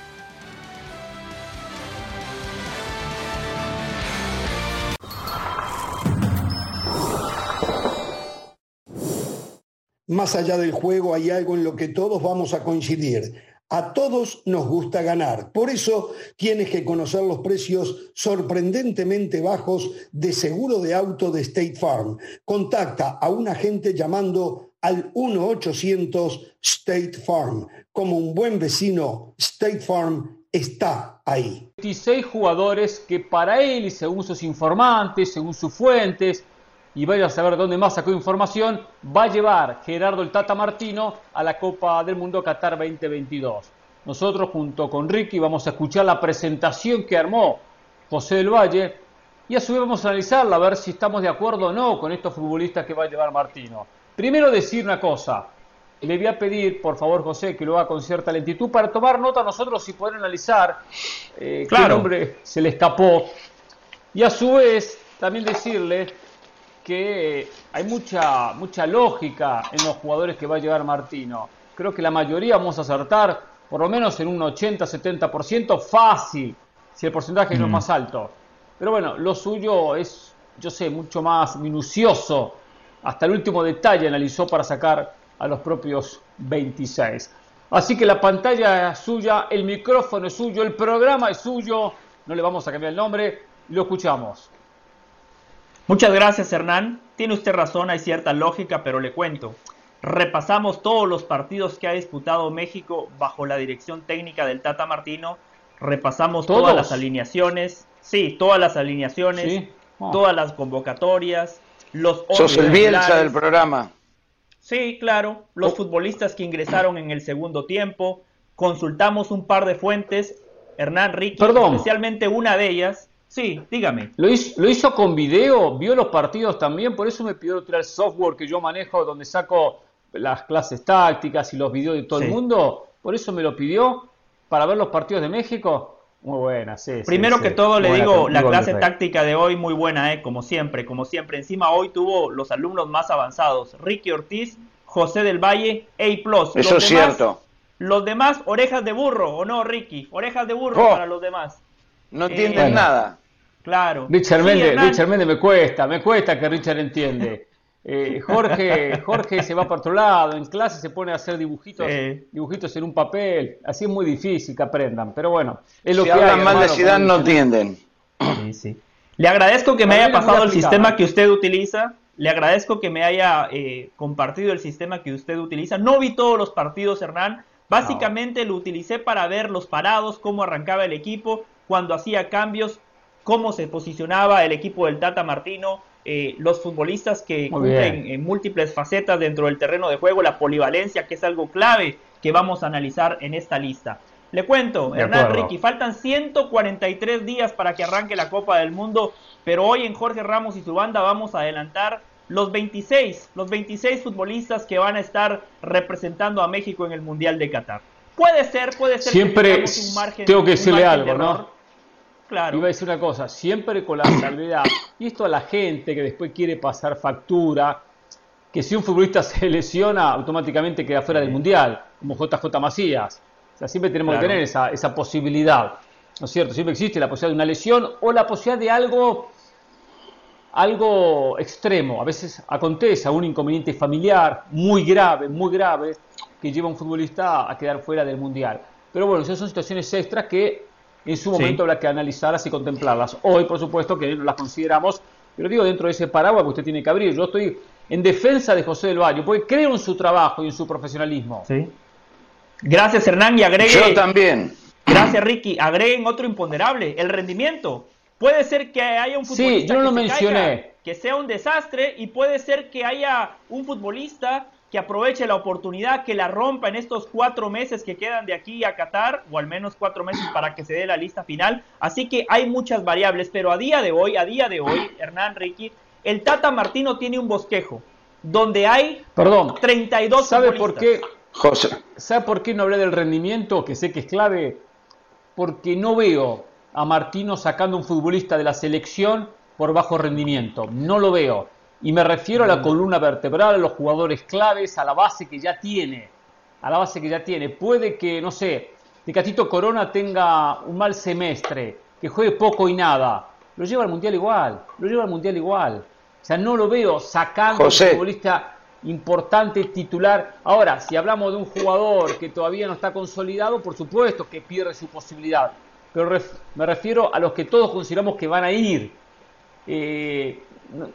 Más allá del juego hay algo en lo que todos vamos a coincidir. A todos nos gusta ganar. Por eso tienes que conocer los precios sorprendentemente bajos de seguro de auto de State Farm. Contacta a un agente llamando al 1-800 State Farm. Como un buen vecino, State Farm está ahí. 26 jugadores que para él, según sus informantes, según sus fuentes, y vaya a saber dónde más sacó información, va a llevar Gerardo el Tata Martino a la Copa del Mundo Qatar 2022. Nosotros junto con Ricky vamos a escuchar la presentación que armó José del Valle y a su vez vamos a analizarla, a ver si estamos de acuerdo o no con estos futbolistas que va a llevar Martino. Primero decir una cosa, le voy a pedir, por favor, José, que lo haga con cierta lentitud para tomar nota nosotros y poder analizar eh, qué nombre se le escapó. Y a su vez, también decirle que hay mucha, mucha lógica en los jugadores que va a llevar Martino. Creo que la mayoría vamos a acertar por lo menos en un 80-70% fácil, si el porcentaje no es mm. más alto. Pero bueno, lo suyo es, yo sé, mucho más minucioso. Hasta el último detalle analizó para sacar a los propios 26. Así que la pantalla es suya, el micrófono es suyo, el programa es suyo. No le vamos a cambiar el nombre, lo escuchamos. Muchas gracias Hernán. Tiene usted razón, hay cierta lógica, pero le cuento. Repasamos todos los partidos que ha disputado México bajo la dirección técnica del Tata Martino. Repasamos todas las alineaciones. Sí, todas las alineaciones, oh. todas las convocatorias, los Sos el Bielsa del programa. Sí, claro, los oh. futbolistas que ingresaron en el segundo tiempo. Consultamos un par de fuentes, Hernán Ricky, especialmente una de ellas, Sí, dígame. ¿Lo hizo, con video? ¿Vio los partidos también? Por eso me pidió tirar el software que yo manejo donde saco las clases tácticas y los videos de todo el mundo. Por eso me lo pidió para ver los partidos de México. Muy buena, sí. Primero que todo le digo, la clase táctica de hoy muy buena, eh, como siempre, como siempre. Encima hoy tuvo los alumnos más avanzados, Ricky Ortiz, José del Valle, A+. Eso es cierto. Los demás, orejas de burro, ¿o no, Ricky? Orejas de burro oh. para los demás. No entienden eh, nada. Claro. Richard, Méndez, me cuesta, me cuesta que Richard entiende. Eh, Jorge, Jorge se va para otro lado, en clase se pone a hacer dibujitos, dibujitos en un papel, así es muy difícil que aprendan, pero bueno, es lo si que hablan mal de ciudad no entienden. Le agradezco que me haya pasado el sistema que usted utiliza, le agradezco que me haya eh, compartido el sistema que usted utiliza. No vi todos los partidos, Hernán, básicamente lo utilicé para ver los parados, cómo arrancaba el equipo, cuando hacía cambios, cómo se posicionaba el equipo del Tata Martino, eh, los futbolistas que cumplen en múltiples facetas dentro del terreno de juego, la polivalencia, que es algo clave que vamos a analizar en esta lista. Le cuento, Hernán Ricky, faltan 143 días para que arranque la Copa del Mundo, pero hoy en Jorge Ramos y su banda vamos a adelantar los 26, los 26 futbolistas que van a estar representando a México en el Mundial de Qatar. Puede ser, puede ser Siempre un margen, tengo que decirle algo, ¿no? Claro. Iba a decir una cosa, siempre con la salvedad, y esto a la gente que después quiere pasar factura, que si un futbolista se lesiona, automáticamente queda fuera del Mundial, como JJ Macías. O sea, siempre tenemos que tener esa, esa posibilidad, ¿no es cierto? Siempre existe la posibilidad de una lesión o la posibilidad de algo, algo extremo. A veces acontece un inconveniente familiar muy grave, muy grave, que lleva a un futbolista a quedar fuera del Mundial. Pero bueno, esas son situaciones extras que en su momento habrá que analizarlas y contemplarlas. Hoy, por supuesto, que las consideramos, pero digo dentro de ese paraguas que usted tiene que abrir. Yo estoy en defensa de José del Valle, porque creo en su trabajo y en su profesionalismo. Sí. Gracias, Hernán, y agregue. Yo también. Gracias, Ricky. Agreguen otro imponderable, el rendimiento. Puede ser que haya un futbolista sí, yo no lo mencioné. que sea un desastre, y puede ser que haya un futbolista que aproveche la oportunidad, que la rompa en estos cuatro meses que quedan de aquí a Qatar, o al menos cuatro meses para que se dé la lista final. Así que hay muchas variables, pero a día de hoy, a día de hoy, Hernán Ricky, el Tata Martino tiene un bosquejo donde hay Perdón, 32 ¿Sabe por qué? José. ¿Sabe por qué no hablé del rendimiento? Que sé que es clave. Porque no veo a Martino sacando un futbolista de la selección por bajo rendimiento. No lo veo. Y me refiero a la mm. columna vertebral, a los jugadores claves, a la base que ya tiene. A la base que ya tiene. Puede que, no sé, que Catito Corona tenga un mal semestre, que juegue poco y nada. Lo lleva al Mundial igual. Lo lleva al Mundial igual. O sea, no lo veo sacando un futbolista importante titular. Ahora, si hablamos de un jugador que todavía no está consolidado, por supuesto que pierde su posibilidad. Pero me refiero a los que todos consideramos que van a ir. Eh,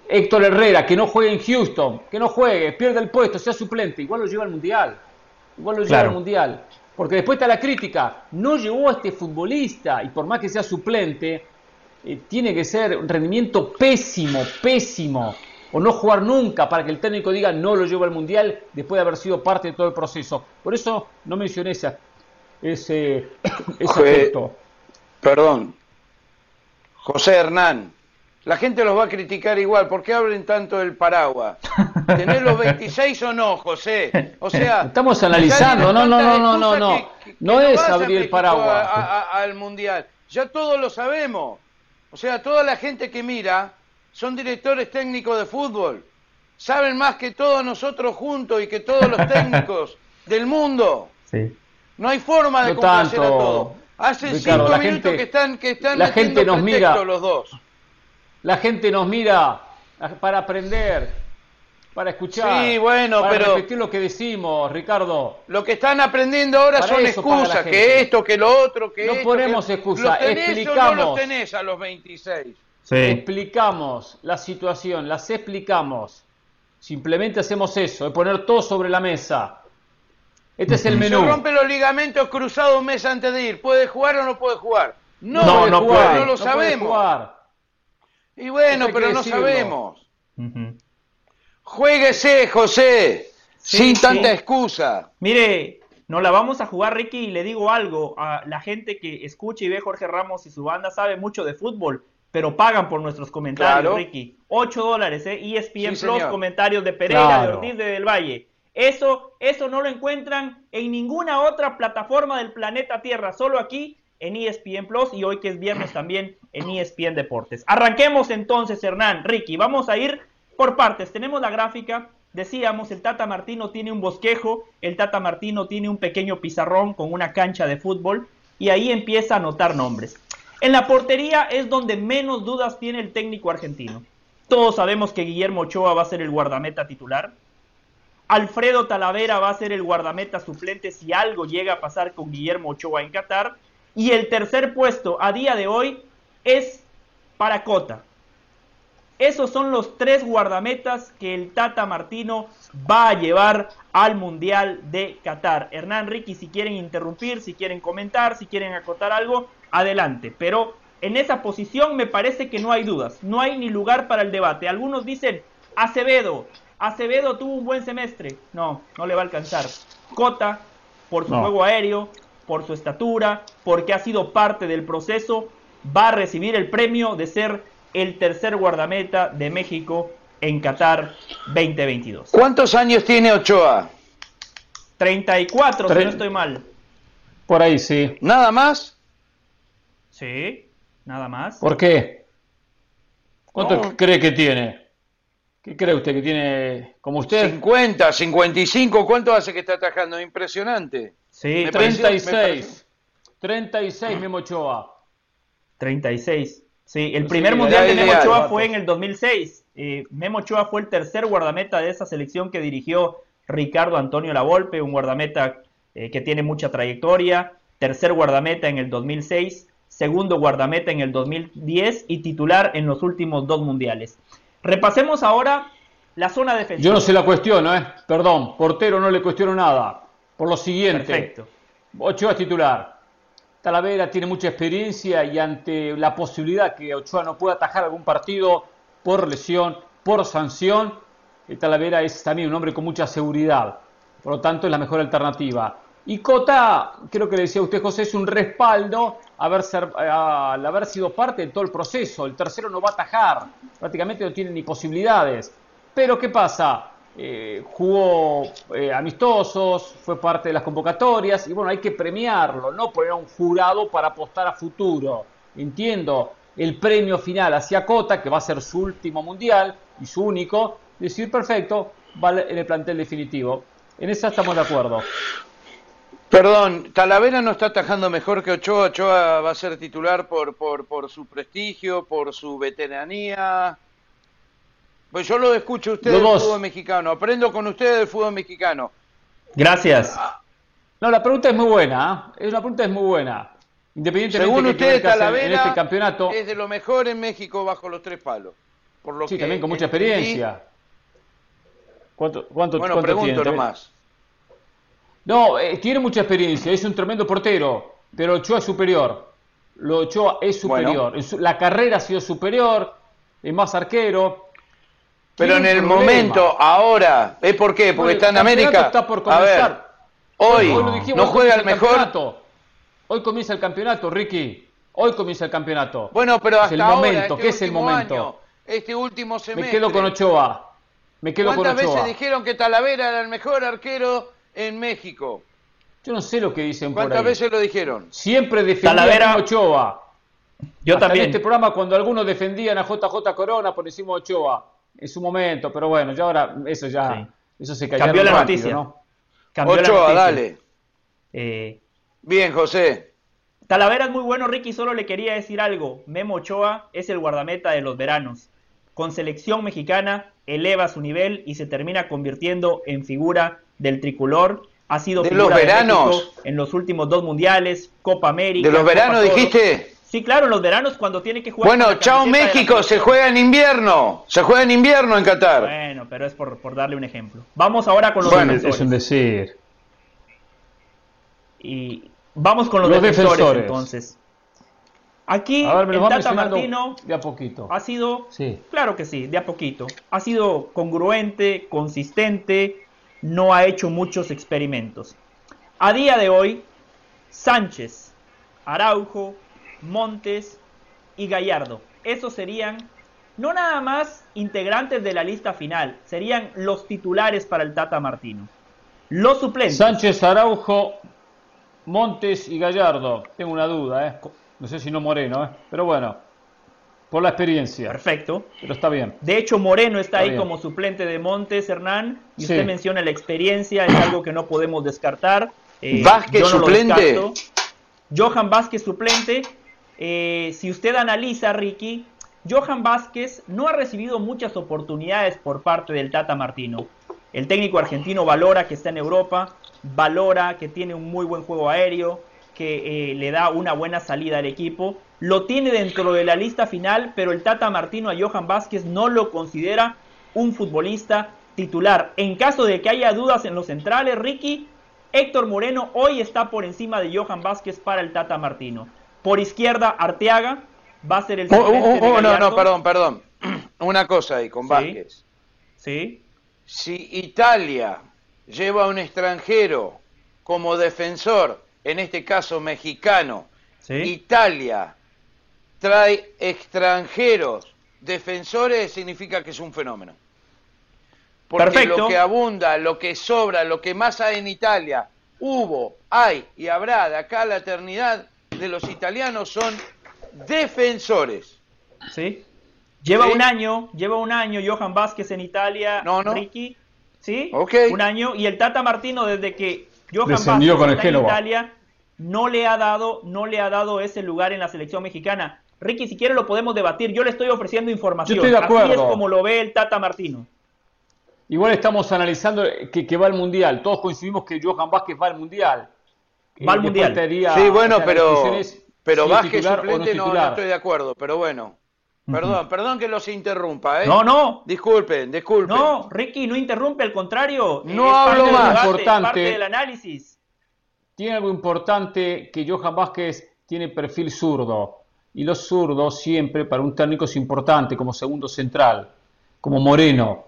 Héctor Herrera, que no juegue en Houston, que no juegue, pierde el puesto, sea suplente, igual lo lleva al Mundial. Igual lo lleva al Mundial. Porque después está la crítica, no llevó a este futbolista y por más que sea suplente, eh, tiene que ser un rendimiento pésimo, pésimo, o no jugar nunca para que el técnico diga no lo llevo al Mundial después de haber sido parte de todo el proceso. Por eso no mencioné ese, ese, aspecto. Perdón. José Hernán, la gente los va a criticar igual. ¿Por qué hablen tanto del paraguas? ¿Tener los 26 o no, José? O sea, estamos analizando. No, no, no, no, no, no. no es abrir el paraguas al mundial. Ya todos lo sabemos. O sea, toda la gente que mira son directores técnicos de fútbol. Saben más que todos nosotros juntos y que todos los técnicos del mundo. Sí. No hay forma de complacer a todos. Hace cinco minutos que están que están la gente nos mira los dos. La gente nos mira para aprender, para escuchar. Sí, bueno, para pero. repetir lo que decimos, Ricardo. Lo que están aprendiendo ahora son excusas, que esto, que lo otro, que no esto. No ponemos excusas, explicamos. no los tenés a los 26. Sí. Explicamos la situación, las explicamos. Simplemente hacemos eso, de poner todo sobre la mesa. Este es el menú. Se rompe los ligamentos cruzados un mes antes de ir. ¿Puede jugar o no puede jugar? No, no, puede, no lo sabemos. Y bueno, pero no sabemos. Jueguese, José, sin tanta excusa. Mire, no la vamos a jugar, Ricky, y le digo algo. A la gente que escucha y ve Jorge Ramos y su banda sabe mucho de fútbol, pero pagan por nuestros comentarios, Ricky. 8 dólares, ¿eh? ESPN Plus, comentarios de Pereira, de Ortiz, de Del Valle. Eso, eso no lo encuentran en ninguna otra plataforma del planeta Tierra, solo aquí en ESPN Plus y hoy que es viernes también en ESPN Deportes. Arranquemos entonces, Hernán, Ricky, vamos a ir por partes. Tenemos la gráfica, decíamos, el Tata Martino tiene un bosquejo, el Tata Martino tiene un pequeño pizarrón con una cancha de fútbol y ahí empieza a anotar nombres. En la portería es donde menos dudas tiene el técnico argentino. Todos sabemos que Guillermo Ochoa va a ser el guardameta titular. Alfredo Talavera va a ser el guardameta suplente si algo llega a pasar con Guillermo Ochoa en Qatar. Y el tercer puesto a día de hoy es para Cota. Esos son los tres guardametas que el Tata Martino va a llevar al Mundial de Qatar. Hernán Ricky, si quieren interrumpir, si quieren comentar, si quieren acotar algo, adelante. Pero en esa posición me parece que no hay dudas, no hay ni lugar para el debate. Algunos dicen, Acevedo, Acevedo tuvo un buen semestre. No, no le va a alcanzar. Cota, por su juego aéreo, por su estatura, porque ha sido parte del proceso, va a recibir el premio de ser el tercer guardameta de México en Qatar 2022. ¿Cuántos años tiene Ochoa? 34, si no estoy mal. Por ahí sí. ¿Nada más? Sí, nada más. ¿Por qué? ¿Cuánto cree que tiene? ¿Qué cree usted que tiene como usted? 50, 55, ¿cuánto hace que está atajando? Impresionante. Sí, 36. 36 Memo Ochoa. 36. Sí, el primer mundial de Memo Ochoa fue en el 2006. Eh, Memo Ochoa fue el tercer guardameta de esa selección que dirigió Ricardo Antonio Lavolpe, un guardameta eh, que tiene mucha trayectoria. Tercer guardameta en el 2006, segundo guardameta en el 2010 y titular en los últimos dos mundiales. Repasemos ahora La zona defensiva. Yo no se la cuestiono, ¿eh? Perdón, portero no le cuestiono nada. Por lo siguiente. Perfecto. Ochoa es titular. Talavera tiene mucha experiencia y ante la posibilidad que Ochoa no pueda atajar algún partido por lesión, por sanción, eh, Talavera es también un hombre con mucha seguridad. Por lo tanto, es la mejor alternativa. Y Cota, creo que le decía usted, José, es un respaldo haber ser, al haber sido parte de todo el proceso. El tercero no va a atajar, prácticamente no tiene ni posibilidades. Pero ¿qué pasa? Eh, jugó eh, amistosos, fue parte de las convocatorias y bueno, hay que premiarlo, no poner a un jurado para apostar a futuro. Entiendo el premio final hacia Cota, que va a ser su último mundial y su único, decir perfecto, vale en el plantel definitivo. En eso estamos de acuerdo. Perdón, Talavera no está atajando mejor que Ochoa. Ochoa va a ser titular por, por, por su prestigio, por su veteranía. Pues yo lo escucho a ustedes del fútbol mexicano, aprendo con ustedes del fútbol mexicano. Gracias. No, la pregunta es muy buena, ¿eh? es una pregunta es muy buena. Independientemente Según de ustedes, Talavera en este campeonato, es de lo mejor en México bajo los tres palos. Por lo sí, que también con mucha experiencia. ¿Cuánto, cuánto, bueno, cuánto pregunto tiene? nomás. No, eh, tiene mucha experiencia, es un tremendo portero, pero Ochoa es superior. Lo Ochoa es superior. La carrera ha sido superior, es más arquero. Pero en el problema. momento, ahora, ¿es por qué? Porque Bueno, está en el América. Está por a ver, comenzar. hoy lo dijimos, no hoy juega comienza el mejor. campeonato. Hoy comienza el campeonato, Ricky. Hoy comienza el campeonato. Bueno, pero Es hasta el ahora, momento. este ¿Qué es el último momento? año, este último semestre. Me quedo con Ochoa. Me quedo con ¿Cuántas Ochoa. veces dijeron que Talavera era el mejor arquero en México? Yo no sé lo que dicen por ¿Cuántas veces lo dijeron? Siempre defendían Talavera- a Ochoa. Yo Hasta también. En este programa, cuando algunos defendían a JJ Corona por encima de Ochoa, en su momento, pero bueno, ya ahora eso ya, Sí. eso se cayó Cambió la rápido, noticia. ¿no? Cambió la Ochoa, noticia. dale. Eh, Bien, José. Talavera es muy bueno, Ricky. Solo le quería decir algo. Memo Ochoa es el guardameta de los veranos. Con selección mexicana eleva su nivel y se termina convirtiendo en figura del tricolor. Ha sido ¿De figura los veranos? México en los últimos dos mundiales, Copa América. ¿De los Copa veranos Todos. dijiste? Sí, claro, en los veranos cuando tiene que jugar. Bueno, chao México, se juega en invierno. Se juega en invierno en Qatar. Bueno, pero es por, por darle un ejemplo. Vamos ahora con los Bueno, defensores. Es un decir. Y vamos con los, Los defensores, defensores. entonces. Aquí ver, el Tata Martino de a poquito. ha sido, Sí. claro que sí, de a poquito, ha sido congruente, consistente, no ha hecho muchos experimentos. A día de hoy, Sánchez, Araujo, Montes y Gallardo, esos serían no nada más integrantes de la lista final, serían los titulares para el Tata Martino. Los suplentes. Sánchez, Araujo, Montes y Gallardo. Tengo una duda, ¿eh? No sé si no Moreno, ¿eh? Pero bueno, por la experiencia. Perfecto. Pero está bien. De hecho, Moreno está, Está ahí bien. como suplente de Montes, Hernán. Y Sí. usted menciona la experiencia, es algo que no podemos descartar. Eh, ¿Vázquez yo no lo suplente? Johan Vázquez suplente. Eh, si usted analiza, Ricky, Johan Vázquez no ha recibido muchas oportunidades por parte del Tata Martino. El técnico argentino valora que está en Europa, valora que tiene un muy buen juego aéreo, que eh, le da una buena salida al equipo. Lo tiene dentro de la lista final, pero el Tata Martino a Johan Vázquez no lo considera un futbolista titular. En caso de que haya dudas en los centrales, Ricky, Héctor Moreno hoy está por encima de Johan Vázquez para el Tata Martino. Por izquierda, Arteaga va a ser el Oh, oh, de oh, no, no, Gallardo. perdón, perdón. Una cosa ahí con Sí. Vázquez. Sí, Si Italia lleva a un extranjero como defensor, en este caso mexicano, sí. Italia trae extranjeros defensores, significa que es un fenómeno. Porque Perfecto. lo que abunda, lo que sobra, lo que más hay en Italia, hubo, hay y habrá de acá a la eternidad de los italianos son defensores. Sí. Lleva Sí. un año, lleva un año Johan Vázquez en Italia, No, no. Ricky. Sí, un año. Y el Tata Martino, desde que Johan Descendió Vázquez con el en. Italia, no le ha dado, no le ha dado ese lugar en la selección mexicana. Ricky, si quiere lo podemos debatir. Yo le estoy ofreciendo información. Yo estoy de Así es acuerdo. como lo ve el Tata Martino. Igual estamos analizando que, que va al Mundial. Todos coincidimos que Johan Vázquez va al Mundial. Va al Mundial. sí, bueno, pero, pero si Vázquez suplente no, estoy de acuerdo, pero bueno. Perdón, perdón que los interrumpa, ¿eh? No, no. Disculpen, disculpen. No, Ricky, no interrumpe, al contrario. No hablo más. importante, parte del análisis. Tiene algo importante que Johan Vázquez tiene perfil zurdo. Y los zurdos siempre para un técnico es importante como segundo central, como Moreno.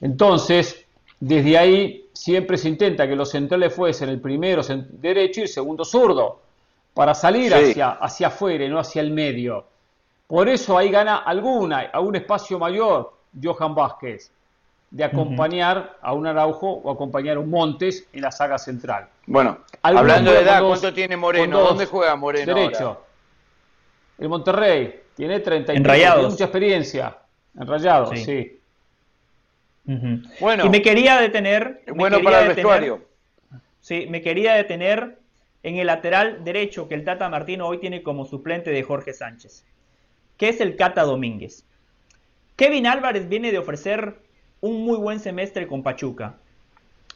Entonces, desde ahí siempre se intenta que los centrales fuesen el primero derecho y el segundo zurdo, para salir hacia, hacia afuera y no hacia el medio. Por eso ahí gana alguna, a un espacio mayor Johan Vázquez, de acompañar a un Araujo o acompañar a un Montes en la saga central. Bueno, hablando de edad, ¿cuánto tiene Moreno? ¿Dónde juega Moreno? Derecho. El Monterrey tiene 30 tiene mucha experiencia. Enrayado, sí. sí. Bueno, y me quería detener. Bueno para el vestuario. Sí, me quería detener en el lateral derecho que el Tata Martino hoy tiene como suplente de Jorge Sánchez que es el Cata Domínguez. Kevin Álvarez viene de ofrecer un muy buen semestre con Pachuca.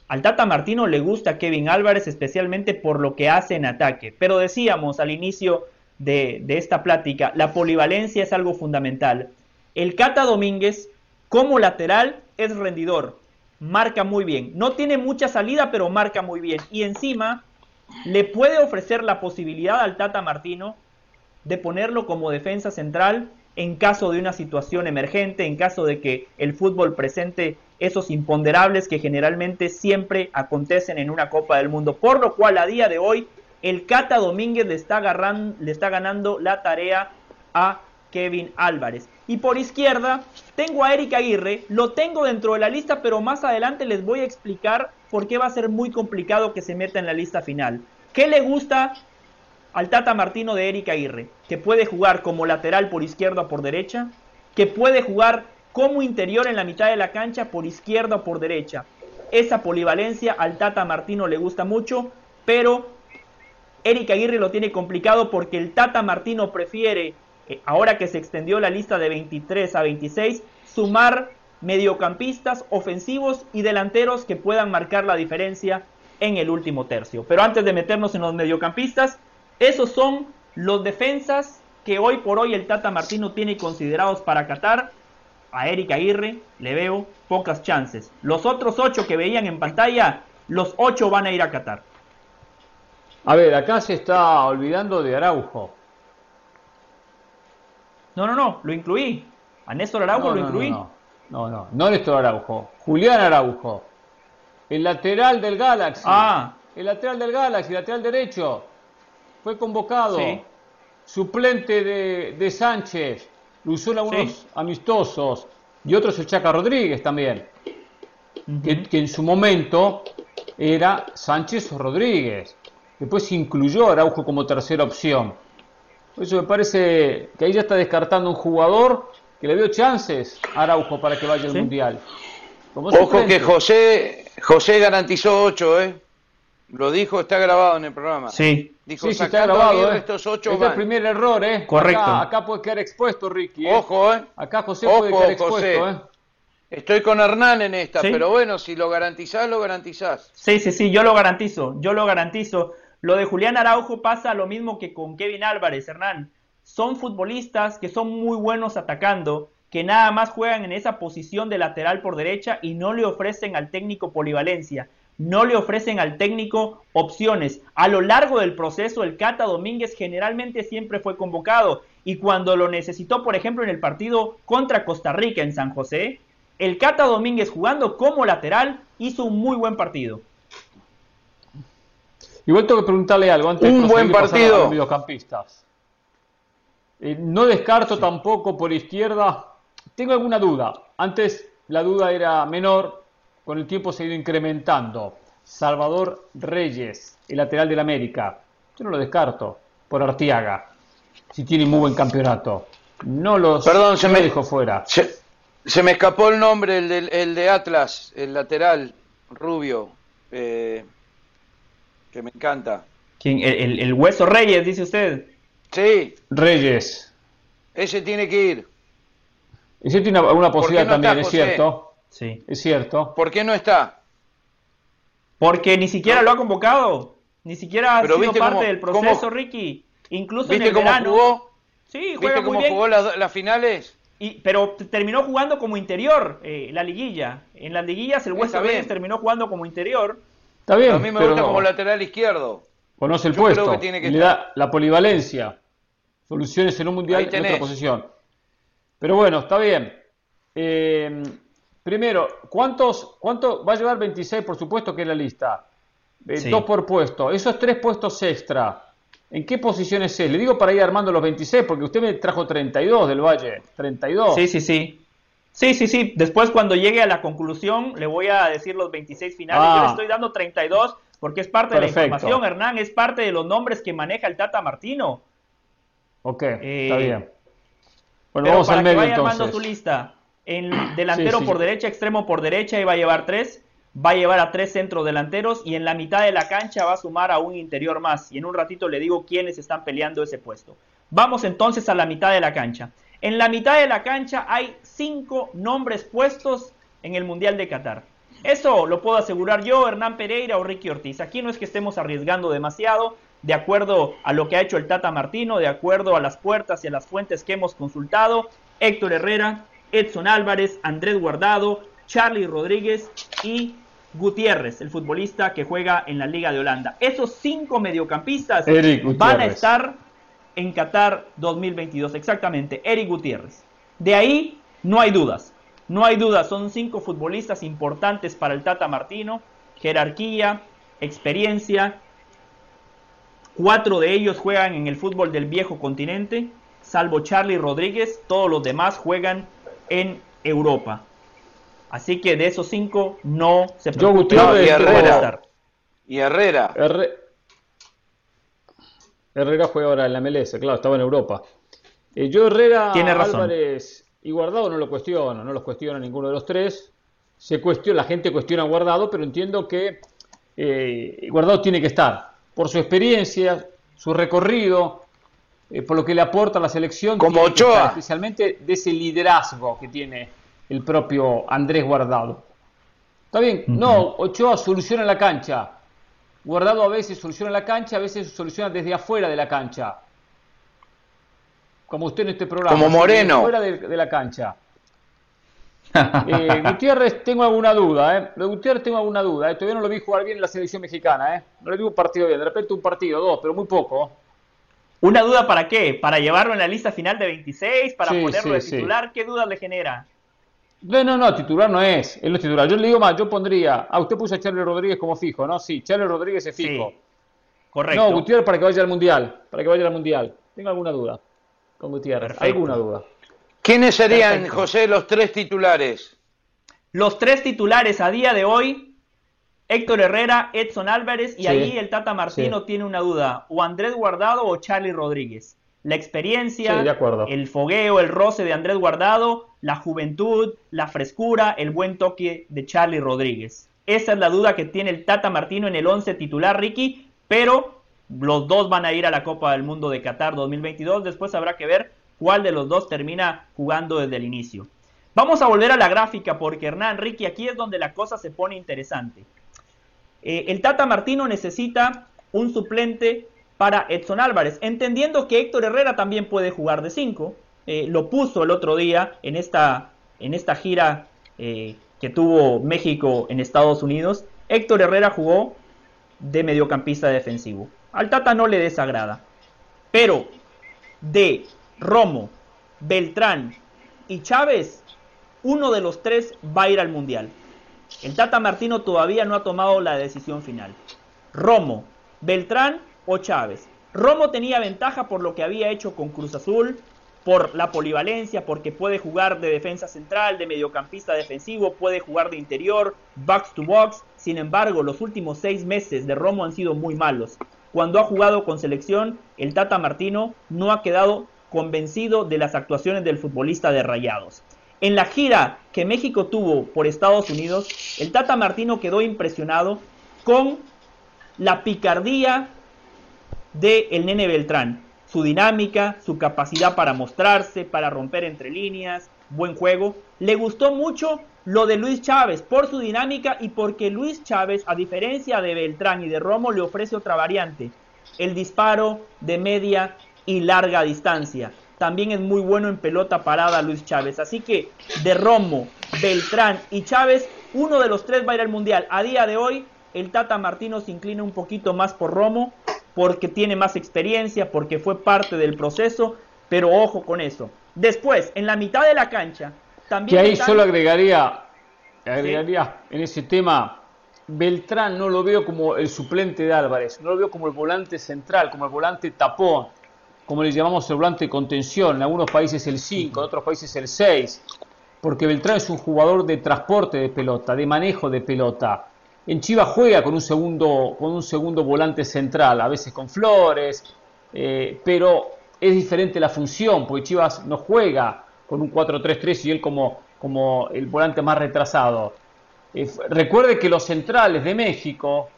Al Tata Martino le gusta Kevin Álvarez especialmente por lo que hace en ataque, pero decíamos al inicio de, de esta plática, la polivalencia es algo fundamental. El Cata Domínguez como lateral es rendidor, marca muy bien, no tiene mucha salida pero marca muy bien y encima le puede ofrecer la posibilidad al Tata Martino de ponerlo como defensa central en caso de una situación emergente, en caso de que el fútbol presente esos imponderables que generalmente siempre acontecen en una Copa del Mundo. Por lo cual a día de hoy el Cata Domínguez le está, agarrando, le está ganando la tarea a Kevin Álvarez. Y por izquierda tengo a Eric Aguirre, lo tengo dentro de la lista, pero más adelante les voy a explicar por qué va a ser muy complicado que se meta en la lista final. ¿Qué le gusta al Tata Martino de Erika Aguirre, que puede jugar como lateral por izquierda o por derecha, que puede jugar como interior en la mitad de la cancha por izquierda o por derecha. Esa polivalencia al Tata Martino le gusta mucho, pero Erika Aguirre lo tiene complicado porque el Tata Martino prefiere, eh, ahora que se extendió la lista de 23 a 26, sumar mediocampistas, ofensivos y delanteros que puedan marcar la diferencia en el último tercio. Pero antes de meternos en los mediocampistas, esos son los defensas que hoy por hoy el Tata Martino tiene considerados para Qatar. A Eric Aguirre le veo pocas chances. Los otros ocho que veían en pantalla, los ocho van a ir a Qatar. A ver, acá se está olvidando de Araujo. No, no, no, lo incluí. A Néstor Araujo lo incluí. No, no, no, no, Néstor Araujo. Julián Araujo. El lateral del Galaxy. Ah. El lateral del Galaxy, lateral derecho fue convocado, suplente de, Sánchez, lo usó en algunos amistosos, y otros el Chaca Rodríguez también, que, en su momento era Sánchez o Rodríguez. Después se incluyó Araujo como tercera opción. Por eso me parece que ahí ya está descartando un jugador que le dio chances a Araujo para que vaya al Mundial. Ojo que José, José garantizó ocho, ¿eh? Lo dijo, está grabado en el programa. Sí. Dijo, sí, está grabado. ¿eh? Estos ocho este es el primer error, ¿eh? Correcto. Acá, puede quedar expuesto, Ricky. ¿eh? Ojo, ¿eh? Acá José puede quedar expuesto, ¿eh? Estoy con Hernán en esta, pero bueno, si lo garantizás, lo garantizás. Sí, sí, sí, yo lo garantizo, yo lo garantizo. Lo de Julián Araujo pasa lo mismo que con Kevin Álvarez, Hernán. Son futbolistas que son muy buenos atacando, que nada más juegan en esa posición de lateral por derecha y no le ofrecen al técnico polivalencia no le ofrecen al técnico opciones. A lo largo del proceso, el Cata Domínguez generalmente siempre fue convocado y cuando lo necesitó, por ejemplo, en el partido contra Costa Rica en San José, el Cata Domínguez jugando como lateral hizo un muy buen partido. Igual tengo que preguntarle algo antes un buen partido. los mediocampistas. Eh, no descarto tampoco por izquierda. Tengo alguna duda. Antes la duda era menor, con el tiempo se ha ido incrementando. Salvador Reyes, el lateral del América. Yo no lo descarto por Artiaga, si tiene muy buen campeonato. No los Perdón, se me dijo fuera. Se, me escapó el nombre, el, de Atlas, el lateral rubio, eh, que me encanta. ¿Quién? El, el, Hueso Reyes, dice usted. Sí. Reyes. Ese tiene que ir. Ese tiene una posibilidad también, es cierto. Sí. Es cierto. ¿Por qué no está? Porque ni siquiera lo ha convocado. Ni siquiera ha sido parte del proceso, Ricky. Incluso en el cómo verano. Jugó? Sí, juega ¿Viste cómo jugó las, finales? Y, pero terminó jugando como interior eh, la liguilla. En las liguillas el West Ham terminó jugando como interior. Está bien. A mí me gusta como lateral izquierdo. Conoce el puesto. tiene que le da la polivalencia. Soluciones en un mundial en otra posición. Pero bueno, está bien. Eh, primero, ¿cuántos, ¿cuánto va a llevar 26? Por supuesto que es la lista. Eh, dos por puesto. Esos tres puestos extra. ¿En qué posiciones es? Le digo para ir armando los 26, porque usted me trajo 32 del Valle. 32. Sí, sí, sí. Sí, sí, sí. Después, cuando llegue a la conclusión, le voy a decir los 26 finales. Yo le ah. estoy dando 32 porque es parte de la información, Hernán. Es parte de los nombres que maneja el Tata Martino. Ok, está eh, bien. Bueno, vamos para al medio, que vaya armando su lista. En delantero por derecha, extremo por derecha, y va a llevar tres va a llevar a tres centros delanteros y en la mitad de la cancha va a sumar a un interior más. Y en un ratito le digo quiénes están peleando ese puesto. Vamos entonces a la mitad de la cancha. En la mitad de la cancha hay cinco nombres puestos en el Mundial de Qatar. Eso lo puedo asegurar yo, Hernán Pereira o Ricky Ortiz. Aquí no es que estemos arriesgando demasiado, de acuerdo a lo que ha hecho el Tata Martino, de acuerdo a las puertas y a las fuentes que hemos consultado. Héctor Herrera, Edson Álvarez, Andrés Guardado, Charlie Rodríguez y Gutiérrez, el futbolista que juega en la Liga de Holanda. Esos cinco mediocampistas van a estar en Qatar 2022, exactamente, Eric Gutiérrez. De ahí no hay dudas, no hay dudas, son cinco futbolistas importantes para el Tata Martino, jerarquía, experiencia. Cuatro de ellos juegan en el fútbol del viejo continente, salvo Charlie Rodríguez, todos los demás juegan en Europa. Así que de esos cinco no se preocupe. Yo y Herrera. Y Herrera. Herrera juega ahora en la MLS, claro, estaba en Europa. Eh, yo Herrera, Tiene razón. Álvarez y Guardado no lo cuestiono, no los cuestiona ninguno de los tres. Se cuestiona, la gente cuestiona a Guardado, pero entiendo que eh, Guardado tiene que estar por su experiencia, su recorrido, eh, por lo que le aporta a la selección. Como Ochoa. especialmente de ese liderazgo que tiene el propio Andrés Guardado. Está bien, no, Ochoa soluciona la cancha. Guardado a veces soluciona la cancha, a veces soluciona desde afuera de la cancha. Como usted en este programa. Como Moreno. Fuera de, la cancha. Eh, Gutiérrez, tengo alguna duda, ¿eh? Gutiérrez, tengo alguna duda. ¿eh? Todavía no lo vi jugar bien en la selección mexicana, ¿eh? No le digo un partido bien, de repente un partido, dos, pero muy poco. ¿Una duda para qué? ¿Para llevarlo en la lista final de 26? ¿Para ponerlo de titular? ¿Qué duda le genera? No, no, no, titular no es. Él no es titular. Yo le digo más, yo pondría. Ah, usted puso a Charlie Rodríguez como fijo, ¿no? Sí, Charlie Rodríguez es fijo. correcto. No, Gutiérrez para que vaya al mundial. Para que vaya al mundial. Tengo alguna duda con Gutiérrez. Alguna duda. ¿Quiénes serían, José, los tres titulares? Los tres titulares a día de hoy: Héctor Herrera, Edson Álvarez. Y ahí el Tata Martino tiene una duda: o Andrés Guardado o Charlie Rodríguez la experiencia, el fogueo, el roce de Andrés Guardado, la juventud, la frescura, el buen toque de Charlie Rodríguez. Esa es la duda que tiene el Tata Martino en el 11 titular, Ricky, pero los dos van a ir a la Copa del Mundo de Qatar 2022. Después habrá que ver cuál de los dos termina jugando desde el inicio. Vamos a volver a la gráfica porque Hernán, Ricky, aquí es donde la cosa se pone interesante. Eh, el Tata Martino necesita un suplente para Edson Álvarez, entendiendo que Héctor Herrera también puede jugar de 5. Eh, lo puso el otro día en esta, en esta gira eh, que tuvo México en Estados Unidos. Héctor Herrera jugó de mediocampista defensivo. Al Tata no le desagrada. Pero de Romo, Beltrán y Chávez, uno de los tres va a ir al Mundial. El Tata Martino todavía no ha tomado la decisión final. Romo, Beltrán o Chávez. Romo tenía ventaja por lo que había hecho con Cruz Azul, por la polivalencia, porque puede jugar de defensa central, de mediocampista defensivo, puede jugar de interior, box to box. Sin embargo, los últimos seis meses de Romo han sido muy malos. Cuando ha jugado con selección, el Tata Martino no ha quedado convencido de las actuaciones del futbolista de Rayados. En la gira que México tuvo por Estados Unidos, el Tata Martino quedó impresionado con la picardía de el nene Beltrán. Su dinámica, su capacidad para mostrarse, para romper entre líneas, buen juego. Le gustó mucho lo de Luis Chávez por su dinámica y porque Luis Chávez, a diferencia de Beltrán y de Romo, le ofrece otra variante, el disparo de media y larga distancia. también es muy bueno en pelota parada Luis Chávez. Así que de Romo, Beltrán y Chávez, uno de los tres va a ir al Mundial. A día de hoy, el Tata Martino se inclina un poquito más por Romo porque tiene más experiencia, porque fue parte del proceso, pero ojo con eso. Después, en la mitad de la cancha, también... Que ahí solo agregaría, agregaría en ese tema, Beltrán no lo veo como el suplente de Álvarez, no lo veo como el volante central, como el volante tapón, como le llamamos el volante de contención, en algunos países el 5, en otros países el 6, porque Beltrán es un jugador de transporte de pelota, de manejo de pelota. En Chivas juega con un segundo, con un segundo volante central, a veces con Flores, eh, pero es diferente la función, porque Chivas no juega con un 4-3-3 y él como, como el volante más retrasado. Eh, recuerde que los centrales de México,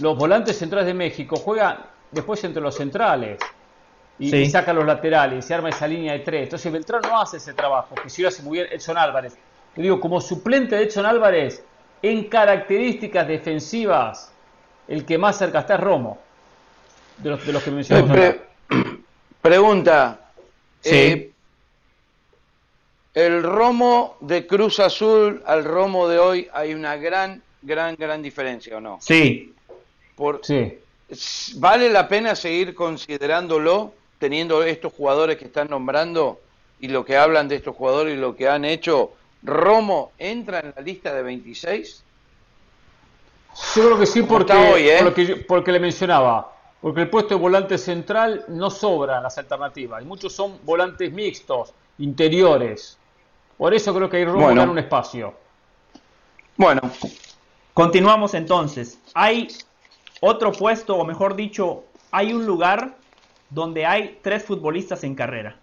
los volantes centrales de México juegan después entre los centrales y, sacan los laterales y se arma esa línea de tres. Entonces Beltrán no hace ese trabajo, que si lo hace muy bien Edson Álvarez. Te digo, como suplente de Edson Álvarez, en características defensivas, el que más cerca está es Romo, de los, de los que mencionamos. Pregunta. Eh, el romo de Cruz Azul al romo de hoy hay una gran, gran, gran diferencia, ¿o no? Sí. Por, sí. ¿Vale la pena seguir considerándolo, teniendo estos jugadores que están nombrando y lo que hablan de estos jugadores y lo que han hecho? ¿Romo entra en la lista de 26? Yo creo que sí, porque, hoy, ¿eh? porque le mencionaba. Porque el puesto de volante central no sobra las alternativas. Y muchos son volantes mixtos, interiores. Por eso creo que hay Romo bueno. un espacio. Bueno, continuamos entonces. Hay otro puesto, o mejor dicho, hay un lugar donde hay tres futbolistas en carrera.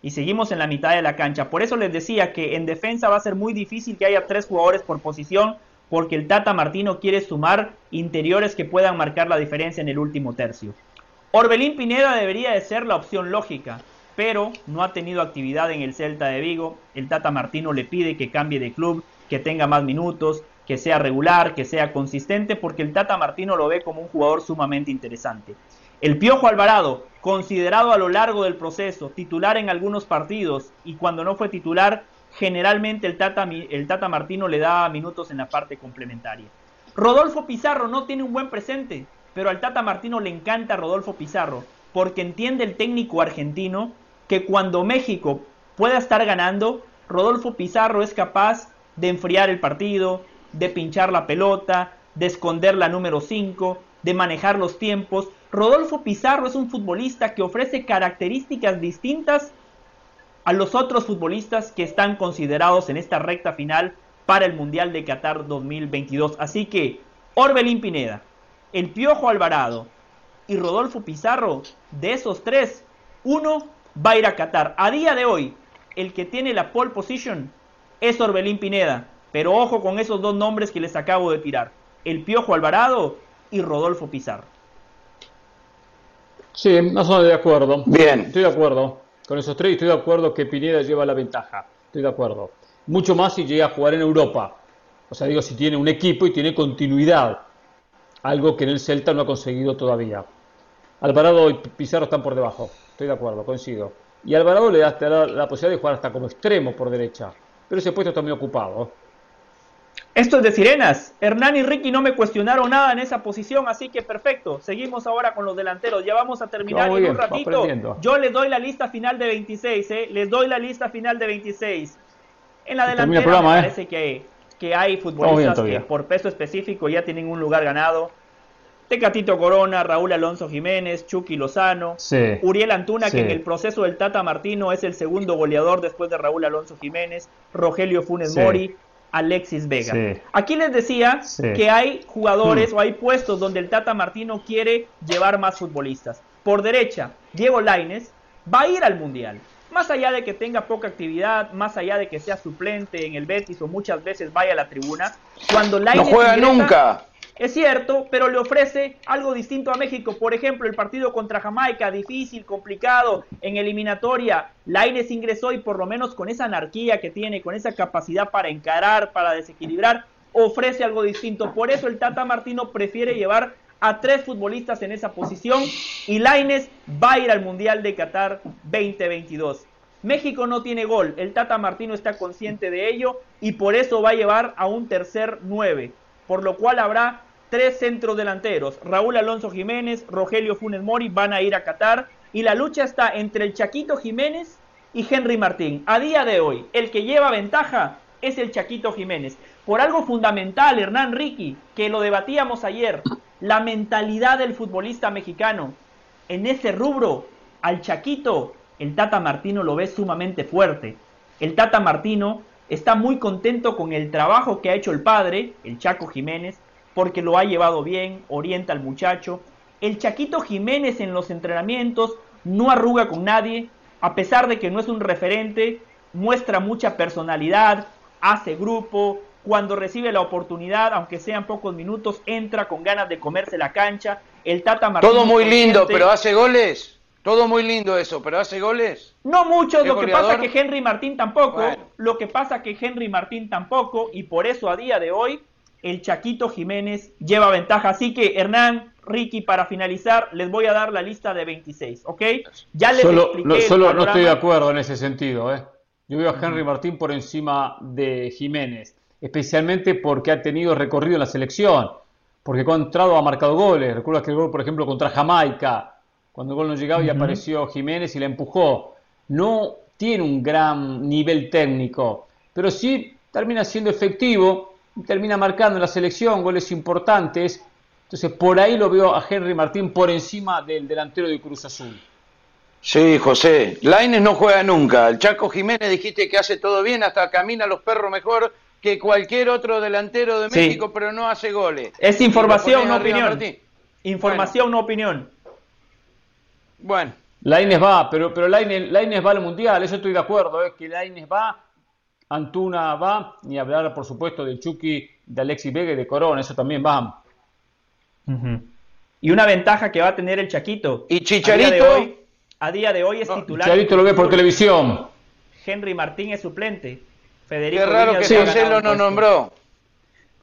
Y seguimos en la mitad de la cancha. Por eso les decía que en defensa va a ser muy difícil que haya tres jugadores por posición porque el Tata Martino quiere sumar interiores que puedan marcar la diferencia en el último tercio. Orbelín Pineda debería de ser la opción lógica, pero no ha tenido actividad en el Celta de Vigo. El Tata Martino le pide que cambie de club, que tenga más minutos, que sea regular, que sea consistente, porque el Tata Martino lo ve como un jugador sumamente interesante. El Piojo Alvarado, considerado a lo largo del proceso, titular en algunos partidos y cuando no fue titular, generalmente el Tata, el Tata Martino le da minutos en la parte complementaria. Rodolfo Pizarro no tiene un buen presente, pero al Tata Martino le encanta Rodolfo Pizarro, porque entiende el técnico argentino que cuando México pueda estar ganando, Rodolfo Pizarro es capaz de enfriar el partido, de pinchar la pelota, de esconder la número 5, de manejar los tiempos. Rodolfo Pizarro es un futbolista que ofrece características distintas a los otros futbolistas que están considerados en esta recta final para el Mundial de Qatar 2022. Así que Orbelín Pineda, el Piojo Alvarado y Rodolfo Pizarro, de esos tres, uno va a ir a Qatar. A día de hoy, el que tiene la pole position es Orbelín Pineda. Pero ojo con esos dos nombres que les acabo de tirar. El Piojo Alvarado y Rodolfo Pizarro. Sí, no soy de acuerdo. Bien. Estoy de acuerdo. Con esos tres estoy de acuerdo que Pineda lleva la ventaja. Estoy de acuerdo. Mucho más si llega a jugar en Europa. O sea, digo, si tiene un equipo y tiene continuidad. Algo que en el Celta no ha conseguido todavía. Alvarado y Pizarro están por debajo. Estoy de acuerdo, coincido. Y Alvarado le da la, la posibilidad de jugar hasta como extremo por derecha. Pero ese puesto está muy ocupado. Esto es de Sirenas. Hernán y Ricky no me cuestionaron nada en esa posición, así que perfecto. Seguimos ahora con los delanteros. Ya vamos a terminar en un ratito. Yo les doy la lista final de 26, ¿eh? Les doy la lista final de 26. En la delantera me ¿eh? parece que, que hay futbolistas que por peso específico ya tienen un lugar ganado. Tecatito Corona, Raúl Alonso Jiménez, Chucky Lozano, Uriel Antuna, que en el proceso del Tata Martino es el segundo goleador después de Raúl Alonso Jiménez, Rogelio Funes Mori, Alexis Vega. Aquí les decía que hay jugadores hmm. o hay puestos donde el Tata Martino quiere llevar más futbolistas. Por derecha, Diego Laines va a ir al Mundial. Más allá de que tenga poca actividad, más allá de que sea suplente en el Betis o muchas veces vaya a la tribuna, cuando Laines no juega nunca. Es cierto, pero le ofrece algo distinto a México. Por ejemplo, el partido contra Jamaica, difícil, complicado, en eliminatoria. Laines ingresó y por lo menos con esa anarquía que tiene, con esa capacidad para encarar, para desequilibrar, ofrece algo distinto. Por eso el Tata Martino prefiere llevar a tres futbolistas en esa posición y Laines va a ir al Mundial de Qatar 2022. México no tiene gol, el Tata Martino está consciente de ello y por eso va a llevar a un tercer 9, por lo cual habrá tres centros delanteros. Raúl Alonso Jiménez, Rogelio Funes Mori van a ir a Qatar y la lucha está entre el Chaquito Jiménez y Henry Martín. A día de hoy, el que lleva ventaja es el Chaquito Jiménez. Por algo fundamental, Hernán Ricky, que lo debatíamos ayer, la mentalidad del futbolista mexicano. En ese rubro, al Chaquito, el Tata Martino lo ve sumamente fuerte. El Tata Martino está muy contento con el trabajo que ha hecho el padre, el Chaco Jiménez, porque lo ha llevado bien, orienta al muchacho. El Chaquito Jiménez en los entrenamientos no arruga con nadie, a pesar de que no es un referente, muestra mucha personalidad, hace grupo, cuando recibe la oportunidad, aunque sean pocos minutos, entra con ganas de comerse la cancha. El Tata Martínez. Todo muy lindo, pero hace goles. Todo muy lindo eso, pero hace goles. No muchos, lo que pasa que Henry Martín tampoco. Lo que pasa que Henry Martín tampoco, y por eso a día de hoy el Chaquito Jiménez lleva ventaja. Así que Hernán, Ricky, para finalizar, les voy a dar la lista de 26, ¿ok? Ya les solo, expliqué. No, solo no estoy de acuerdo en ese sentido, ¿eh? Yo veo a Henry Martín por encima de Jiménez especialmente porque ha tenido recorrido en la selección, porque cuando ha entrado ha marcado goles. Recuerdas que el gol, por ejemplo, contra Jamaica, cuando el gol no llegaba y apareció Jiménez y la empujó. No tiene un gran nivel técnico, pero sí termina siendo efectivo, termina marcando en la selección goles importantes. Entonces, por ahí lo veo a Henry Martín por encima del delantero de Cruz Azul. Sí, José. Laines no juega nunca. El Chaco Jiménez dijiste que hace todo bien, hasta camina los perros mejor que cualquier otro delantero de México, pero no hace goles. Es información, no opinión. Información, no opinión. Bueno. Laines va, pero, pero Laines, va al Mundial, eso estoy de acuerdo, es que Laines va, Antuna va, ni hablar por supuesto de Chucky, de Alexis Vega y de Corona, eso también va. Y una ventaja que va a tener el Chaquito. Y Chicharito. A día de hoy, es titular. Chicharito lo ve por televisión. Henry Martín es suplente. Federico Qué raro que Marcelo no nombró.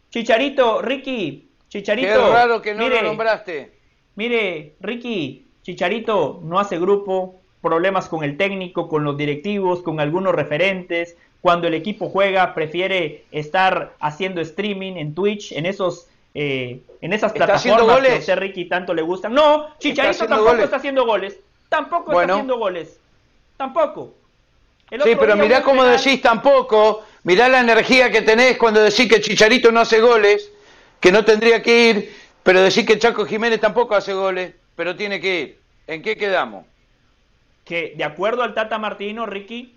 Chicharito, Ricky, Chicharito. Qué raro que no lo nombraste. Mire, Ricky, Chicharito no hace grupo, problemas con el técnico, con los directivos, con algunos referentes. Cuando el equipo juega, prefiere estar haciendo streaming en Twitch, en esos eh, en esas plataformas que a usted, Ricky tanto le gustan. No, Chicharito tampoco está haciendo goles. Tampoco está haciendo goles. Tampoco sí, pero mirá cómo decís tampoco, mirá la energía que tenés cuando decís que Chicharito no hace goles, que no tendría que ir, pero decís que Chaco Jiménez tampoco hace goles, pero tiene que ir. ¿En qué quedamos? Que de acuerdo al Tata Martino, Ricky,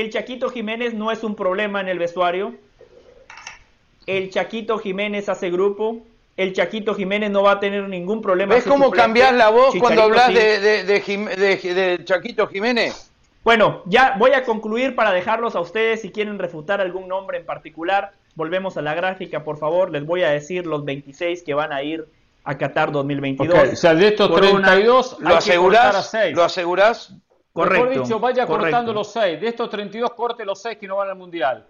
el Chaquito Jiménez no es un problema en el vestuario. El Chaquito Jiménez hace grupo. El Chaquito Jiménez no va a tener ningún problema. ¿Ves cómo cambiás la voz cuando hablas de, de Chaquito Jiménez? Bueno, ya voy a concluir para dejarlos a ustedes si quieren refutar algún nombre en particular. Volvemos a la gráfica, por favor. Les voy a decir los 26 que van a ir a Qatar 2022. O sea, de estos 32, ¿lo asegurás? ¿Lo asegurás? Correcto. Mejor dicho, vaya cortando los 6. De estos 32, corte los 6 que no van al Mundial.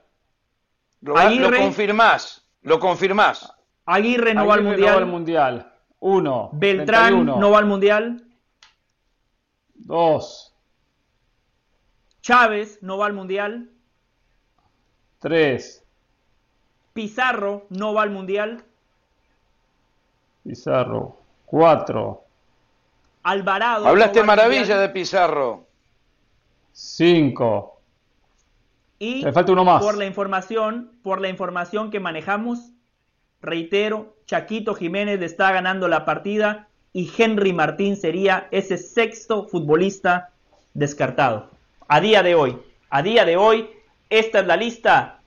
Lo, Aguirre, lo confirmás. Lo confirmás. Aguirre no va al Mundial. No va al Mundial. Uno. Beltrán no va al Mundial. Dos. Chávez no va al Mundial. Tres. Pizarro no va al Mundial. Pizarro. Cuatro. Alvarado. Hablaste maravilla de Pizarro. Cinco. Y falta uno más. Por la información, por la información que manejamos, reitero, Chaquito Jiménez está ganando la partida y Henry Martín sería ese sexto futbolista descartado a día de hoy. A día de hoy, esta es la lista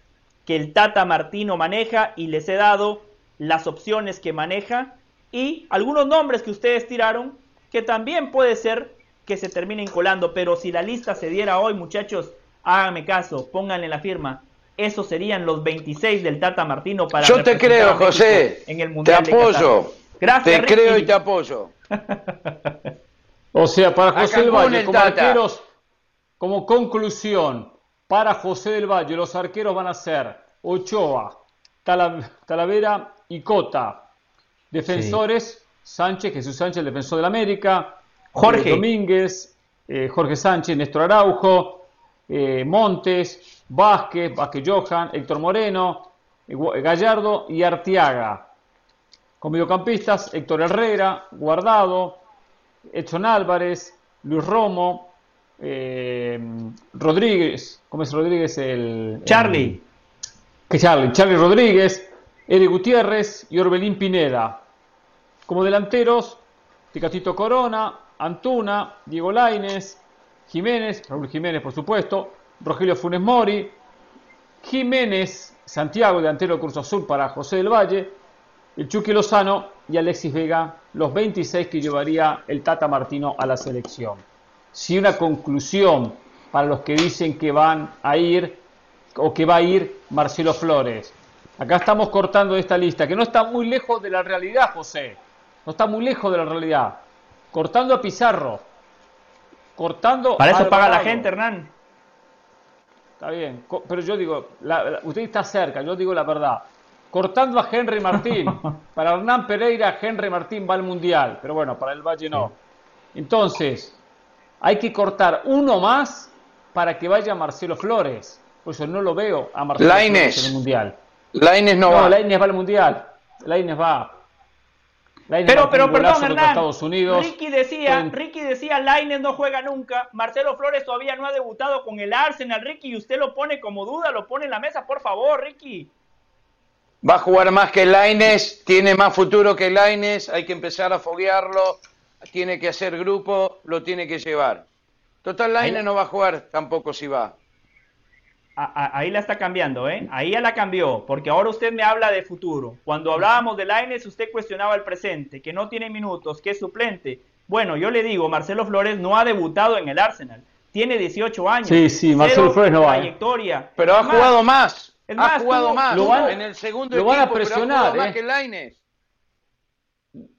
que el Tata Martino maneja y les he dado las opciones que maneja y algunos nombres que ustedes tiraron que también puede ser que se terminen colando, pero si la lista se diera hoy, muchachos, háganme caso, pónganle la firma. Esos serían los 26 del Tata Martino para Yo te creo, José. En el Mundial te apoyo. Gracias. Te creo y te apoyo. o sea, para José Valle, como arqueros, como conclusión, para José del Valle, los arqueros van a ser Ochoa, Talavera y Cota. Defensores, Sánchez, Jesús Sánchez, defensor del América, Jorge Domínguez, Jorge Sánchez, Néstor Araujo, Montes, Vázquez, Vázquez Johan, Héctor Moreno, Gallardo y Artiaga. Con mediocampistas, Héctor Herrera, Guardado, Edson Álvarez, Luis Romo, eh, Rodríguez, ¿cómo es Rodríguez? El, Charlie. que Charlie, Charlie Rodríguez, Eri Gutiérrez y Orbelín Pineda. Como delanteros, Ticatito Corona, Antuna, Diego Laines, Jiménez, Raúl Jiménez por supuesto, Rogelio Funes Mori, Jiménez, Santiago, delantero Cruz Azul para José del Valle, el Chucky Lozano y Alexis Vega, los 26 que llevaría el Tata Martino a la selección. Si una conclusión para los que dicen que van a ir o que va a ir Marcelo Flores. Acá estamos cortando esta lista, que no está muy lejos de la realidad, José. No está muy lejos de la realidad. Cortando a Pizarro. Cortando Para eso paga la gente, Hernán. Está bien, pero yo digo, usted está cerca, yo digo la verdad cortando a Henry Martín. Para Hernán Pereira, Henry Martín va al Mundial, pero bueno, para el Valle no. Entonces, hay que cortar uno más para que vaya Marcelo Flores. Por eso no lo veo a Marcelo Flores en el Mundial. Laines no, va. Laines va al Mundial. Laines va. Pero, pero, perdón, Hernán. Estados Unidos. Ricky decía, Ricky decía, Laines no juega nunca. Marcelo Flores todavía no ha debutado con el Arsenal, Ricky, y usted lo pone como duda, lo pone en la mesa, por favor, Ricky. Va a jugar más que Laines, tiene más futuro que Laines, hay que empezar a foguearlo, tiene que hacer grupo, lo tiene que llevar. Total, Laines no va a jugar tampoco si va. Ahí la está cambiando, ¿eh? Ahí ya la cambió, porque ahora usted me habla de futuro. Cuando hablábamos de Laines, usted cuestionaba el presente, que no tiene minutos, que es suplente. Bueno, yo le digo, Marcelo Flores no ha debutado en el Arsenal. Tiene 18 años. Sí, sí, Marcelo Flores no va. ¿eh? Pero ha jugado más ha jugado más en el segundo lo van a presionar, más eh.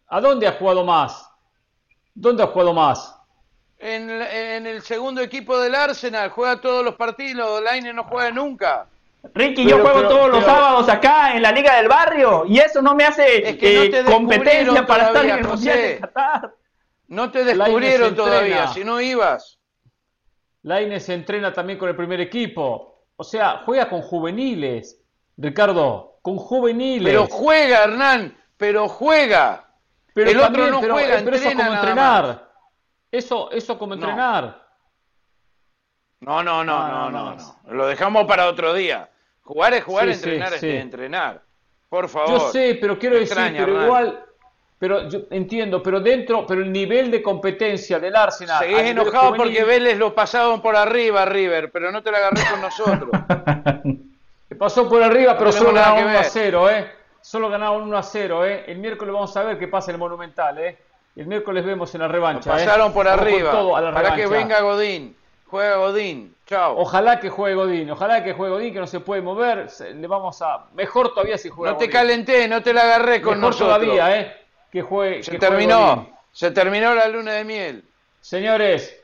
¿A dónde ha jugado más? ¿Dónde ha jugado más? En, el segundo equipo del Arsenal, juega todos los partidos, Laine no juega nunca. Ricky, yo juego todos los sábados acá en la Liga del Barrio y eso no me hace eh, competencia para estar en el Mundial de Qatar. No te descubrieron todavía, si no ibas. Laine se entrena también con el primer equipo. O sea, juega con juveniles, Ricardo, con juveniles. Pero juega, Hernán, pero juega. Pero el otro no juega, eh, pero eso como entrenar. Eso, eso como entrenar. No, no, no, no, no, no, Lo dejamos para otro día. Jugar es jugar, entrenar es entrenar. Por favor. Yo sé, pero quiero decir, pero igual, pero yo entiendo, pero dentro, pero el nivel de competencia del Arsenal. Seguís enojado porque Vélez lo pasaron por arriba, River, pero no te la agarré con nosotros. pasó por arriba, pero solo ganaron 1 a 0, ¿eh? Solo ganaron 1 a 0, ¿eh? El miércoles vamos a ver qué pasa en el Monumental, ¿eh? El miércoles vemos en la revancha. Lo pasaron por arriba. para que venga Godín. Juega Godín. Chao. Ojalá que juegue Godín. Ojalá que juegue Godín, que no se puede mover. Le vamos a. Mejor todavía si juega. No te calenté, no te la agarré con Mejor nosotros. todavía, ¿eh? que juegue. Se terminó, se terminó la luna de miel. Señores,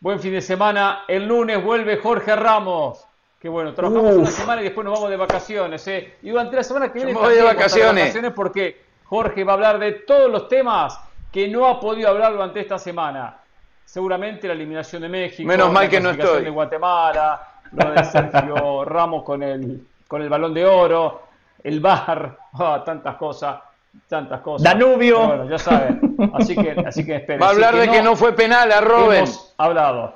buen fin de semana. El lunes vuelve Jorge Ramos. Que bueno, trabajamos una semana y después nos vamos de vacaciones. ¿eh? Y durante la semana que viene voy de vacaciones. porque Jorge va a hablar de todos los temas que no ha podido hablar durante esta semana. Seguramente la eliminación de México, Menos mal que no estoy. de Guatemala, lo de Sergio Ramos con el, con el balón de oro, el bar, ah, tantas cosas tantas cosas. Danubio. bueno, ya saben. Así que, así que esperen. Va a hablar de que no fue penal a Robin. Hemos hablado.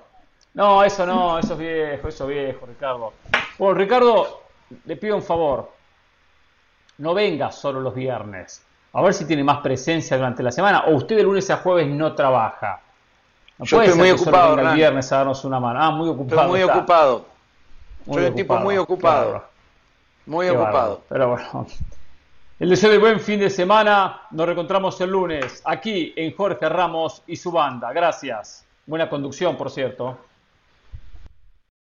No, eso no, eso es viejo, eso es viejo, Ricardo. Bueno, Ricardo, le pido un favor. No venga solo los viernes. A ver si tiene más presencia durante la semana. O usted de lunes a jueves no trabaja. No Yo estoy muy ocupado. el viernes a darnos una mano. Ah, muy ocupado. Estoy muy ocupado. Soy un tipo muy ocupado. Muy ocupado. Pero bueno. El deseo de buen fin de semana. Nos reencontramos el lunes aquí en Jorge Ramos y su banda. Gracias. Buena conducción, por cierto.